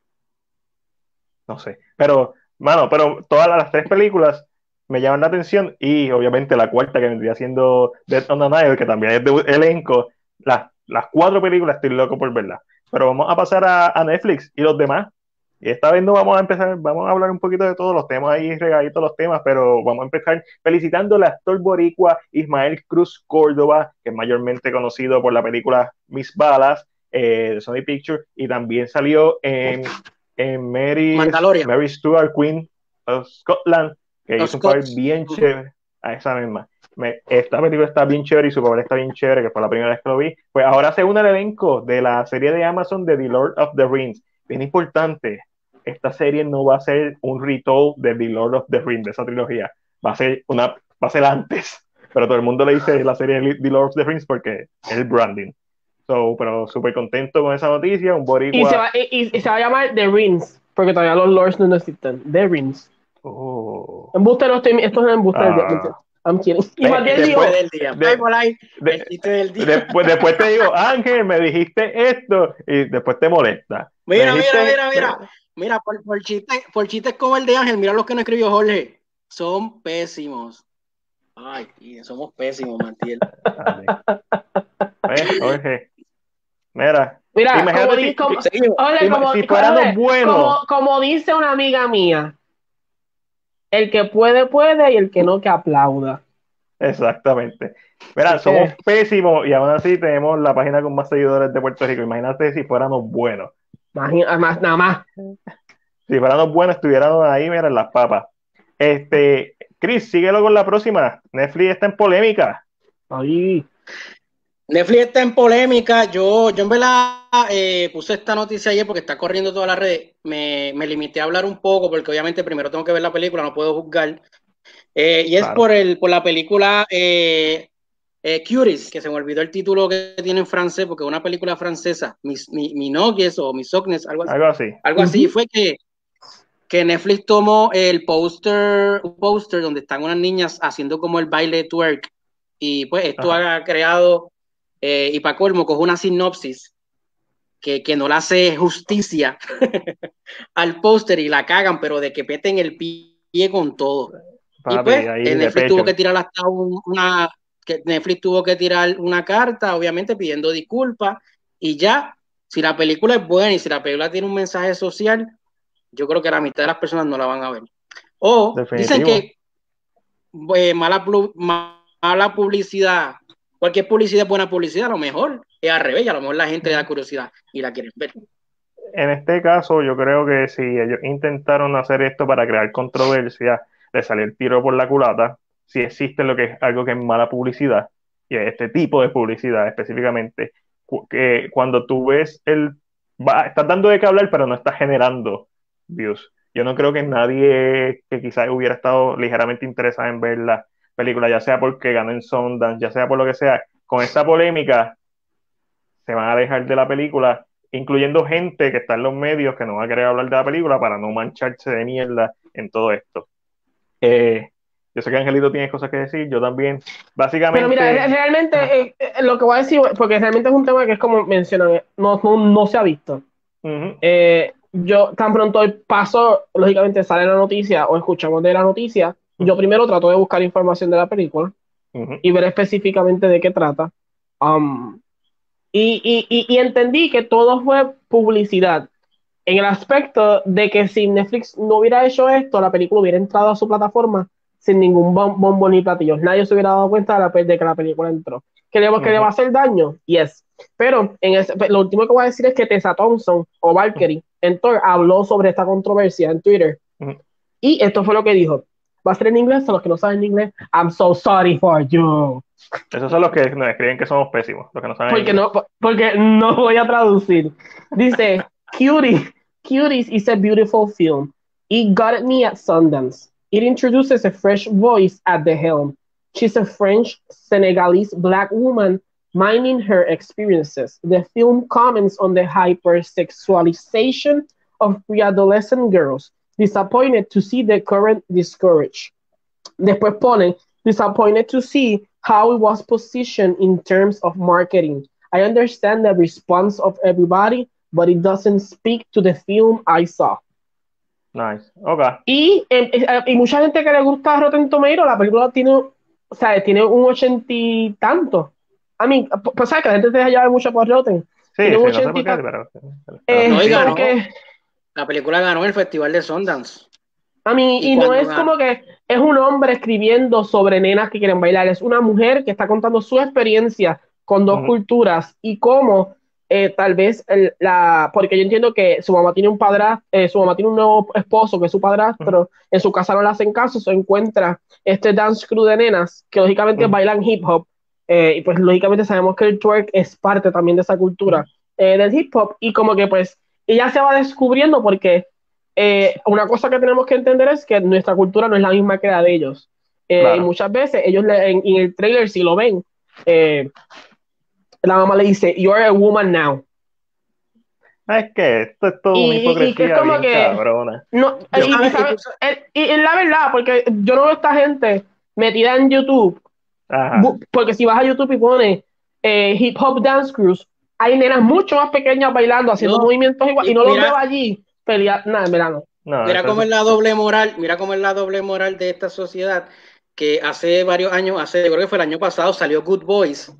No sé. Pero, mano, pero todas las tres películas me llaman la atención y obviamente la cuarta que vendría siendo Death on the Nile, que también es de elenco. Las, las cuatro películas estoy loco por verlas. Pero vamos a pasar a, a Netflix y los demás. Y esta vez no vamos a empezar, vamos a hablar un poquito de todos los temas ahí, regaditos los temas, pero vamos a empezar felicitando al actor boricua Ismael Cruz Córdoba, que es mayormente conocido por la película Miss Balas eh, de Sony Pictures, y también salió en, en Mary. Mary Stuart, Queen of Scotland, que Los hizo un papel bien chévere a esa misma. Me- esta película está bien chévere y su papel está bien chévere, que fue la primera vez que lo vi. Pues ahora se une al elenco de la serie de Amazon de The Lord of the Rings. Bien importante, esta serie no va a ser un retool de The Lord of the Rings, de esa trilogía. Va a ser una, va a ser antes. pero todo el mundo le dice la serie The Lord of the Rings porque es el branding. So, pero súper contento con esa noticia, un boricua. Y se, va, y, y se va a llamar The Rings, porque todavía los Lords no existen. The Rings. Oh. Embuste no estoy, esto es del día. Ah. I'm kidding. Y De- Después del día. de- Ay, de- del día. Después, después te digo, Ángel, me dijiste esto, y después te molesta. Mira, mira, dijiste- mira, mira. Por, por, chiste, por chistes como el de Ángel, mira los que nos escribió Jorge. Son pésimos. Ay, tío, somos pésimos, Mantiel. Ve, Jorge. Mira, mira, como, di- como, si buenos. dice una amiga mía, el que puede, puede, y el que no, que aplauda. exactamente. Mira, somos pésimos y aún así tenemos la página con más seguidores de Puerto Rico. Imagínate si fuéramos buenos. Imagina- más, nada más. Si fuéramos buenos, estuviéramos ahí, mira, en las papas. Este, Chris, síguelo con la próxima. Netflix está en polémica. Ay, Netflix está en polémica. Yo, yo en verdad eh, puse esta noticia ayer porque está corriendo todas las redes. Me, me limité a hablar un poco porque obviamente primero tengo que ver la película, no puedo juzgar. Eh, y es Claro. por, el, por la película eh, eh, Curious, que se me olvidó el título que tiene en francés porque es una película francesa, Mis, mi, Minogues o Misognes, algo así. Algo así. Algo así fue que, que Netflix tomó el póster, un póster donde están unas niñas haciendo como el baile twerk. Y pues esto ha creado, eh, y para colmo, coge una sinopsis que, que no le hace justicia al póster y la cagan, pero de que peten el pie con todo. y pues ahí eh, Netflix tuvo que tirar hasta un- una, que Netflix tuvo que tirar una carta, obviamente pidiendo disculpas, y ya, si la película es buena y si la película tiene un mensaje social, yo creo que la mitad de las personas no la van a ver. O dicen que eh, mala, mala publicidad, cualquier publicidad es buena publicidad, a lo mejor es al revés, a lo mejor la gente le da curiosidad y la quieren ver. En este caso, yo creo que si ellos intentaron hacer esto para crear controversia, de salir tiro por la culata, si existe lo que es algo que es mala publicidad, y este tipo de publicidad específicamente, que cuando tú ves el, va, estás dando de qué hablar, pero no estás generando views. Yo no creo que nadie que quizás hubiera estado ligeramente interesado en ver la película, ya sea porque ganó en Sundance, ya sea por lo que sea, con esta polémica se van a alejar de la película incluyendo gente que está en los medios que no va a querer hablar de la película para no mancharse de mierda en todo esto. Eh, yo sé que Angelito tiene cosas que decir, yo también. Básicamente, Pero mira, re- realmente eh, eh, lo que voy a decir, porque realmente es un tema que es como mencionan, eh, no, no, no se ha visto. Eh, yo tan pronto paso, lógicamente sale la noticia o escuchamos de la noticia, yo primero trato de buscar información de la película y ver específicamente de qué trata. Um, y, y, y, y entendí que todo fue publicidad. En el aspecto de que si Netflix no hubiera hecho esto, la película hubiera entrado a su plataforma sin ningún bom- bombo ni platillos. Nadie se hubiera dado cuenta de, la, pe- de que la película entró. ¿Que le, que le va a hacer daño? Yes. Pero en ese- lo último que voy a decir es que Tessa Thompson o Valkyrie en Thor habló sobre esta controversia en Twitter. Y esto fue lo que dijo. Va a ser en inglés, a los que no saben inglés, I'm so sorry for you. Esos son los que nos escriben que somos pésimos, los que no saben. Porque inglés. no, porque no voy a traducir. Dice, Cutie, Cuties is a beautiful film. It got me at Sundance. It introduces a fresh voice at the helm. She's a French Senegalese black woman mining her experiences. The film comments on the hypersexualization of pre-adolescent girls, disappointed to see the current discourage. Después pone, disappointed to see how it was positioned in terms of marketing. I understand the response of everybody, but it doesn't speak to the film I saw. Nice. Ok. Y, eh, y mucha gente que le gusta Rotten Tomatoes, la película tiene, o sea, tiene un ochenta y tanto. A mí, pues sabes que la gente se deja llevar mucho por Rotten. Sí, Tiene sí, un no sé por qué, 80 pero. pero- Eh, no, y ganó. porque, La película ganó el Festival de Sundance. a mí, ¿Y y no es gana? como que es un hombre escribiendo sobre nenas que quieren bailar, es una mujer que está contando su experiencia con dos culturas y cómo eh, tal vez el- la, porque yo entiendo que su mamá tiene un padrastro, su mamá tiene un nuevo esposo que es su padrastro, en su casa no le hacen caso, se encuentra este dance crew de nenas que lógicamente bailan hip hop eh, y pues lógicamente sabemos que el twerk es parte también de esa cultura eh, del hip hop y como que pues ella se va descubriendo porque eh, una cosa que tenemos que entender es que nuestra cultura no es la misma que la de ellos. Eh, y muchas veces ellos le, en, el trailer, si lo ven, eh, la mamá le dice, You're a woman now. Ah, es que esto es todo una hipocresía y, es como que, cabrona. No, y, y, la verdad, porque yo no veo a esta gente metida en YouTube, porque si vas a YouTube y pones eh, hip hop dance crews, hay nenas mucho más pequeñas bailando, haciendo movimientos igual, y no los veo allí pelear, nada, en No, mira cómo es la doble moral, mira cómo es la doble moral de esta sociedad, que hace varios años, hace, creo que fue el año pasado, salió Good Boys,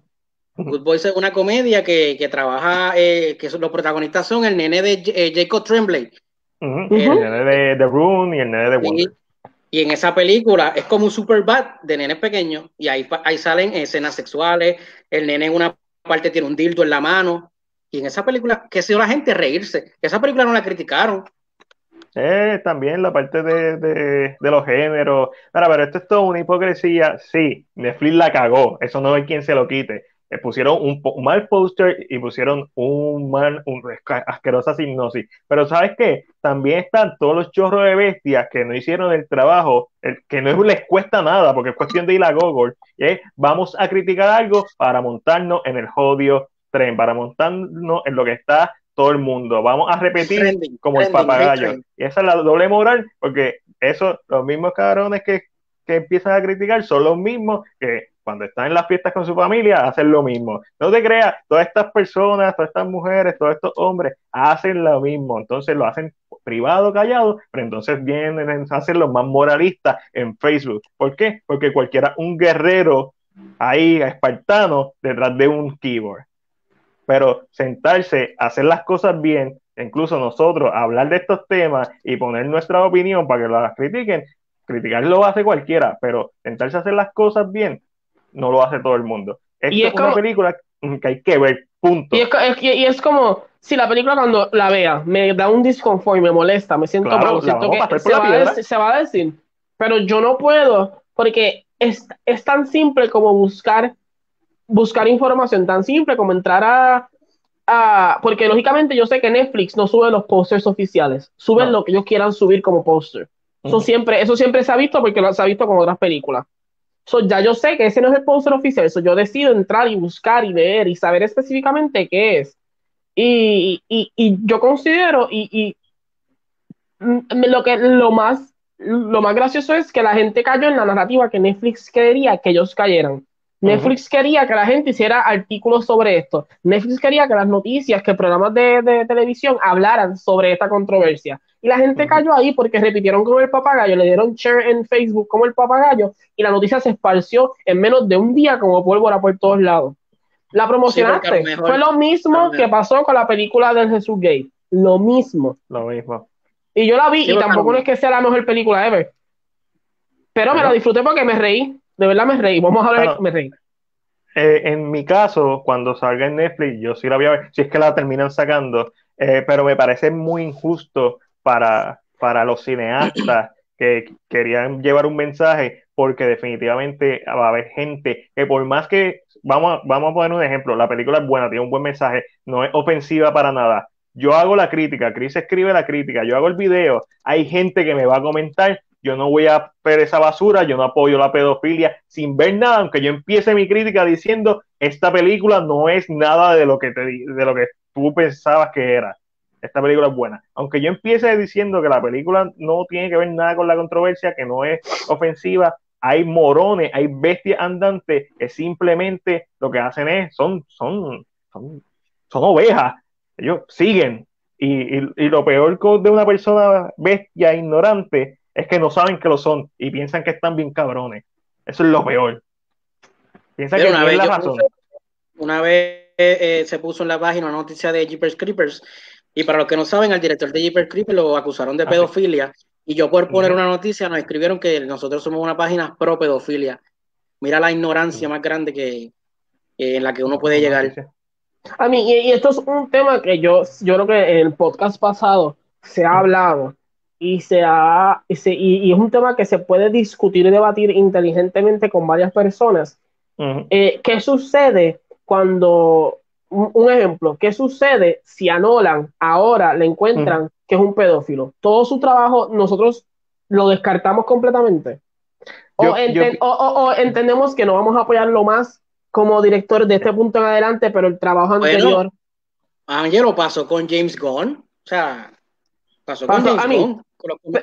Good Boys es una comedia que, que trabaja, eh, que los protagonistas son el nene de eh, Jacob Tremblay. el, nene de The Room y el nene de Wonder. Y, en esa película es como un super bad de nenes pequeños y ahí, ahí salen escenas sexuales, el nene en una parte tiene un dildo en la mano y en esa película, que se la gente reírse, esa película no la criticaron. Eh, también la parte de, de, de los géneros. Ahora, pero esto es todo una hipocresía. Sí, Netflix la cagó. Eso no hay quien se lo quite pusieron un, mal póster y pusieron un mal, un, asquerosa hipnosis. Pero ¿sabes qué? También están todos los chorros de bestias que no hicieron el trabajo, el, que no les cuesta nada, porque es cuestión de ir a Google. Vamos a criticar algo para montarnos en el jodido tren, para montarnos en lo que está todo el mundo. Vamos a repetir como el papagayo. Y esa es la doble moral, porque eso, los mismos cabrones que, que empiezan a criticar son los mismos que cuando están en las fiestas con su familia, hacen lo mismo. No te creas, todas estas personas, todas estas mujeres, todos estos hombres hacen lo mismo. Entonces lo hacen privado, callado, pero entonces vienen a hacer los más moralistas en Facebook. ¿Por qué? Porque cualquiera, un guerrero ahí, espartano, detrás de un keyboard. Pero sentarse, hacer las cosas bien, incluso nosotros hablar de estos temas y poner nuestra opinión para que las critiquen, criticar lo hace cualquiera, pero sentarse a hacer las cosas bien, no lo hace todo el mundo. y es, una película que hay que ver, punto. Y es, y es, como, si la película cuando la vea me da un disconfort y me molesta, me siento mal, siento que se va, decir, se va, a decir, pero yo no puedo porque es, es tan simple como buscar buscar información, tan simple como entrar a, a, porque lógicamente yo sé que Netflix no sube los posters oficiales, suben lo que ellos quieran subir como póster. Eso, siempre, eso siempre se ha visto porque lo se ha visto con otras películas. So, ya yo sé que ese no es el póster oficial, eso yo decido entrar y buscar y ver y saber específicamente qué es. Y, y, y yo considero, y, y, lo que lo más, lo más gracioso es que la gente cayó en la narrativa que Netflix quería que ellos cayeran. Netflix quería que la gente hiciera artículos sobre esto. Netflix quería que las noticias, que programas de, de televisión hablaran sobre esta controversia. Y la gente cayó ahí porque repitieron como el papagayo, le dieron share en Facebook como el papagayo y la noticia se esparció en menos de un día como pólvora por todos lados. La promocionaste. Fue lo mismo que pasó con la película del Jesús Gay. Lo mismo. Lo mismo. Y yo la vi y tampoco no es que sea la mejor película ever. Pero me la disfruté porque me reí. De verdad me reí. Vamos a ver, me reí. Eh, en mi caso, cuando salga en Netflix, yo sí la voy a ver, si es que la terminan sacando, eh, pero me parece muy injusto para, para los cineastas que querían llevar un mensaje, porque definitivamente va a haber gente que por más que, vamos, vamos a poner un ejemplo, la película es buena, tiene un buen mensaje, no es ofensiva para nada. Yo hago la crítica, Chris escribe la crítica, yo hago el video, hay gente que me va a comentar, yo no voy a ver esa basura, yo no apoyo la pedofilia sin ver nada, aunque yo empiece mi crítica diciendo, esta película no es nada de lo que, te, de lo que tú pensabas que era esta película es buena. Aunque yo empiece diciendo que la película no tiene que ver nada con la controversia, que no es ofensiva, hay morones, hay bestias andantes que simplemente lo que hacen es, son, son, son, son ovejas. Ellos siguen. Y, y, lo peor de una persona bestia, ignorante, es que no saben que lo son y piensan que están bien cabrones. Eso es lo peor. Piensan que una vez la razón. una vez eh, se puso en la página una noticia de Jeepers Creepers y para los que no saben, al director de Jeepers Creepers lo acusaron de ah, pedofilia. Y yo por poner una noticia nos escribieron que nosotros somos una página pro pedofilia. Mira la ignorancia más grande que, en la que uno puede llegar. A mí, y, esto es un tema que yo, yo creo que en el podcast pasado se ha hablado y, se ha, y, es un tema que se puede discutir y debatir inteligentemente con varias personas. Eh, ¿Qué sucede cuando un, ejemplo, ¿qué sucede si a Nolan ahora le encuentran que es un pedófilo? Todo su trabajo nosotros lo descartamos completamente. O, Yo- enten- yo- o- o- o entendemos que no vamos a apoyarlo más como director de este punto en adelante, pero el trabajo Bueno, anterior. Angelo pasó con James Gunn. O sea, pasó con James a mí- Gunn. Con lo-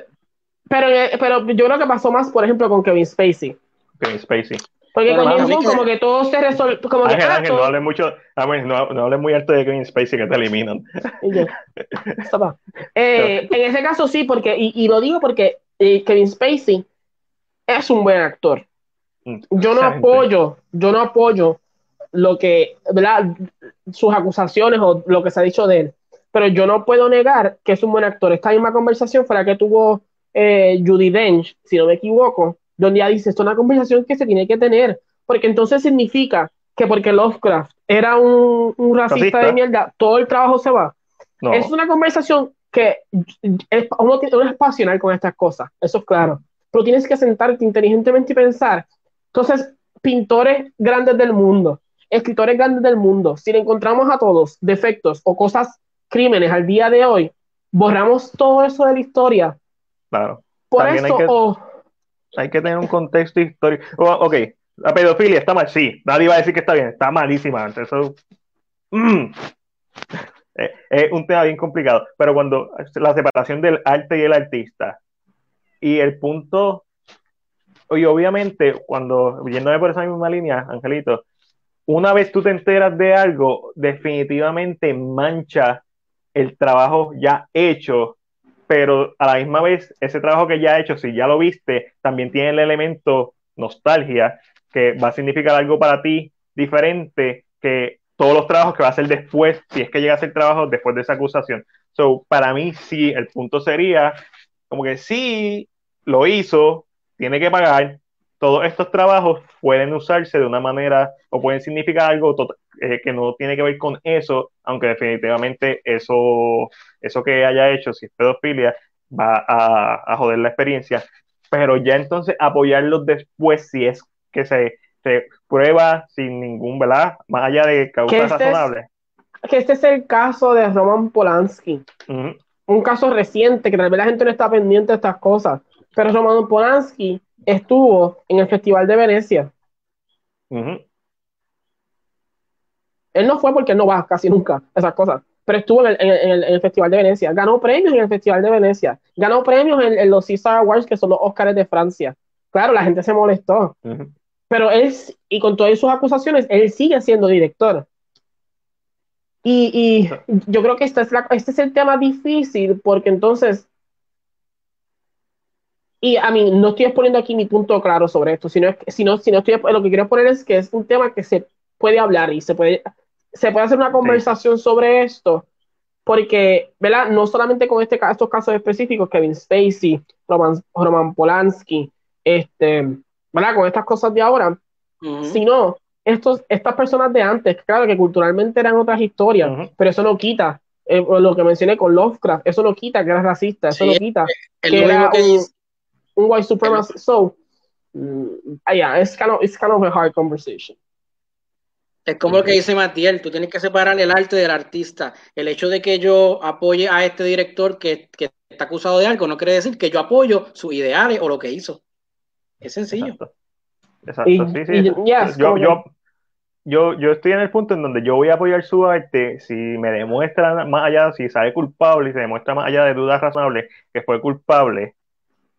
Pero, eh, pero yo creo que pasó más, por ejemplo, con Kevin Spacey. Kevin Spacey. Porque con James a mí Gunn que- como que todo se resolvió. Como que, Ángel, ah, Ángel, no hables mucho, Ángel, no, no hables muy alto de Kevin Spacey que te eliminan. Eh, en ese caso sí, porque, y, y lo digo porque eh, Kevin Spacey es un buen actor. Yo no apoyo, yo no apoyo lo que, ¿verdad? Sus acusaciones o lo que se ha dicho de él. Pero yo no puedo negar que es un buen actor. Esta misma conversación fue la que tuvo eh, Judy Dench, si no me equivoco, donde ella dice, esto es una conversación que se tiene que tener, porque entonces significa que porque Lovecraft era un, un racista Racista. de mierda, todo el trabajo se va. No, Es una conversación que es, uno, tiene- uno es pasional con estas cosas, eso es claro. Pero tienes que sentarte inteligentemente y pensar. Entonces, pintores grandes del mundo, escritores grandes del mundo, si le encontramos a todos defectos o cosas, crímenes al día de hoy, borramos todo eso de la historia. claro. Por También eso, que- o Hay que tener un contexto histórico. Oh, ok, la pedofilia está mal, sí. Nadie va a decir que está bien, está malísima. Eso mm. Eh, es un tema bien complicado. Pero cuando la separación del arte y el artista y el punto, y obviamente, cuando yéndome por esa misma línea, Angelito, una vez tú te enteras de algo, definitivamente mancha el trabajo ya hecho pero a la misma vez, ese trabajo que ya ha hecho, si ya lo viste, también tiene el elemento nostalgia, que va a significar algo para ti diferente que todos los trabajos que va a hacer después, si es que llega a hacer trabajo después de esa acusación. So, para mí, sí, el punto sería como que sí, lo hizo, tiene que pagar. Todos estos trabajos pueden usarse de una manera o pueden significar algo eh, que no tiene que ver con eso, aunque definitivamente eso eso que haya hecho, si es pedofilia, va a, a joder la experiencia. Pero ya entonces apoyarlos después, si es que se, se prueba sin ningún, ¿verdad? Más allá de causas este es- razonables. que este es el caso de Roman Polanski. Un caso reciente, que tal vez la gente no está pendiente de estas cosas, pero Roman Polanski estuvo en el Festival de Venecia. ujú. Él no fue porque él no va casi nunca esas cosas, pero estuvo en el, en el- en el- en el Festival de Venecia. Ganó premios en el Festival de Venecia. Ganó premios en, en los Caesar Awards, que son los Oscars de Francia. Claro, la gente se molestó, Ujú. pero él, y con todas sus acusaciones, él sigue siendo director. Y, y yo creo que esta es la- este es el tema difícil, porque entonces, y a mí no estoy exponiendo aquí mi punto claro sobre esto, sino, sino, sino estoy, lo que quiero poner es que es un tema que se puede hablar y se puede, se puede hacer una conversación sobre esto, porque, ¿verdad? No solamente con este, estos casos específicos, Kevin Spacey, Roman, Roman Polanski, este, ¿verdad? Con estas cosas de ahora, Ujú. sino estos, estas personas de antes, claro que culturalmente eran otras historias, Ujú. pero eso no quita, eh, lo que mencioné con Lovecraft, eso no quita que era racista, eso Sí, no quita Es que lo era que un, dice. Un white supremacist. So, mm, ah, yeah, it's kind, of, it's kind of a hard conversation. Es como lo que dice Matiel, tú tienes que separar el arte del artista. El hecho de que yo apoye a este director que, que está acusado de algo no quiere decir que yo apoyo sus ideales o lo que hizo. Es sencillo. Exacto. Exacto, Y- sí, sí. y- yes, yo, yo, yo, yo estoy en el punto en donde yo voy a apoyar su arte si me demuestra más allá, si sale culpable y se demuestra más allá de dudas razonables que fue culpable,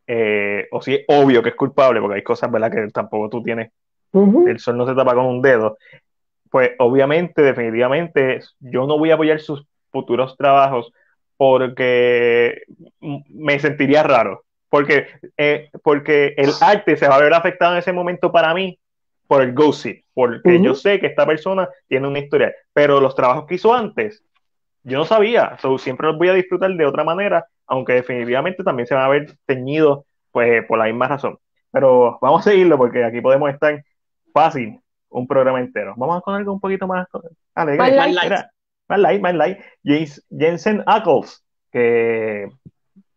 eh, o si es obvio que es culpable, porque hay cosas, ¿verdad?, que tampoco tú tienes el sol no se tapa con un dedo, pues obviamente, definitivamente, yo no voy a apoyar sus futuros trabajos porque me sentiría raro. Porque, eh, porque el arte se va a ver afectado en ese momento para mí por el gossip, porque yo sé que esta persona tiene una historia, pero los trabajos que hizo antes, yo no sabía, so, siempre los voy a disfrutar de otra manera, aunque definitivamente también se van a ver teñidos pues, por la misma razón. Pero vamos a seguirlo porque aquí podemos estar fácil un programa entero. Vamos con algo un poquito más alegre. Más light. Mira, más light, más light. James- Jensen Ackles, que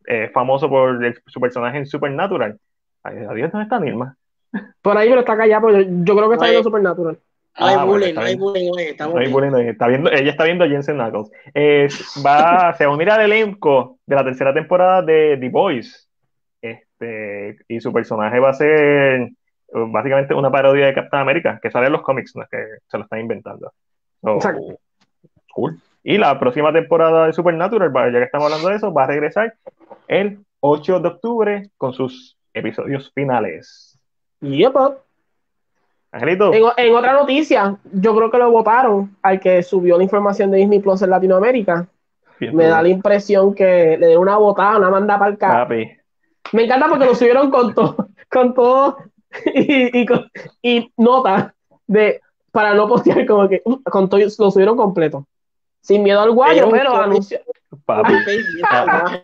es famoso por el- su personaje en Supernatural. Adiós, ¿dónde está Nilma? Por ahí, pero está callado, porque yo, yo creo que está Oye. viendo Supernatural. No hay Ah, bueno, bullying, está no hay bullying, oye, estamos No hay bullying, está viendo, ella está viendo a Jensen Ackles. Es- va, se va a unir al elenco de la tercera temporada de The Boys. Este, y su personaje va a ser básicamente una parodia de Captain America, que sale en los cómics, no es que se lo están inventando. So, Exacto. cool. Y la próxima temporada de Supernatural, ya que estamos hablando de eso, va a regresar el 8 de octubre con sus episodios finales. Yep. Angelito, En, en otra noticia, yo creo que lo votaron al que subió la información de Disney Plus en Latinoamérica. bien Me da la impresión que le dieron una botada, una manda para el carro. Me encanta porque lo subieron con todo, con todo y, y, con- y nota de para no postear como que uh, con todo lo subieron completo. Sin miedo al guayo, Pero- papi, Ah.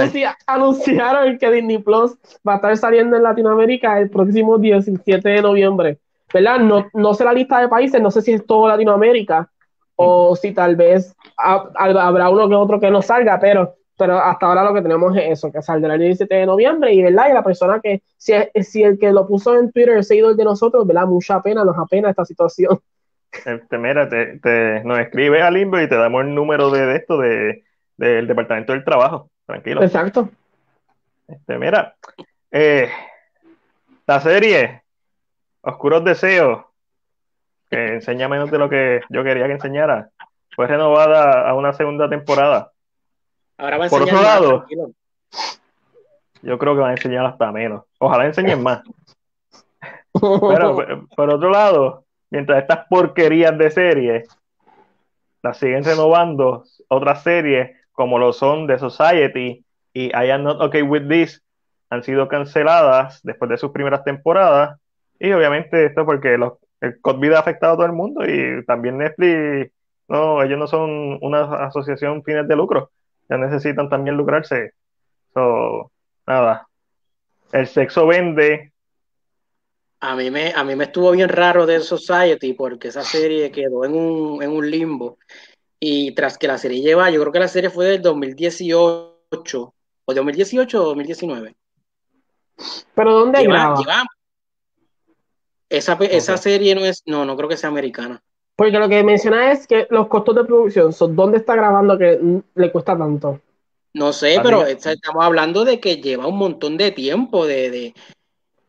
anuncia- anunciaron que Disney Plus va a estar saliendo en Latinoamérica el próximo 17 de noviembre. ¿Verdad? No, no sé la lista de países, no sé si es todo Latinoamérica o si tal vez ha- habrá uno que otro que no salga, pero, pero hasta ahora lo que tenemos es eso, que saldrá el 17 de noviembre y, ¿verdad? Y la persona que, si, si el que lo puso en Twitter es seguidor de nosotros, ¿verdad? Mucha pena, nos apena esta situación. Este, mira, te, te- nos escribe al Limbo y te damos el número de, de esto de, del Departamento del Trabajo. Tranquilo. Exacto. Este, mira, eh, la serie Oscuros Deseos, que enseña menos de lo que yo quería que enseñara, fue renovada a una segunda temporada. Ahora va a Por enseñar otro lado- tranquilo. Yo creo que van a enseñar hasta menos. Ojalá enseñen más. Pero por, por otro lado, mientras estas porquerías de series las siguen renovando, otras series como lo son The Society y I Am Not Okay With This han sido canceladas después de sus primeras temporadas. Y obviamente esto porque el COVID ha afectado a todo el mundo y también Netflix, no, ellos no son una asociación fines de lucro, ya necesitan también lucrarse. So, nada. El sexo vende, A mí, me, a mí me estuvo bien raro de Society porque esa serie quedó en un, en un limbo. Y tras que la serie lleva, yo creo que la serie fue del 2018, o 2018 o 2019. pero ¿dónde Lleva- lleva- esa, esa serie no es, no, no creo que sea americana. Porque lo que menciona es que los costos de producción son dónde está grabando que le cuesta tanto. No sé, pero estamos hablando de que lleva un montón de tiempo de, de,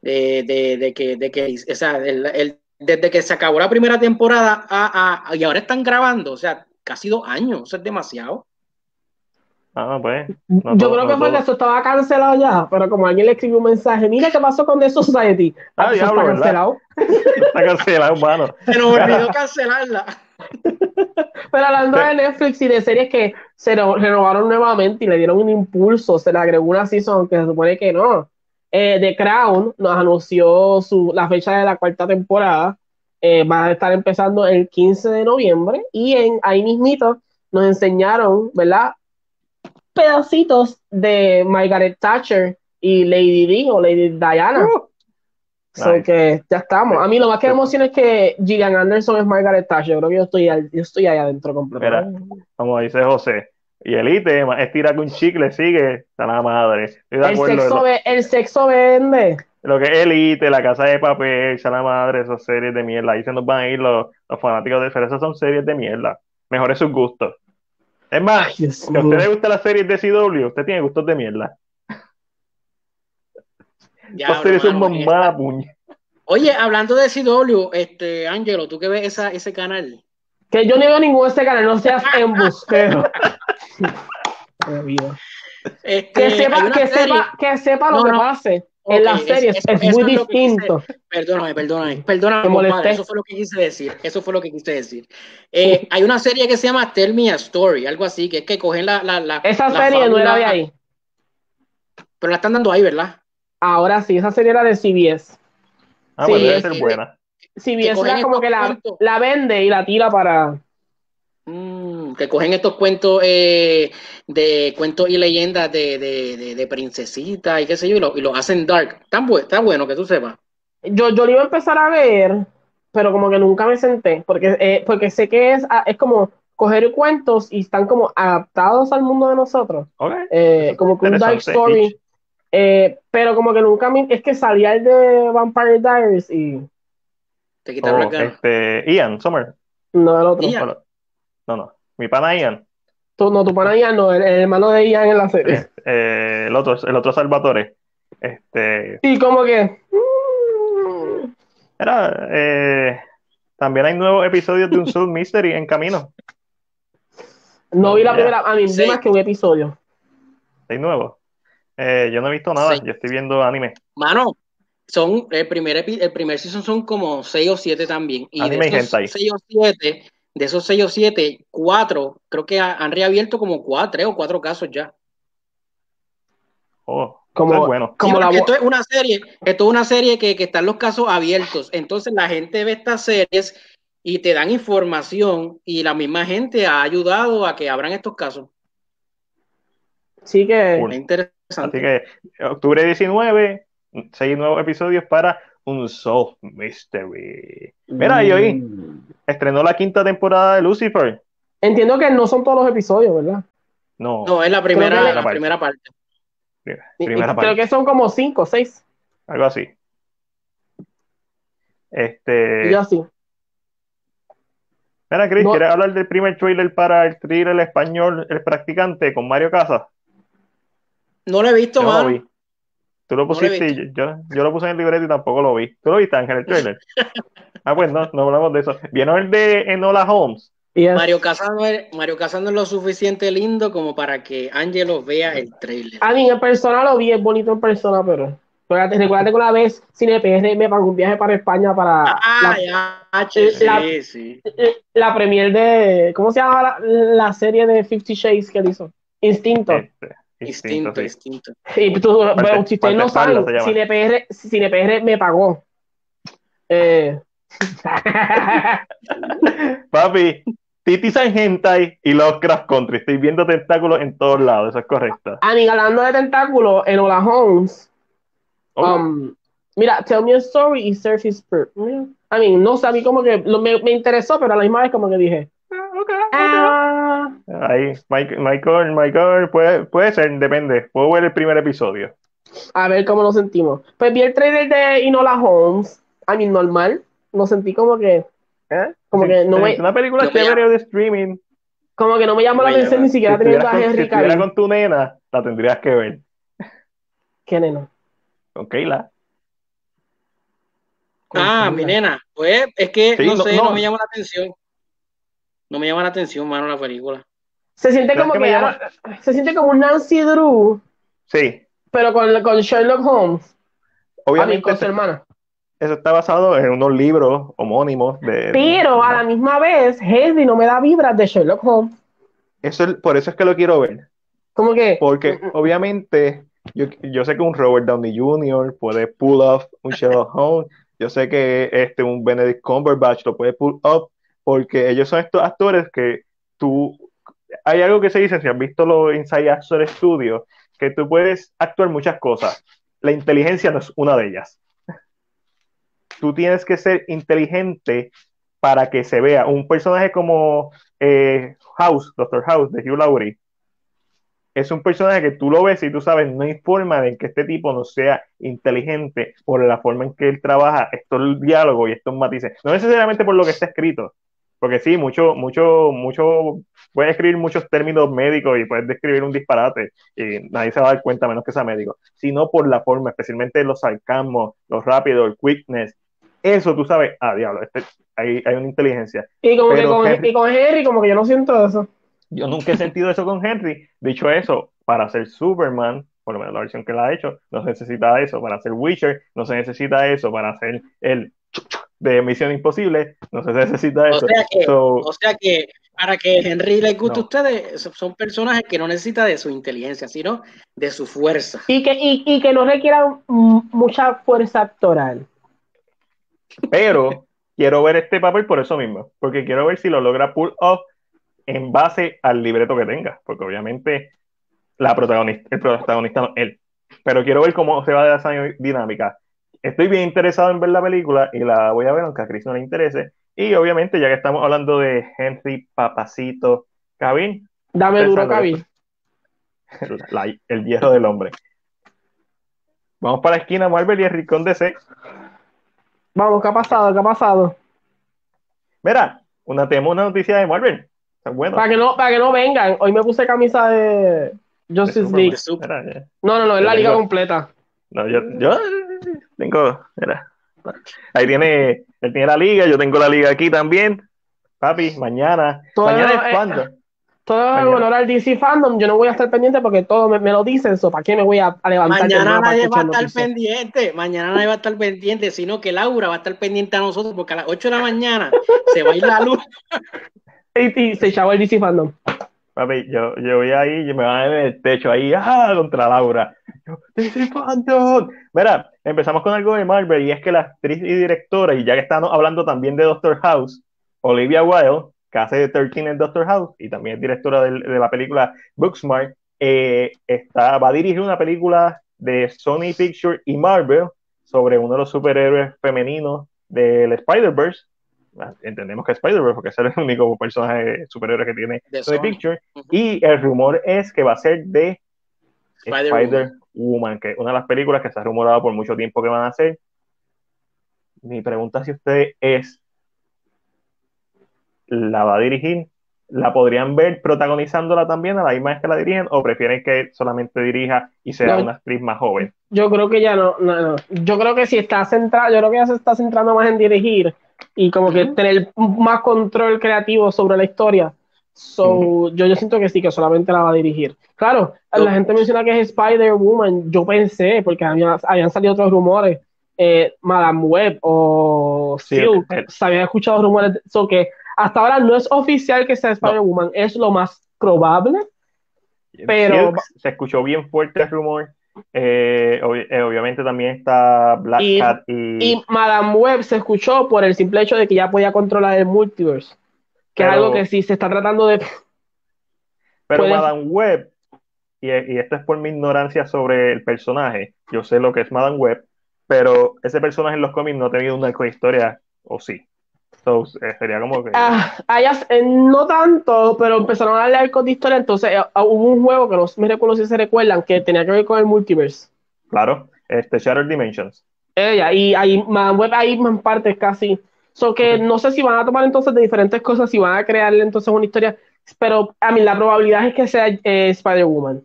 de, de, de que, de que o sea, el- el- desde que se acabó la primera temporada a, a- y ahora están grabando, o sea, casi dos años, eso es demasiado. ah, pues, no Yo todo- creo que no que eso estaba cancelado ya, pero como alguien le escribió un mensaje, mira qué pasó con The Society. Ah, eso diablo, está ¿verdad? cancelado. Está cancelado, hermano. Se nos olvidó cancelarla. Pero hablando de Netflix y de series que se re- renovaron nuevamente y le dieron un impulso, se le agregó una season, aunque se supone que no. Eh, The Crown nos anunció su, la fecha de la cuarta temporada. Eh, va a estar empezando el 15 de noviembre y en, ahí mismito nos enseñaron, ¿verdad? Pedacitos de Margaret Thatcher y Lady Di o Lady Diana. Uh, So Nice. que ya estamos. A mí lo más que me emociona es que Gillian Anderson es Margaret Thatcher. Yo creo que yo estoy, yo estoy ahí adentro completo. Mira. como dice José. Y Elite, más estira que un chicle, sigue, está la madre. Estoy de El acuerdo. sexo, Lo, ve- el sexo vende. lo que es Elite, La Casa de Papel, está la madre, esas series de mierda. Ahí se nos van a ir los, los fanáticos de pero esas son series de mierda. Mejores sus gustos. Es más, si a usted le gustan las series de CW, usted tiene gustos de mierda. Ya, Las series son eh, mamadas, puñe. Oye, hablando de CW, este, Ángelo, tú que ves esa, ese canal, Que yo no veo ningún de este canal, no seas embustero. Este, que sepa, que sepa, que sepa lo No, que no. pase Ok, en las es- series. Es, muy quise- distinto. Perdóname, perdóname, perdóname, compadre, eso fue lo que quise decir, eso fue lo que quise decir. Eh, hay una serie que se llama Tell Me a Story, algo así, que es que cogen la, la, la Esa la serie no era de ahí. Pero la están dando ahí, ¿verdad? Ahora sí, esa serie era de CBS. Ah, Sí, pues debe es ser buena. CBS era como que la, la vende y la tira para. Mm, que cogen estos cuentos eh, de cuentos y leyendas de, de, de, de princesita y qué sé yo, y lo, y lo hacen dark. Tan bu- está bueno que tú sepas. Yo, yo lo iba a empezar a ver, pero como que nunca me senté, porque, eh, porque sé que es, ah, es como coger cuentos y están como adaptados al mundo de nosotros, eh, como que un dark story, eh, pero como que nunca me, es que salía el de Vampire Diaries y Te quitaron Oh, las ganas. este, Ian Summer. no el otro. Ian. No, no, mi pana Ian. Tú, no, tu pana Ian, no, el, el hermano de Ian en la serie. Este, eh, el otro, el otro Salvatore. Este, Y como que. era, eh, también hay nuevos episodios de un Soul Mystery en camino. No vi la Ya. primera. A mí, vi Sí. más que un episodio. Hay nuevos. Eh, yo no he visto nada, Sí. yo estoy viendo anime. Mano, son el primer epi- el primer season son como 6 o 7 también. Y Anime y de esos hentai. 6 o 7, de esos 6 o 7, 4, creo que ha- han reabierto como 4, 3 o 4 casos ya. Oh, Como- es bueno. Sí, Como la esto es una serie, esto es una serie que, que están los casos abiertos. Entonces la gente ve estas series y te dan información y la misma gente ha ayudado a que abran estos casos. Sí que. Cool. Es interesante. Así que octubre 19, seis nuevos episodios para un Soul Mystery. Mira, y hoy Mm. estrenó la quinta temporada de Lucifer. Entiendo que no son todos los episodios, ¿verdad? No, No, es la primera, la la- primera parte. Y- y primera creo parte, que son como cinco, seis. algo así. Este, Y yo así. mira, Chris, No. ¿quieres hablar del primer trailer para el thriller español El Practicante con Mario Casas? No lo he visto, Yo no lo mano. vi. Tú lo No lo he pusiste y yo, yo lo puse en el libreto y tampoco lo vi. ¿Tú lo viste, Ángel, el trailer? ah, pues no, no hablamos de eso. ¿Vieron el de Enola Holmes? Y es- Mario Casas no es, Mario Casas no es lo suficiente lindo como para que Angelo vea el trailer. A mí en persona lo vi, es bonito en persona, pero. Recuérdate, recuérdate que una vez CinePR me pagó un viaje para España para Ah, la, ya, che, la- sí, sí. la premier de. ¿Cómo se llama la, la serie de Fifty Shades que él hizo? Instinto. Este, Instinto, sí. instinto. Y tú, Parte- bueno, si ustedes no saben. CinePR, CinePR me pagó. Eh, Papi, Titis and Hentai y Lovecraft Country. Estoy viendo tentáculos en todos lados, eso es correcto. a mí, hablando de tentáculos, en Hola Holmes, Oh, um, mira, Tell Me a Story y Surface Perk. A mí, no sé, a mí como que lo- me, me interesó, pero a la misma vez como que dije, ah, Ahí, Michael, Michael, puede, puede ser, depende. Puedo ver el primer episodio. a ver cómo nos sentimos. Pues vi el trailer de Inola Holmes, a mí normal, lo sentí como que, ¿eh? Como Sí, que no me, es una película no me chévere de streaming. como que no me llamó No la atención ni siquiera si teniendo a si Henry Cavill. con tu nena, la tendrías que ver. ¿Qué nena? Con Keila. Ah, mi nena. Pues es que Sí, no no- sé, no. no me llama la atención. No me llama la atención, mano, la película. Se siente ¿Sabes como que llama? se siente como un Nancy Drew, Sí, pero con, con Sherlock Holmes, a mí, obviamente con su hermana. eso está basado en unos libros homónimos de... Pero a la misma vez, Henry no me da vibras de Sherlock Holmes. Eso es- por eso es que lo quiero ver. Como que, Porque obviamente yo, yo sé que un Robert Downey Jr. puede pull off un Sherlock Holmes. Yo sé que este, un Benedict Cumberbatch lo puede pull off porque ellos son estos actores que tú... Hay algo que se dice, si has visto los Inside Actor Studios, que tú puedes actuar muchas cosas. La inteligencia no es una de ellas. Tú tienes que ser inteligente para que se vea. Un personaje como eh, House, Doctor House, de Hugh Laurie, es un personaje que tú lo ves y tú sabes, no hay forma de que este tipo no sea inteligente por la forma en que él trabaja estos diálogos y estos matices. No necesariamente por lo que está escrito, porque sí, mucho, mucho, mucho, puedes escribir muchos términos médicos y puedes describir un disparate y nadie se va a dar cuenta menos que sea médico, sino por la forma, especialmente los sarcasmos, los rápidos, el quickness. Eso tú sabes, ah, diablo, este, hay, hay una inteligencia. y como que pero con, Henry- y con Henry, como que yo no siento eso. Yo nunca he sentido eso con Henry. Dicho eso, para ser Superman, por lo menos la versión que él ha hecho, no se necesita eso. Para ser Witcher, no se necesita eso. Para hacer el de Misión Imposible, no se necesita O eso. sea que, So, o sea que para que Henry le guste No. a ustedes, so- son personajes que no necesitan de su inteligencia, sino de su fuerza. Y que, y, y que no requiera mm, mucha fuerza actoral. pero quiero ver este papel por eso mismo, porque quiero ver si lo logra pull off en base al libreto que tenga, porque obviamente la protagonista, el protagonista no es él. Pero quiero ver cómo se va a dar esa dinámica. Estoy bien interesado en ver la película y la voy a ver aunque a Chris no le interese. Y obviamente, ya que estamos hablando de Henry Papacito Cavill, Dame duro, la- el viejo del hombre. Vamos para la esquina Marvel y el rincón DC. Vamos, ¿qué ha pasado? ¿Qué ha pasado? Mira, una, tenemos una noticia de Marvel. Está bueno. Para que no, para que no vengan. Hoy me puse camisa de, Justice. League. Mira. No, no, no, es la liga completa. No, yo, yo tengo. mira. Ahí tiene. Él tiene la liga, yo tengo la liga aquí también. Papi, mañana. Todo mañana es- es cuando. Todo en honor al DC Fandom, yo no voy a estar pendiente porque todo me, me lo dicen, eso ¿para qué me voy a, a levantar Mañana nadie va a estar noticias? pendiente, mañana nadie va a estar pendiente, sino que Laura va a estar pendiente a nosotros porque a las 8 de la mañana se va a ir la luz. Y, y se echaba el DC Fandom. Papi, yo, yo voy ahí y me van a ver en el techo ahí, ¡ah! contra Laura. Yo, Phantom. Mira, empezamos con algo de Marvel y es que la actriz y directora, y ya que estamos hablando también de Doctor House, Olivia Wilde, que hace de 13 en Doctor House y también es directora de, la película Booksmart, eh, está, va a dirigir una película de Sony Pictures y Marvel sobre uno de los superhéroes femeninos del Spider-Verse. Ah, Entendemos que es Spider-Verse porque es el único personaje superhéroe que tiene De Sony. Pictures. Y el rumor es que va a ser de Spider-Woman. Spider-Woman, que es una de las películas que se ha rumorado por mucho tiempo que van a hacer. Mi pregunta hacia ustedes es, ¿la va a dirigir? ¿La podrían ver protagonizándola también a la misma vez que la dirigen o prefieren que solamente dirija y sea No. una actriz más joven? Yo creo que ya no, no, no. Yo creo que si está centrado, yo creo que ya se está centrando más en dirigir y como que tener más control creativo sobre la historia. So, yo, yo siento que sí, que solamente la va a dirigir. Claro, la gente menciona que es Spider-Woman. Yo pensé, porque había- habían salido otros rumores, eh, Madame Web o Sí, Silk, se habían escuchado rumores, so que hasta ahora no es oficial que sea Spider-Woman, es lo más probable. Pero- Silk se escuchó bien fuerte el rumor. Eh, eh, obviamente también está Black Y- Cat y, Y Madame Web se escuchó por el simple hecho de que ya podía controlar el multiverse, que es algo que sí se está tratando de... Pero Madame Web, y, y esto es por mi ignorancia sobre el personaje, yo sé lo que es Madame Web, pero ese personaje en los cómics no ha tenido una historia, o sí. So, eh, sería como que. Ah, ellas, eh, no tanto, pero empezaron a darle arcos de historia, entonces eh, ah, hubo un juego que no me recuerdo si se recuerdan, que tenía que ver con el multiverse. Claro, este Shattered Dimensions. Ella, y ahí Madame Web hay más partes casi. So que no sé si van a tomar entonces de diferentes cosas, si van a crearle entonces una historia, pero a mí la probabilidad es que sea eh, Spider-Woman.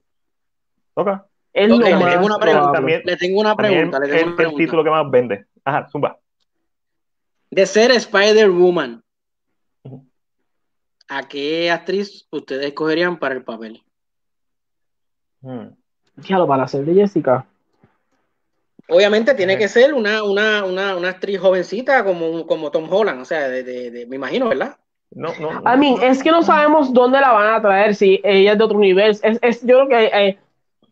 Ok. Es Ok, lo le más tengo una pregunta. También- Le tengo una También pregunta. Le es tengo una el título que más vende. Ajá, Zumba. De ser Spider-Woman. ¿a qué actriz ustedes escogerían para el papel? Hmm. Diablo, para hacer de Jessica. Obviamente tiene que ser una, una, una, una actriz jovencita como, como Tom Holland, o sea, de, de- de- me imagino, ¿verdad? No, no. I mean, es que no sabemos dónde la van a traer, si ella es de otro universo. Es, es, yo creo que eh,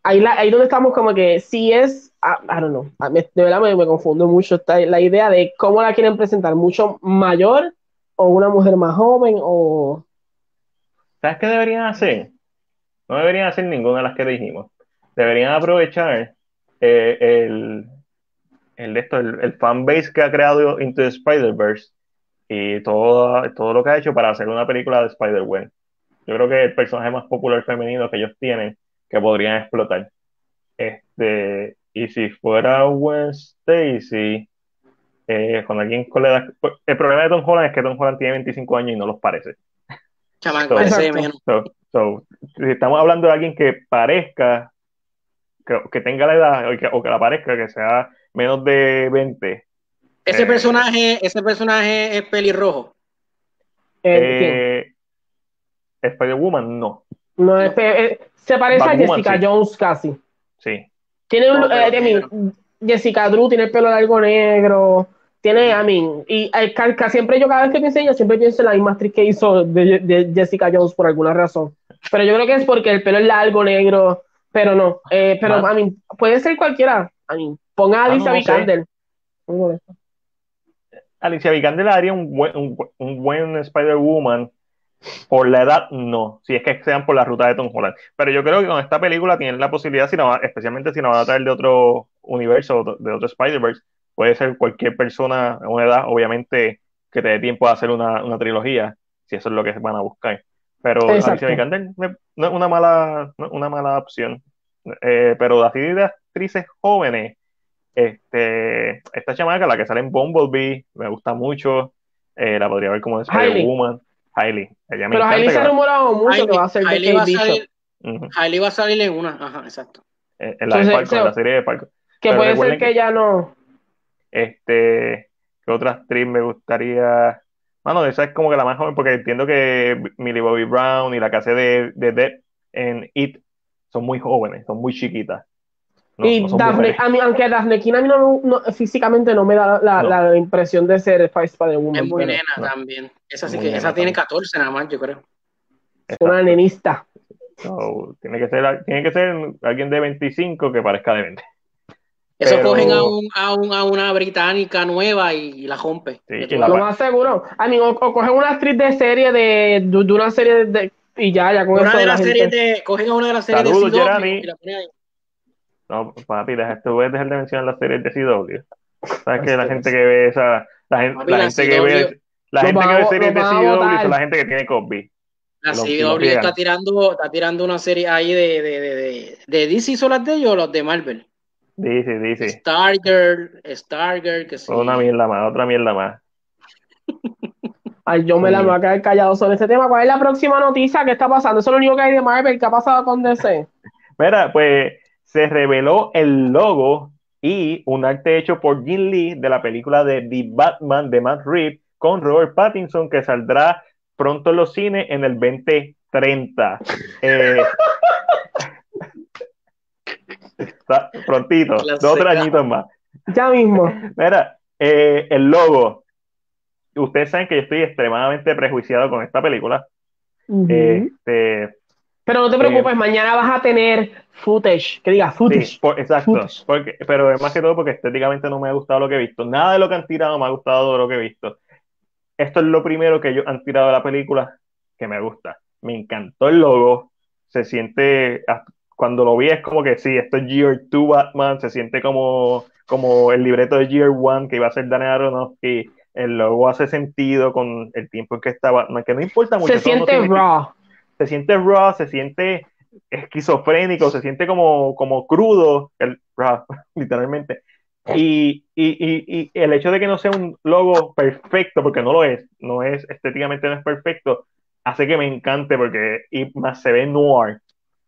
ahí, la, ahí donde estamos como que si es, ah, I don't know, Ah, me- de verdad me, me confundo mucho esta, la idea de cómo la quieren presentar, mucho mayor o una mujer más joven o... ¿Sabes qué deberían hacer? No deberían hacer ninguna de las que dijimos. Deberían aprovechar eh, el, el, esto, el, el fanbase que ha creado Into the Spider-Verse y todo, todo lo que ha hecho para hacer una película de Spider-Man. Yo creo que es el personaje más popular femenino que ellos tienen que podrían explotar. Este, y si fuera Gwen Stacy, eh, con alguien con la edad. El problema de Tom Holland es que Tom Holland tiene 25 años y no los parece. So- parece so, si estamos hablando de alguien que parezca, que, que tenga la edad, o que, o que la parezca, que sea menos de 20, Ese Eh, personaje, ese personaje es pelirrojo. eh, eh, Spider-Woman, no. No, es pe- eh, se parece a Jessica sí. Jones casi. Sí. Tiene un, No, pero eh, I mean, Jessica Drew tiene el pelo largo negro. Tiene, I mean, y siempre yo cada vez que pienso en ella, siempre pienso en la misma actriz que hizo de, de Jessica Jones por alguna razón. Pero yo creo que es porque el pelo es largo, negro, pero no. Eh, pero, Ah. I mean, puede ser cualquiera. I mean, ponga a Ah, no, Alicia no sé. Vikander. Molesto. Alicia Vikander haría un buen, un, un buen Spider-Woman. Por la edad, no. Si es que sean por la ruta de Tom Holland. Pero yo creo que con esta película tienen la posibilidad, si no, va- especialmente si nos van a traer de otro universo, de otro Spider-Verse, puede ser cualquier persona a una edad, obviamente, que te dé tiempo de hacer una, una trilogía, si eso es lo que van a buscar. Pero. Alicia Vikander me- no es una mala, no es una mala opción. Eh, pero así de actrices jóvenes, este, esta chamaca, la que sale en Bumblebee, me gusta mucho. Eh, la podría ver como Hailey. Spider-Woman. Hailey. Ella me Pero Hailey se ha rumorado mucho que va a ser de Hailey va a salir. Hailey va a salir en una, ajá, exacto. En, en la de en la serie de Falcon. Que Pero puede ser que que- ya no. Este, ¿qué otra actriz me gustaría? Bueno, esa es como que la más joven, porque entiendo que Millie Bobby Brown y la que hace de, de Dead en It son muy jóvenes, son muy chiquitas. No, y no Daphne, a mí, aunque Daphne Keen a mí no, me- no- físicamente no me da la, No. la impresión de ser Spider-Woman. Es muy nena no. también. Esa sí Muy que, nena esa tiene también. 14 nada más, yo creo. es una nenista. Tiene que ser, tiene que ser alguien de 25 que parezca de 20. Eso Pero- cogen a, un, a, un- a una británica nueva y, la rompe. Sí, y la Lo la- más seguro. A mí, o, o cogen una actriz de serie de, de, de una serie de, y ya, ya con una eso de la las gente- series de. Cogen a una de las series Saludos, de CW y la ponen ahí. No, papi, deja, tú puedes dejar de mencionar las series de CW. Sabes que la Este, gente que ve esa, la gente, Papi, la la gente que ve, la gente que ve series de CW son la gente que tiene Cosby. La CW está tirando, está tirando una serie ahí de, de, de, de, de DC son las de ellos o los de Marvel. Dice, dice. Stargirl, Stargirl, que sí. Una mierda más, otra mierda más. Ay, yo me la voy a quedar callado sobre este tema. ¿Cuál es la próxima noticia? ¿Qué está pasando? Eso es lo único que hay de Marvel. ¿Qué ha pasado con DC? Mira, pues se reveló el logo y un arte hecho por Jim Lee de la película de The Batman de Matt Reeves con Robert Pattinson que saldrá pronto en los cines en el 2030. Eh, está prontito, La dos o tres añitos más. Ya mismo. Mira, eh, el logo. Ustedes saben que yo estoy extremadamente prejuiciado con esta película. Este, Pero no te preocupes, mañana vas a tener footage. Que diga footage. Sí, por- exacto. Footage. Porque, pero es más que todo porque estéticamente no me ha gustado lo que he visto. Nada de lo que han tirado me ha gustado de lo que he visto. Esto es lo primero que ellos han tirado de la película que me gusta. Me encantó el logo. Se siente, cuando lo vi es como que sí, esto es Year 2 Batman. Se siente como, como el libreto de Year 1 que iba a ser Danny Aronofsky. El logo hace sentido con el tiempo en que está Batman, que no importa mucho. Se no siente significa- raw. se siente raw, se siente esquizofrénico, se siente como, como crudo, el raw, literalmente. Y, y, y, y el hecho de que no sea un logo perfecto, porque no lo es, no es estéticamente no es perfecto, hace que me encante porque y más se ve noir.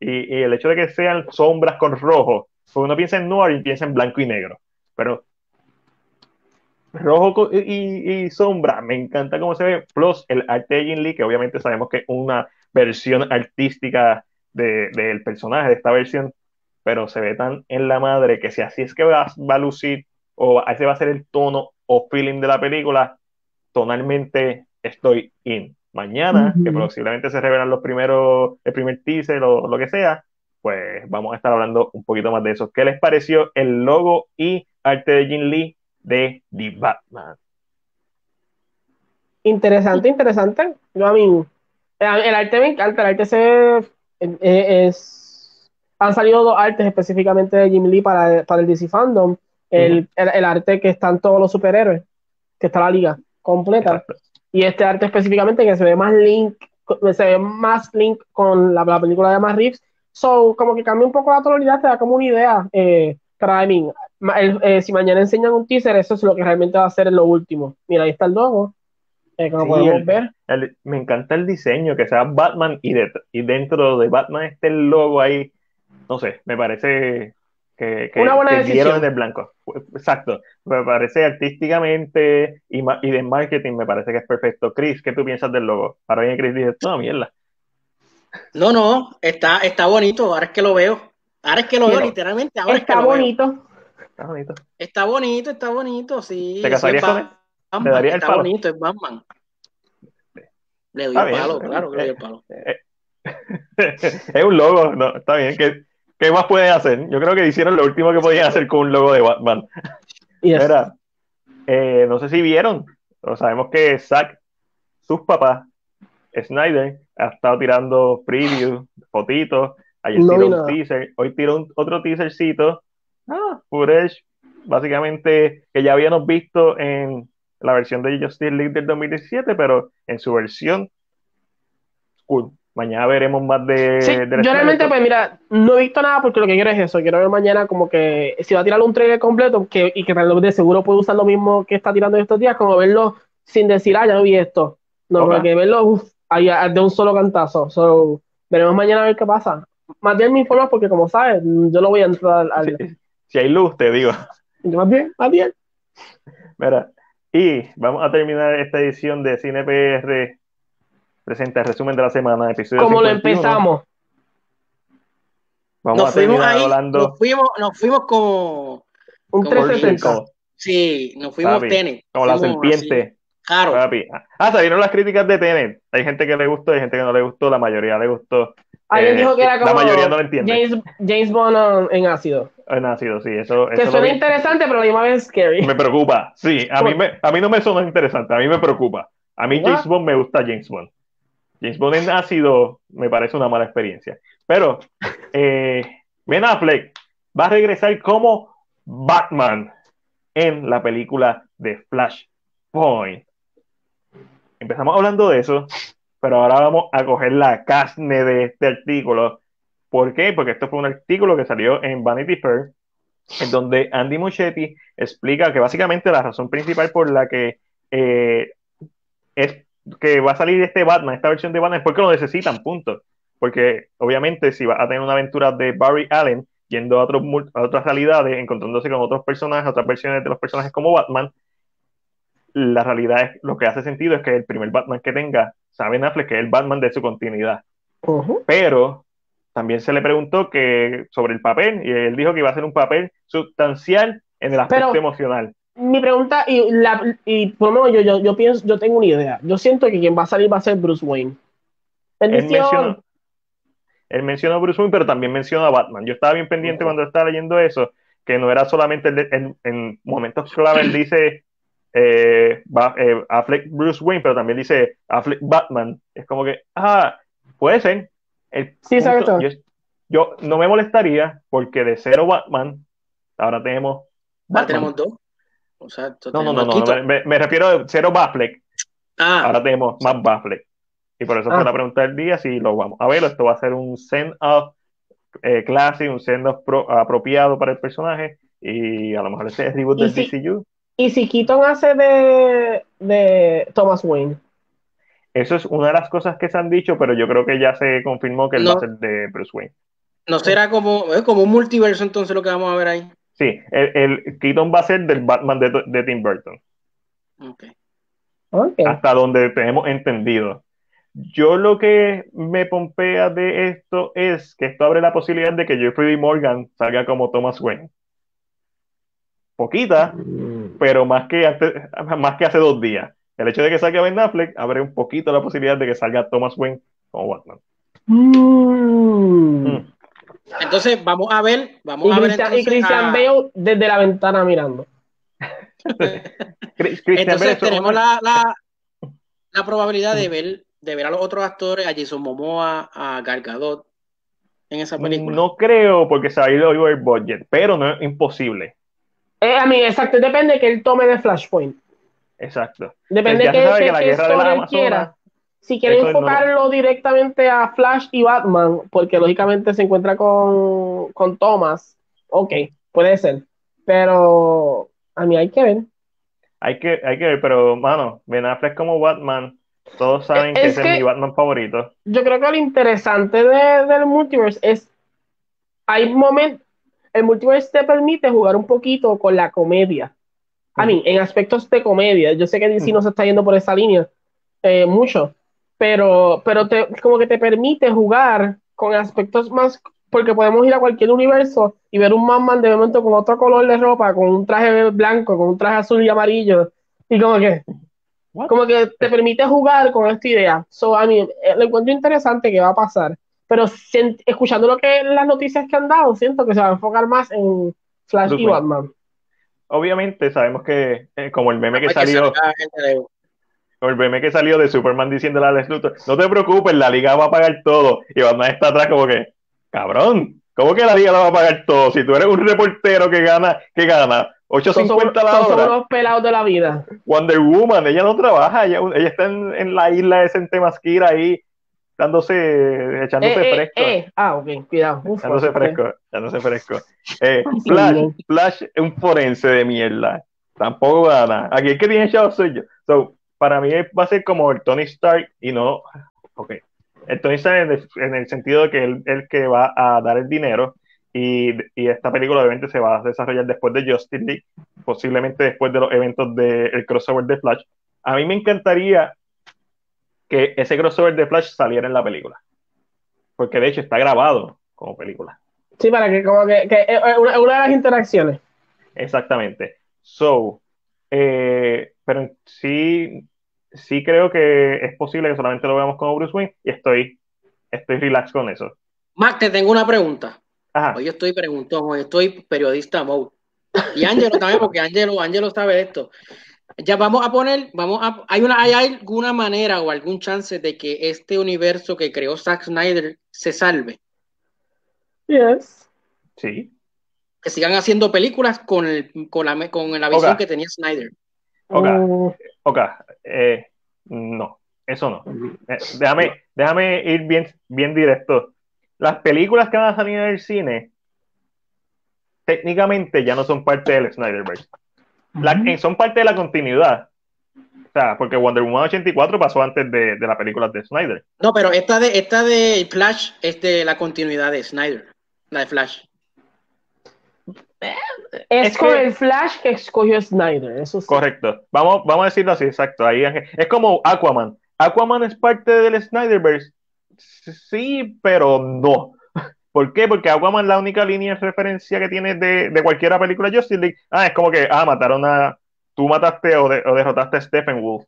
Y, y el hecho de que sean sombras con rojo, porque uno piensa en noir y piensa en blanco y negro, pero rojo y, y sombra, me encanta cómo se ve, plus el arte de Jin Lee, que obviamente sabemos que es una versión artística de- del personaje, de esta versión, pero se ve tan en la madre que si así es que va, va a lucir, o ese va a ser el tono o feeling de la película, tonalmente estoy in. Mañana, que posiblemente se revelan los primeros, el primer teaser o lo que sea, pues vamos a estar hablando un poquito más de eso. ¿Qué les pareció el logo y arte de Jin Lee de The Batman? Interesante, interesante. Yo a mí, el, arte me encanta, el arte se eh, es, han salido dos artes específicamente de Jim Lee para, para el DC Fandom. El, el, el arte que están todos los superhéroes, que está la liga completa. Exacto. Y este arte específicamente que se ve más link, se ve más link con la, la película de Matt Reeves. So, como que cambia un poco la tonalidad, te da como una idea. Eh, pero I mean, ma- el- eh, si mañana enseñan un teaser, eso es lo que realmente va a ser en lo último. Mira, ahí está el logo. Eh, como Sí, podemos el- ver. El- me encanta el diseño, que sea Batman y, de- y dentro de Batman esté el logo ahí. No sé, me parece que, que, Una buena que decisión. dieron en el blanco. Exacto. Me parece artísticamente y, y de marketing me parece que es perfecto. Chris, ¿qué tú piensas del logo? Para mí, Chris dice, no, mierda. No, no, está, está bonito, ahora es que lo veo. Ahora es que lo veo, literalmente, ahora es que Está lo veo. bonito. Está bonito. Está bonito, está bonito, sí. ¿Te casarías es con él? Batman, ¿Le darías el está palo? bonito, es Batman. Le doy el palo, claro que le doy el palo. es un logo, no, está bien. ¿Qué, qué más pueden hacer? Yo creo que hicieron lo último que podían hacer con un logo de Batman. Yes. Mira, eh, no sé si vieron, pero sabemos que Zack, sus papás, Snyder, ha estado tirando previews, fotitos, ayer No tiró un teaser, hoy tiró un- otro teasercito, ah, footage, básicamente que ya habíamos visto en la versión de Justice League del 2017, pero en su versión, cool. Mañana veremos más de, Sí, del yo realmente, pues mira, no he visto nada porque lo que quiero es eso. Quiero ver mañana como que si va a tirar un trailer completo que, y que tal vez de seguro puede usar lo mismo que está tirando estos días, como verlo sin decir, ah, ya no vi esto. No, Ok. porque verlo uf, de un solo cantazo. So, veremos mañana a ver qué pasa. más bien me informas porque como sabes, yo no voy a entrar al... Si, si hay luz, te digo. Más bien, más bien. Mira, y vamos a terminar esta edición de Cine PR presenta el resumen de la semana, episodio Como lo 51. empezamos. Vamos Nos a fuimos ahí, hablando nos fuimos, nos fuimos como, Un Como 360. como, sí, nos fuimos Papi, tenis. como la serpiente. así, Claro, Papi. Ah, salieron las críticas de Tenet. Hay gente que le gustó, hay gente que no le gustó, la mayoría le gustó. Alguien Eh, dijo que era la como mayoría no lo entiende. James, James Bond en ácido. Ha nacido, sí, eso, Que eso suena interesante, pero a la misma vez scary. me preocupa. Sí, a mí, me, a mí no me suena interesante, a mí me preocupa. A mí James Bond me gusta James Bond. James Bond en ácido me parece una mala experiencia. Pero eh, Ben Affleck va a regresar como Batman en la película de Flashpoint. Empezamos hablando de eso, pero ahora vamos a coger la carne de este artículo. ¿Por qué? Porque esto fue un artículo que salió en Vanity Fair, en donde Andy Muschietti explica que básicamente la razón principal por la que eh, es que va a salir este Batman, esta versión de Batman, es porque lo necesitan, punto. Porque obviamente si va a tener una aventura de Barry Allen yendo a, otros, a otras realidades, encontrándose con otros personajes, otras versiones de los personajes como Batman, la realidad es, lo que hace sentido es que el primer Batman que tenga, sabe Affleck que es el Batman de su continuidad. Pero también se le preguntó que sobre el papel, y él dijo que iba a ser un papel sustancial en el aspecto Pero- emocional. Mi pregunta, y, la, y por lo menos yo, yo, yo pienso, yo tengo una idea. Yo siento que quien va a salir va a ser Bruce Wayne. Él Él mencionó, él mencionó a Bruce Wayne, pero también mencionó a Batman. Yo estaba bien pendiente cuando estaba leyendo eso, que no era solamente el de- en, en momentos clave, él dice eh, Ba- eh, Affleck Bruce Wayne, pero también dice Affleck Batman. Es como que, ah, puede ser. El Sí, exacto. Yo, yo no me molestaría porque de cero Batman, ahora tenemos ahora Batman. tenemos dos. O sea, No, no, no, no, me, me refiero a cero Batfleck. Ah, Ahora tenemos más Batfleck. Y por eso Ah. fue la pregunta del día si lo vamos a ver. Esto va a ser un send-off eh, clase, un send-off pro- apropiado para el personaje. Y a lo mejor ese es el reboot del si- DCU. Y si Keaton hace de, de Thomas Wayne. Eso es una de las cosas que se han dicho, pero yo creo que ya se confirmó que él No. va a ser de Bruce Wayne. no será como, como un multiverso entonces lo que vamos a ver ahí. Sí, el, el Keaton va a ser del Batman de, de Tim Burton. Ok. Ok. hasta donde tenemos entendido. Yo lo que me pompea de esto es que esto abre la posibilidad de que Jeffrey D. Morgan salga como Thomas Wayne. Poquita, Mm. pero más que, antes- más que hace dos días. El hecho de que salga Ben Affleck abre un poquito la posibilidad de que salga Thomas Wayne como Batman. Mm. Mm. Entonces vamos a ver, vamos Y a ver Christian, y Christian a- Bale desde la ventana mirando. Entonces tenemos la, la, la probabilidad de ver, de ver a los otros actores, a Jason Momoa, a Gal Gadot en esa película. No creo porque se ha ido over budget, pero no es imposible. Eh, a mí, exacto, depende que él tome de Flashpoint. Exacto. Depende que, que, que la guerra de él Amazonas quiera. Si quiere eso es enfocarlo directamente a Flash y Batman, porque lógicamente se encuentra con, con Thomas, ok, puede ser. Pero a mí hay que ver. Hay que, hay que ver, pero, mano, Ben Affleck como Batman, todos saben que Es ese que- es mi Batman favorito. Yo creo que lo interesante de- del multiverse es, hay momentos, el multiverse te permite jugar un poquito con la comedia. A mí, en aspectos de comedia, yo sé que DC no se está yendo por esa línea eh, mucho, pero, pero te, como que te permite jugar con aspectos más, porque podemos ir a cualquier universo y ver un Batman de momento con otro color de ropa, con un traje blanco, con un traje azul y amarillo, y como que, What? como que te permite jugar con esta idea. So, a mí, eh, lo encuentro interesante que va a pasar, pero sien- escuchando lo que las noticias que han dado, siento que se va a enfocar más en Flash Bruce y. Batman. Obviamente sabemos que, eh, como el meme que Hay que el meme que salió de Superman diciéndole a Lex Luthor, no te preocupes, la liga va a pagar todo. Y Batman está atrás como que, cabrón, ¿cómo que la liga la va a pagar todo? Si tú eres un reportero que gana, que gana Son, 8.50 la son- son hora, unos pelados de la vida. Wonder Woman, ella no trabaja, ella, ella está en, en la isla de Sentemasquira ahí, dándose, echándose Eh, eh, fresco. eh. Ah, ok, cuidado. Uf, Ya no se ok. fresco, ya no se fresco. Flash. Flash es un forense de mierda. Tampoco gana. Aquí el que tiene chavo soy yo. So, para mí va a ser como el Tony Stark y no. Ok. El Tony Stark en el, en el sentido de que él es el que va a dar el dinero y, y, esta película obviamente se va a desarrollar después de Justice League, posiblemente después de los eventos del crossover de Flash. A mí me encantaría que ese crossover de Flash saliera en la película, porque de hecho está grabado como película. Sí, para que como que, que una, una de las interacciones. Exactamente. So, eh, pero sí, sí creo que es posible que solamente lo veamos como Bruce Wayne y estoy, estoy relax con eso. Mac, te tengo una pregunta. Ajá. Hoy estoy preguntando, hoy estoy periodista mode. Y Ángelo también, porque Ángelo, Ángelo sabe esto. Ya vamos a poner, vamos a, hay una, hay alguna manera o algún chance de que este universo que creó Zack Snyder se salve. Yes. Sí. Que sigan haciendo películas con, el, con, la, con la visión okay. que tenía Snyder. Ok, ok, eh, no, eso no. Eh, déjame, déjame ir bien, bien directo. Las películas que van a salir en el cine técnicamente ya no son parte del Snyderverse. La, uh -huh. Son parte de la continuidad. O sea, porque Wonder Woman 84 pasó antes de, de la película de Snyder. No, pero esta de, esta de Flash es de la continuidad de Snyder. La de Flash. Es, es con que, el Flash que escogió Snyder, eso sí. Correcto. Vamos, vamos a decirlo así, exacto. Ahí, es como Aquaman. Aquaman es parte del Snyderverse. Sí, pero no. ¿Por qué? Porque Aquaman la única línea de referencia que tiene de, de cualquier película Justice League. Ah, es como que, ah, mataron a. Tú mataste o, de, o derrotaste a Stephen Wolf.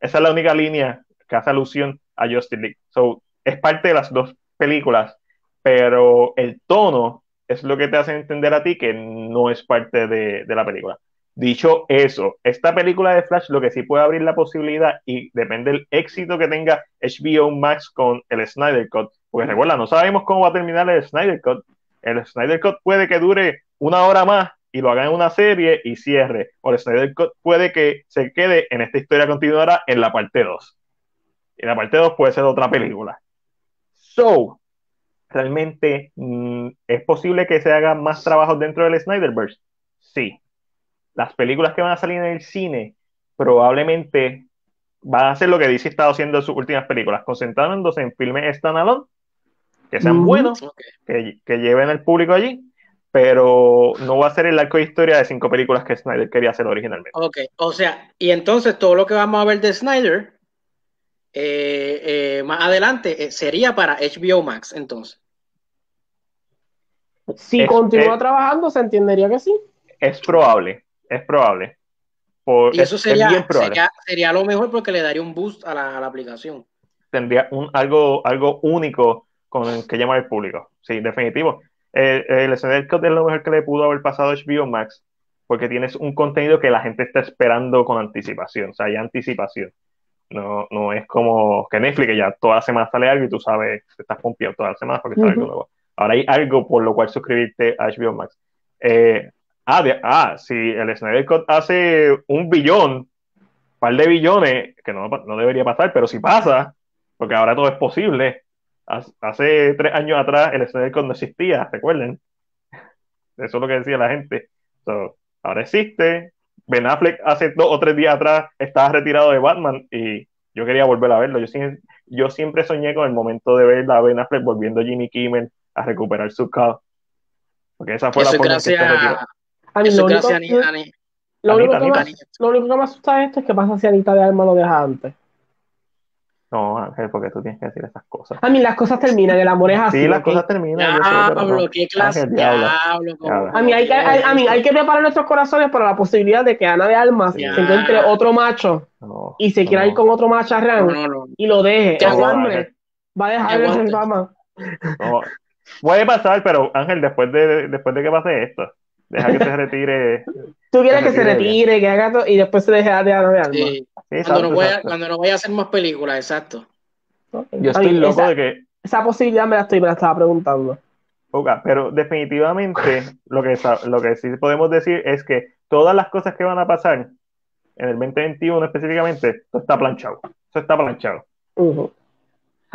Esa es la única línea que hace alusión a Justice League. So, es parte de las dos películas, pero el tono es lo que te hace entender a ti que no es parte de, de, la película. Dicho eso, esta película de Flash lo que sí puede abrir la posibilidad y depende del éxito que tenga HBO Max con el Snyder Cut, porque recuerda, no sabemos cómo va a terminar el Snyder Cut. El Snyder Cut puede que dure una hora más y lo hagan en una serie y cierre, o el Snyder Cut puede que se quede en esta historia continuará en la parte 2. Y la parte 2 puede ser otra película. So, realmente mmm, es posible que se hagan más trabajos dentro del Snyderverse. Sí. Las películas que van a salir en el cine probablemente van a hacer lo que DC ha estado haciendo en sus últimas películas, concentrándose en filmes standalone, que sean mm -hmm. buenos, okay. que, que, lleven al público allí, pero no va a ser el arco de historia de cinco películas que Snyder quería hacer originalmente. Ok, o sea, y entonces todo lo que vamos a ver de Snyder eh, eh, más adelante eh, sería para HBO Max, entonces. Si es, continúa es, trabajando, se entendería que sí. Es probable, es probable. Por, y eso sería, probable. sería, sería, lo mejor porque le daría un boost a la, a la aplicación. Tendría un, algo, algo único con el que llamar al público. Sí, definitivo. El Snyder Cut es lo mejor que le pudo haber pasado a HBO Max porque tienes un contenido que la gente está esperando con anticipación. O sea, hay anticipación. No, no es como que Netflix, que ya toda la semana sale algo y tú sabes, te estás pompeado toda la semana porque sale uh -huh. algo nuevo. Ahora hay algo por lo cual suscribirte a HBO Max. Eh, ah, de, ah, si el Snyder Cut hace un billón, un par de billones, que no, no debería pasar, pero si pasa, porque ahora todo es posible. Hace tres años atrás el Snyder Cut no existía, recuerden. Eso es lo que decía la gente. So, ahora existe. Ben Affleck hace dos o tres días atrás estaba retirado de Batman y yo quería volver a verlo. Yo, yo siempre soñé con el momento de ver a Ben Affleck volviendo a Jimmy Kimmel a recuperar su caos. Porque esa fue Eso la forma gracias, que a mí, lo, único. Lo, único Anita, más, lo, único que me asusta esto es que pasa si Anita de Alma lo deja antes. No, Ángel, porque tú tienes que decir esas cosas. A mí las cosas terminan, el amor es así. Sí, las okay. cosas terminan. Ah, Pablo, qué clase. Ángel, diablo, diablo. A mí hay que, a, a, mí hay que preparar nuestros corazones para la posibilidad de que Ana de Almas ya. se encuentre otro macho no, y se quiera no. ir con otro macharrán no, y lo deje. Va a dejar de ser fama. No, Puede pasar, pero Ángel, después de, después de que pase esto, deja que se retire. Tú quieres que, se retire, que haga todo y después se deje de alma. Sí. Sí, cuando, no voy a, cuando no voy a hacer más películas, exacto. Yo estoy loco esa, de que. Esa posibilidad me la, estoy, me la estaba preguntando. Okay, pero definitivamente lo que, lo que sí podemos decir es que todas las cosas que van a pasar en el 2021 específicamente, todo está planchado. Eso está planchado. Uh -huh.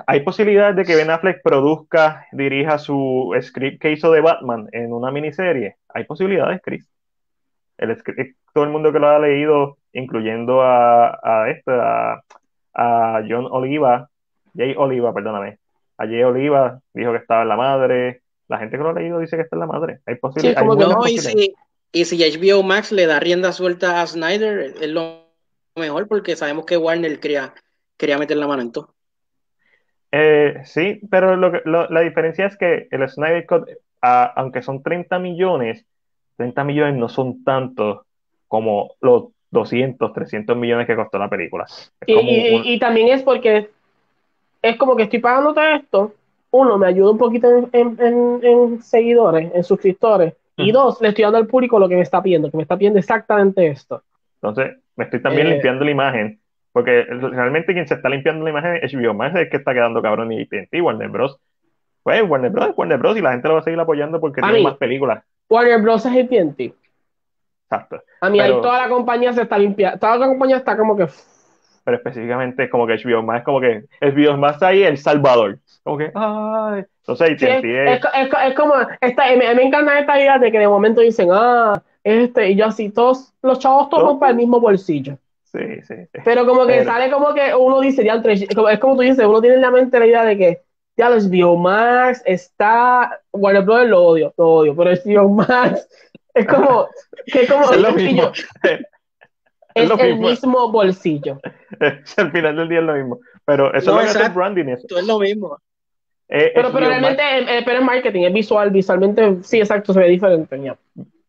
Hay posibilidades de que Ben Affleck produzca, dirija su script que hizo de Batman en una miniserie. Hay posibilidades, Chris. El script, todo el mundo que lo ha leído, incluyendo a, a, este, a, a John Oliva, Jay Oliva, perdóname. A Jay Oliva dijo que estaba en la madre. La gente que lo ha leído dice que está en la madre. Hay posibilidades. Sí, como que no, y si, y si HBO Max le da rienda suelta a Snyder, es lo mejor porque sabemos que Warner quería, quería meter la mano en todo. Eh, sí, pero lo la diferencia es que el Snyder Cut, aunque son 30 millones, 30 millones no son tantos como los 200, 300 millones que costó la película. Y, también es porque es como que estoy pagándote esto, uno, me ayuda un poquito en, seguidores, en suscriptores, y dos, le estoy dando al público lo que me está pidiendo, que me está pidiendo exactamente esto. Entonces, me estoy también eh, limpiando la imagen porque realmente quien se está limpiando la imagen es HBO Max, es el que está quedando cabrón y TNT, Warner Bros. Pues Warner Bros. Warner Bros. y la gente lo va a seguir apoyando porque tiene más películas. Warner Bros. es TNT. Exacto. A mí ahí toda la compañía se está limpiando, toda la compañía está como que... Pero específicamente es como que HBO Max, como que HBO Max ahí El Salvador. Como que, ay. Entonces, sí, es, es, es, como, esta, me, me, encanta esta idea de que de momento dicen, ah, este, y yo así, todos los chavos toman para el mismo bolsillo. Sí, sí, Pero como que sale como que uno dice, ya, es como tú dices, uno tiene en la mente la idea de que ya los Biomax está, bueno, Bros. lo odio, lo odio, pero es Biomax, es como, que como es lo mismo. es, el mismo bolsillo. Al final del día es lo mismo. Pero eso es lo que branding. Eso. es lo mismo. Eh, pero, pero realmente, eh, pero es marketing, es visual, visualmente, sí, exacto, se ve diferente. Ya.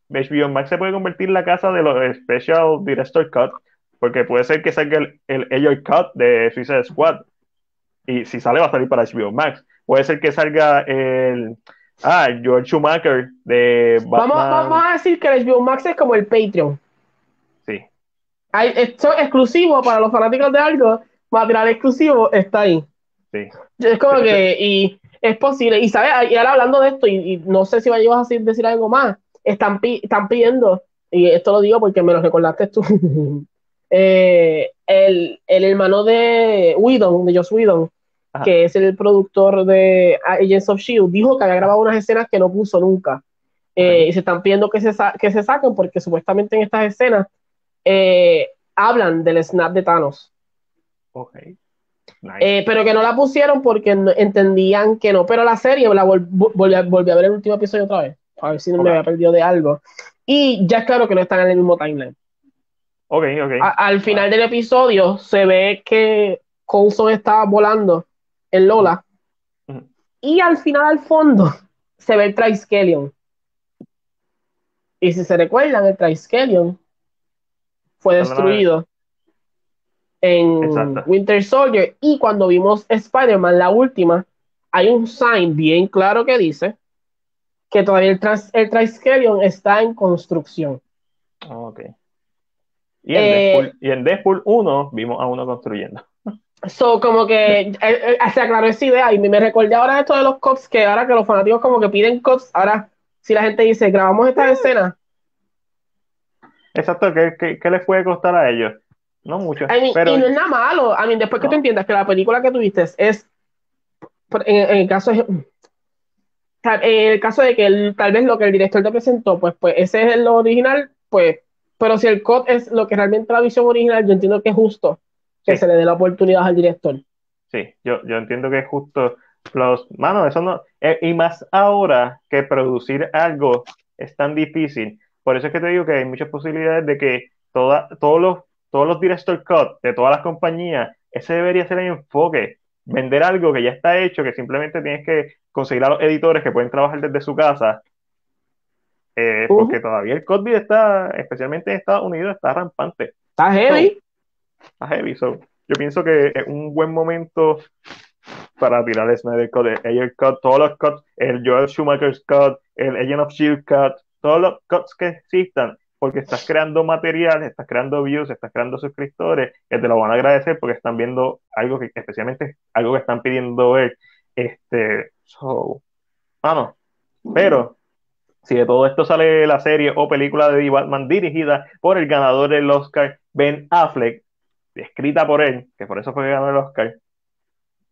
HBO Max se puede convertir en la casa de los Special Director Cut porque puede ser que salga el, el Cut de Suicide Squad. Y si sale, va a salir para HBO Max. Puede ser que salga el. Ah, George Schumacher de Batman. Vamos, vamos a decir que el HBO Max es como el Patreon. Sí. Hay, esto es exclusivo para los fanáticos de algo. Material exclusivo está ahí. Sí. Es como que. Y es posible. Y sabes, y ahora hablando de esto, y, no sé si vayas a decir algo más. Están, están pidiendo, y esto lo digo porque me lo recordaste tú. Eh, el, el, hermano de Whedon, de Joss Whedon, que es el productor de Agents of Shield, dijo que había grabado unas escenas que no puso nunca. Eh, y se están pidiendo que se, que se saquen porque supuestamente en estas escenas eh, hablan del snap de Thanos. pero que no la pusieron porque entendían que no. Pero la serie la volví, a, ver el último episodio otra vez. A ver si no me había perdido de algo. Y ya es claro que no están en el mismo timeline al final del episodio se ve que Coulson está volando en Lola. Y al final, al fondo, se ve el Triskelion. Y si se recuerdan, el Triskelion fue destruido en Winter Soldier. Y cuando vimos Spider-Man, la última, hay un sign bien claro que dice que todavía el, el Triskelion está en construcción. ok. Y en, Deadpool, y en Deadpool 1 vimos a uno construyendo. So, como que eh, eh, se aclaró esa idea y me, recordé ahora esto de los cops, que ahora que los fanáticos como que piden cops, ahora si la gente dice, grabamos esta escena. Exacto, ¿qué, qué, les puede costar a ellos? No mucho. pero... Y no es nada malo. A mí, después que tú entiendas que la película que tuviste es, en, el caso de, en el caso de que tal vez lo que el director te presentó, pues, pues ese es lo original, pues pero si el COD es lo que realmente la visión original, yo entiendo que es justo que se le dé la oportunidad al director. Sí, yo, yo entiendo que es justo. Los, mano, eso no. Eh, y más ahora que producir algo es tan difícil. Por eso es que te digo que hay muchas posibilidades de que toda, todos los todos los director cut de todas las compañías, ese debería ser el enfoque. Vender algo que ya está hecho, que simplemente tienes que conseguir a los editores que pueden trabajar desde su casa eh, porque todavía el COVID está, especialmente en Estados Unidos, está rampante. Está heavy. está heavy. So, yo pienso que es un buen momento para tirar el Snyder Cut, el Ayer Cut, todos los cuts, el Joel Schumacher's Cut, el Agent of Shield Cut, todos los cuts que existan, porque estás creando material, estás creando views, estás creando suscriptores, que te lo van a agradecer porque están viendo algo que, especialmente, algo que están pidiendo ver. Este, so, bueno, pero si de todo esto sale la serie o película de Batman dirigida por el ganador del Oscar, Ben Affleck, escrita por él, que por eso fue que ganó el Oscar,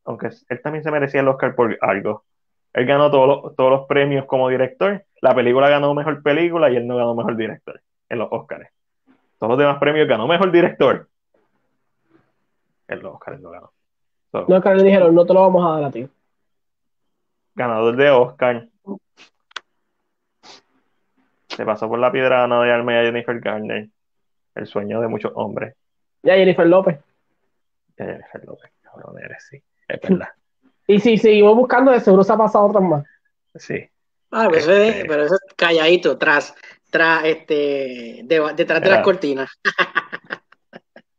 aunque él también se merecía el Oscar por algo. Él ganó todos los, todos los premios como director, la película ganó mejor película y él no ganó mejor director en los Oscars. Todos los demás premios ganó mejor director. En los Oscars no ganó. So, No que le dijeron, no te lo vamos a dar a ti. ganador de Oscar. Se pasó por la piedra Ana de Armas y a Jennifer Garner. El sueño de muchos hombres. Ya Jennifer López. Y a Jennifer López, cabrón, eres, sí. Es verdad. Y si seguimos buscando, de seguro se ha pasado otras más. Sí. Ah, pero eso es, Este- pero eso es calladito, tras, tras, este, de- detrás de las cortinas.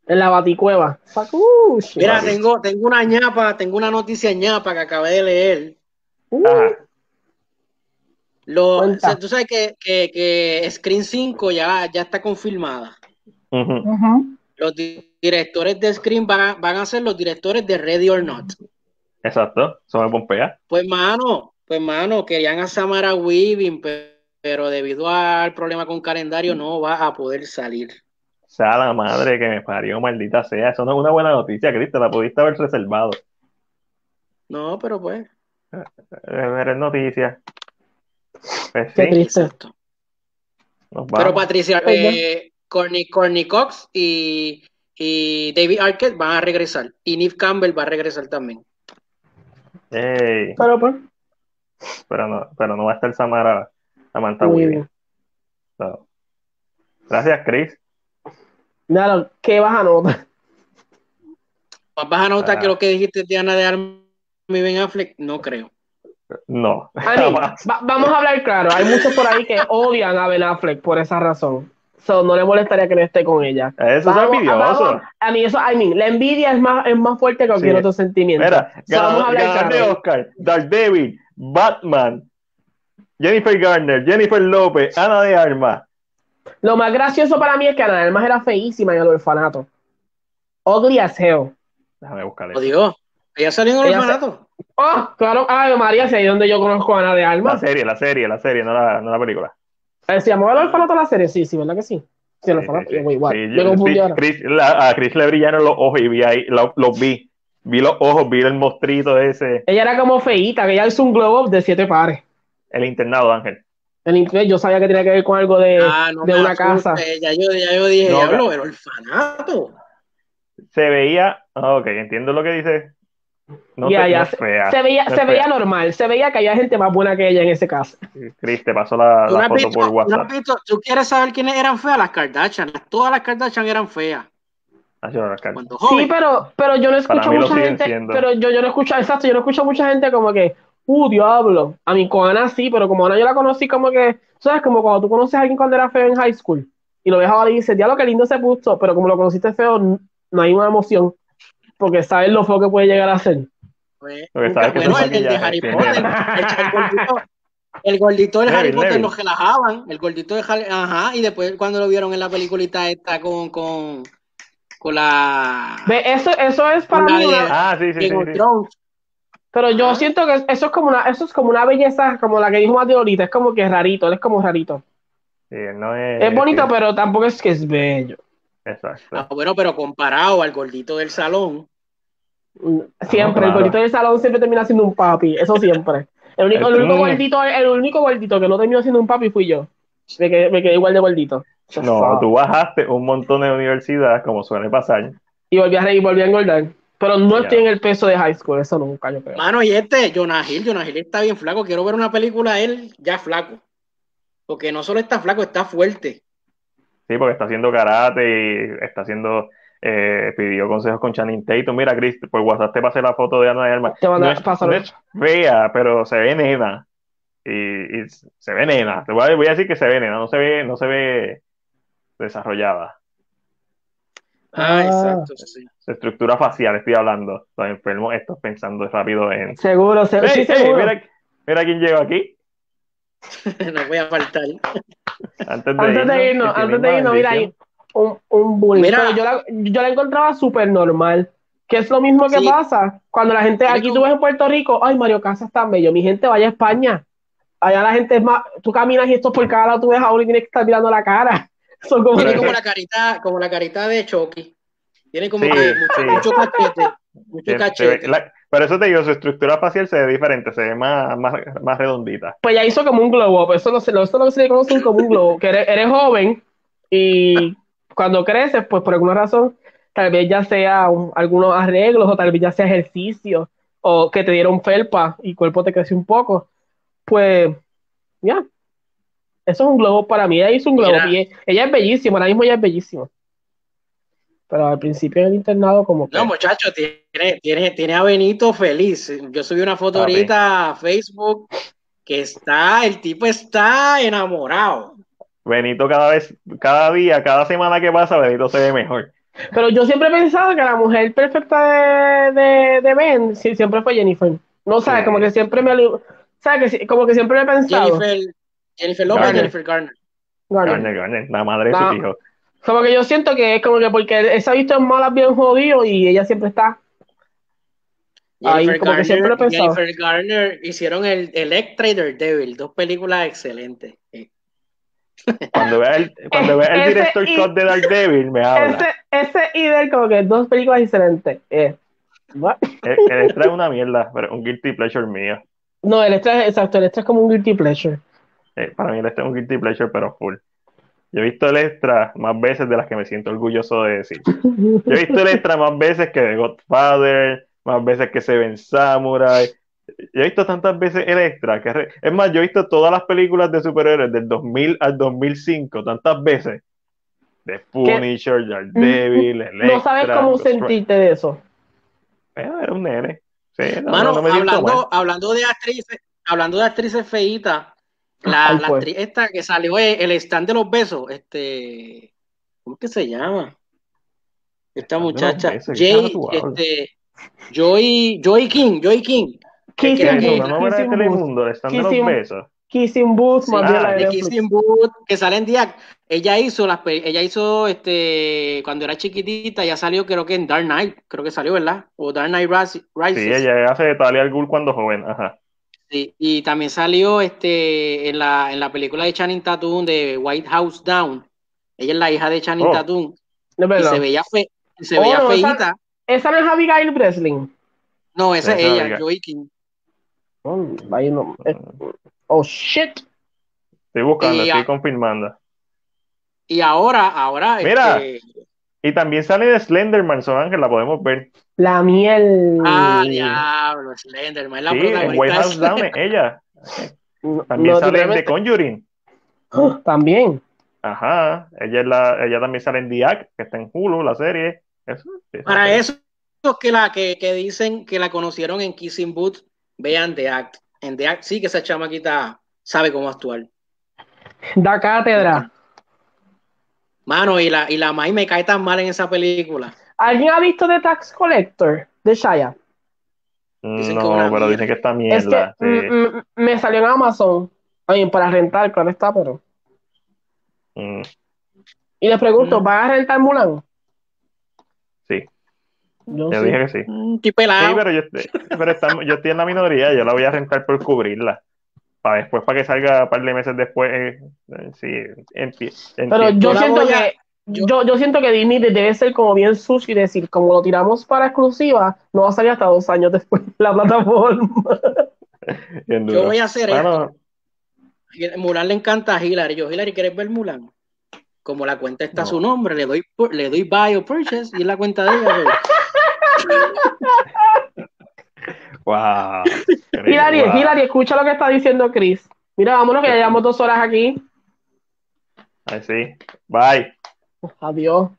En la baticueva. Sacush. Mira, tengo, tengo una ñapa, tengo una noticia ñapa que acabé de leer. Uh, Ajá. Lo, Cuenta. o sea, tú sabes que, que, que Screen 5 ya, ya está confirmada. Los di- directores de Screen van a, van a ser los directores de Ready or Not. Exacto. Eso me pompea. Pues mano, pues mano, querían a Samara Weaving, pe- pero debido al problema con calendario no va a poder salir. Sea la madre que me parió, maldita sea. Eso no es una buena noticia, Cristo. La pudiste haber reservado. No, pero pues. Eh, Eres noticia. Pues Qué sí, triste. Exacto. nos Pero. Patricia, eh, Courtney, Courtney Cox y, y David Arquette van a regresar. Y Neve Campbell va a regresar también. Pero pues, pero no, pero no va a estar Samara Samantha muy Weaving. bien. So, Gracias, Chris. Claro, ¿qué vas a notar? ¿Vas a notar Ah. que lo que dijiste de Ana de Armas y Ben Affleck? No creo. No. Va- vamos a hablar claro. Hay muchos por ahí que odian a Ben Affleck por esa razón. So, no le molestaría que no esté con ella. Eso es envidioso. vamos- a mí eso, I mean, la envidia es más, es más fuerte que cualquier Sí. otro sentimiento. Mira, So, vamos a hablar claro. Oscar, Daredevil, Batman, Jennifer Garner, Jennifer López, Ana de Armas. Lo más gracioso para mí es que Ana de Armas era feísima en el orfanato. Ugly as hell. Déjame buscarle. Lo digo. Ella salió en se- orfanato. Oh, claro, ay María, si ahí donde yo conozco a Ana de La Armas. serie, la serie, la serie, no la, no la película. Eh, ¿Se llamaba el orfanato la serie? Sí, sí, ¿verdad que sí? Sí, el orfanato. sí, sí. Yo voy igual. Sí, yo yo- confundí sí, ahora. Chris- la- a Chris le brillaron los ojos y vi ahí, lo- los vi. Vi los ojos, vi el mostrito ese, Ella era como feíta, que ella hizo un glow up de siete pares. el internado, Ángel. El inglés, yo sabía que tenía que ver con algo de, Ah, no de una casa. Ya yo, ya yo dije, No, diablo, el orfanato. Se veía, ah, ok, entiendo lo que dice. No. Se veía, se veía normal, se veía que había gente más buena que ella en ese caso. Chris, te pasó la, ¿Tú, no la has foto visto- por tú no has WhatsApp. visto- ¿Tú quieres saber quiénes eran feas? Las Kardashian. Todas las Kardashian eran feas. Ah. Cuando Sí, joven. pero, pero yo no escucho mucha gente, siendo. pero yo, yo no escucho, exacto, yo no escucho mucha gente como que, uh, diablo. A mí con Ana sí, pero como Ana yo la conocí como que, ¿sabes? Como cuando tú conoces a alguien cuando era feo en high school y lo ves ahora y dices, diablo, qué lindo se puso, pero como lo conociste feo, no hay una emoción, porque sabes lo feo que puede llegar a ser. Pues, Porque sabes que bueno, el, el de Harry. Potter. El, el gordito, el gordito del Neville, Harry Potter Neville. lo relajaban. El gordito de Harry, ajá, y después cuando lo vieron en la peliculita esta con, con, con la Eso, eso es para mí una- de- Ah, sí, sí, sí. Pero yo Ajá. siento que eso es como una, eso es como una belleza, como la que dijo Mateo ahorita, es como que rarito, él es como rarito. Sí, no es, Es bonito, sí, pero tampoco es que es bello. Exacto. Ah, bueno, pero comparado al gordito del salón, Mm, Siempre, claro. el gordito del salón siempre termina siendo un papi, eso siempre. El único, el único gordito, el único gordito que no terminó siendo un papi fui yo. Me quedé, me quedé igual de gordito. No, tú bajaste un montón de universidad, como suele pasar. Y volví a reír, volví a engordar. Pero no Ya. estoy en el peso de high school, eso nunca, yo creo. Mano, y este, Jonah Hill, Jonah Hill está bien flaco. Quiero ver una película de él ya flaco. Porque no solo está flaco, está fuerte. Sí, porque está haciendo karate y está haciendo, eh, pidió consejos con Channing Tatum. Mira, Chris, por WhatsApp te pasé la foto de Ana de Armas. Te van a No es, no es fea, pero se ve nena. Y, y se ve nena. Te voy a, voy a decir que se ve nena, no se ve, no se ve desarrollada. Ah, Ah. exacto. sí. Su estructura facial, estoy hablando. Los enfermos, estos pensando rápido en. Seguro, se- ¡Ey, sí, seguro. mira, mira quién llegó aquí. no voy a faltar. Antes de Antes de irnos, antes de irnos, mira ahí, un, un bullying. Mira. Pero yo la, yo la encontraba súper normal. Que es lo mismo que Sí. pasa cuando la gente, aquí tú ves en Puerto Rico, ay, Mario Casas tan bello. Mi gente vaya a España. Allá la gente es más, tú caminas y esto por cada lado tú ves a uno y tienes que estar mirando la cara. Son como Tiene como la carita, como la carita de Chucky. Tiene como Sí, que mucho, sí. mucho cachete. Mucho ve- cachete. la- pero eso te digo, su estructura facial se ve diferente, se ve más, más, más redondita. Pues ya hizo como un glow up. Eso, no se, eso es lo que se le conoce como un glow up. Que eres, eres joven y cuando creces, pues por alguna razón tal vez ya sea algunos arreglos o tal vez ya sea ejercicio o que te dieron felpa y el cuerpo te creció un poco, pues ya, eso es un globo para mí. Ella hizo un globo. Y ella es bellísima, ahora mismo ella es bellísima. Pero al principio en el internado, como que. No, muchacho, tiene, tiene, tiene a Benito feliz. Yo subí una foto ahorita a Facebook que está, el tipo está enamorado. Benito cada vez, cada día, cada semana que pasa, Benito se ve mejor. Pero yo siempre he pensado que la mujer perfecta de, de, Ben siempre fue Jennifer. No sabes, como que siempre me. ¿Sabes? Que, como que siempre he pensado. Jennifer, Jennifer Lopez, Jennifer Garner. Garner. Garner, la madre de su hijo. Como que yo siento que es como que porque él se ha visto en malas bien jodido y ella siempre está. Ahí, como que siempre lo he pensado. Jennifer Garner hicieron el Electra y Devil, dos películas excelentes. Cuando vea el, cuando vea el director Scott de Dark Devil, me habla. Ese, ese y del como que dos películas excelentes. Eh. El, Electra es una mierda, pero un guilty pleasure mío. No, el extra, exacto, el extra es como un guilty pleasure. Eh, para mí el extra es un guilty pleasure, pero full. Yo he visto el extra más veces de las que me siento orgulloso de decir. Yo he visto el extra más veces que The Godfather, más veces que Seven Samurai. Yo he visto tantas veces el extra. Que es más, yo he visto todas las películas de superhéroes del 2000 al 2005, tantas veces. The Punisher, Daredevil, Electra. No sabes cómo sentirte de eso. era un nene. hablando, de actrices, hablando de actrices feitas, la, la actriz esta que salió el stand de los besos, este, ¿cómo que se llama? Esta muchacha, Jay, este, Joy, Joy King, Joy King. Kissing Booth. No de Telemundo, el stand de los besos. Kissing Booth, sí, ah, de Kissing Booth, que sale en Diac. Ella hizo las ella hizo este cuando era chiquitita, ya salió creo que en Dark Knight, creo que salió, ¿verdad? O Dark Knight Rises. Sí, ella hace de Talia al Ghul cuando joven, ajá. Sí, y también salió este en la, en la película de Channing Tatum de White House Down. Ella es la hija de Channing oh. Tatum. y se veía fe, se veía oh, feita. Esa, no es Abigail Breslin. No, esa es ella, Joey King. Oh, eh, oh, shit. Estoy buscando, estoy confirmando. Y ahora, ahora. Mira. Este, y también sale de Slenderman, Son Ángel, la podemos ver. La miel. Ah, diablo, Slenderman. La sí, en White House Down ella. También sale de Conjuring. También. Ajá. Ella, es la, ella también sale en The Act, que está en Hulu, la serie. Para eso que la que, que, dicen que la conocieron en Kissing Booth, vean The Act. En The Act sí que esa chamaquita sabe cómo actuar. Da cátedra. Mano, y la, y la Mai me cae tan mal en esa película. ¿Alguien ha visto The Tax Collector de Shaya? no, pero dicen que está mierda. me salió en Amazon. Oye, para rentar, claro está, pero. Mm. Y le pregunto, mm. ¿vas a rentar Mulan? Sí. Yo, dije que sí. Mm, sí, pero, yo, pero yo estoy en la minoría, yo la voy a rentar por cubrirla para después, para que salga un par de meses después, eh, sí, en, Pero yo siento que yo, yo, siento que Disney debe ser como bien sucio y decir, como lo tiramos para exclusiva, no va a salir hasta dos años después de la plataforma. yo voy a hacer esto. Mulan le encanta a Hillary. Yo, Hillary, ¿quieres ver Mulan? Como la cuenta está su nombre, le doy, le doy buy o purchase y es la cuenta de ella. Wow. Hilary, Hilary, escucha lo que está diciendo Chris. Mira, vámonos que ya llevamos dos horas aquí. Ahí sí. Bye. Adiós.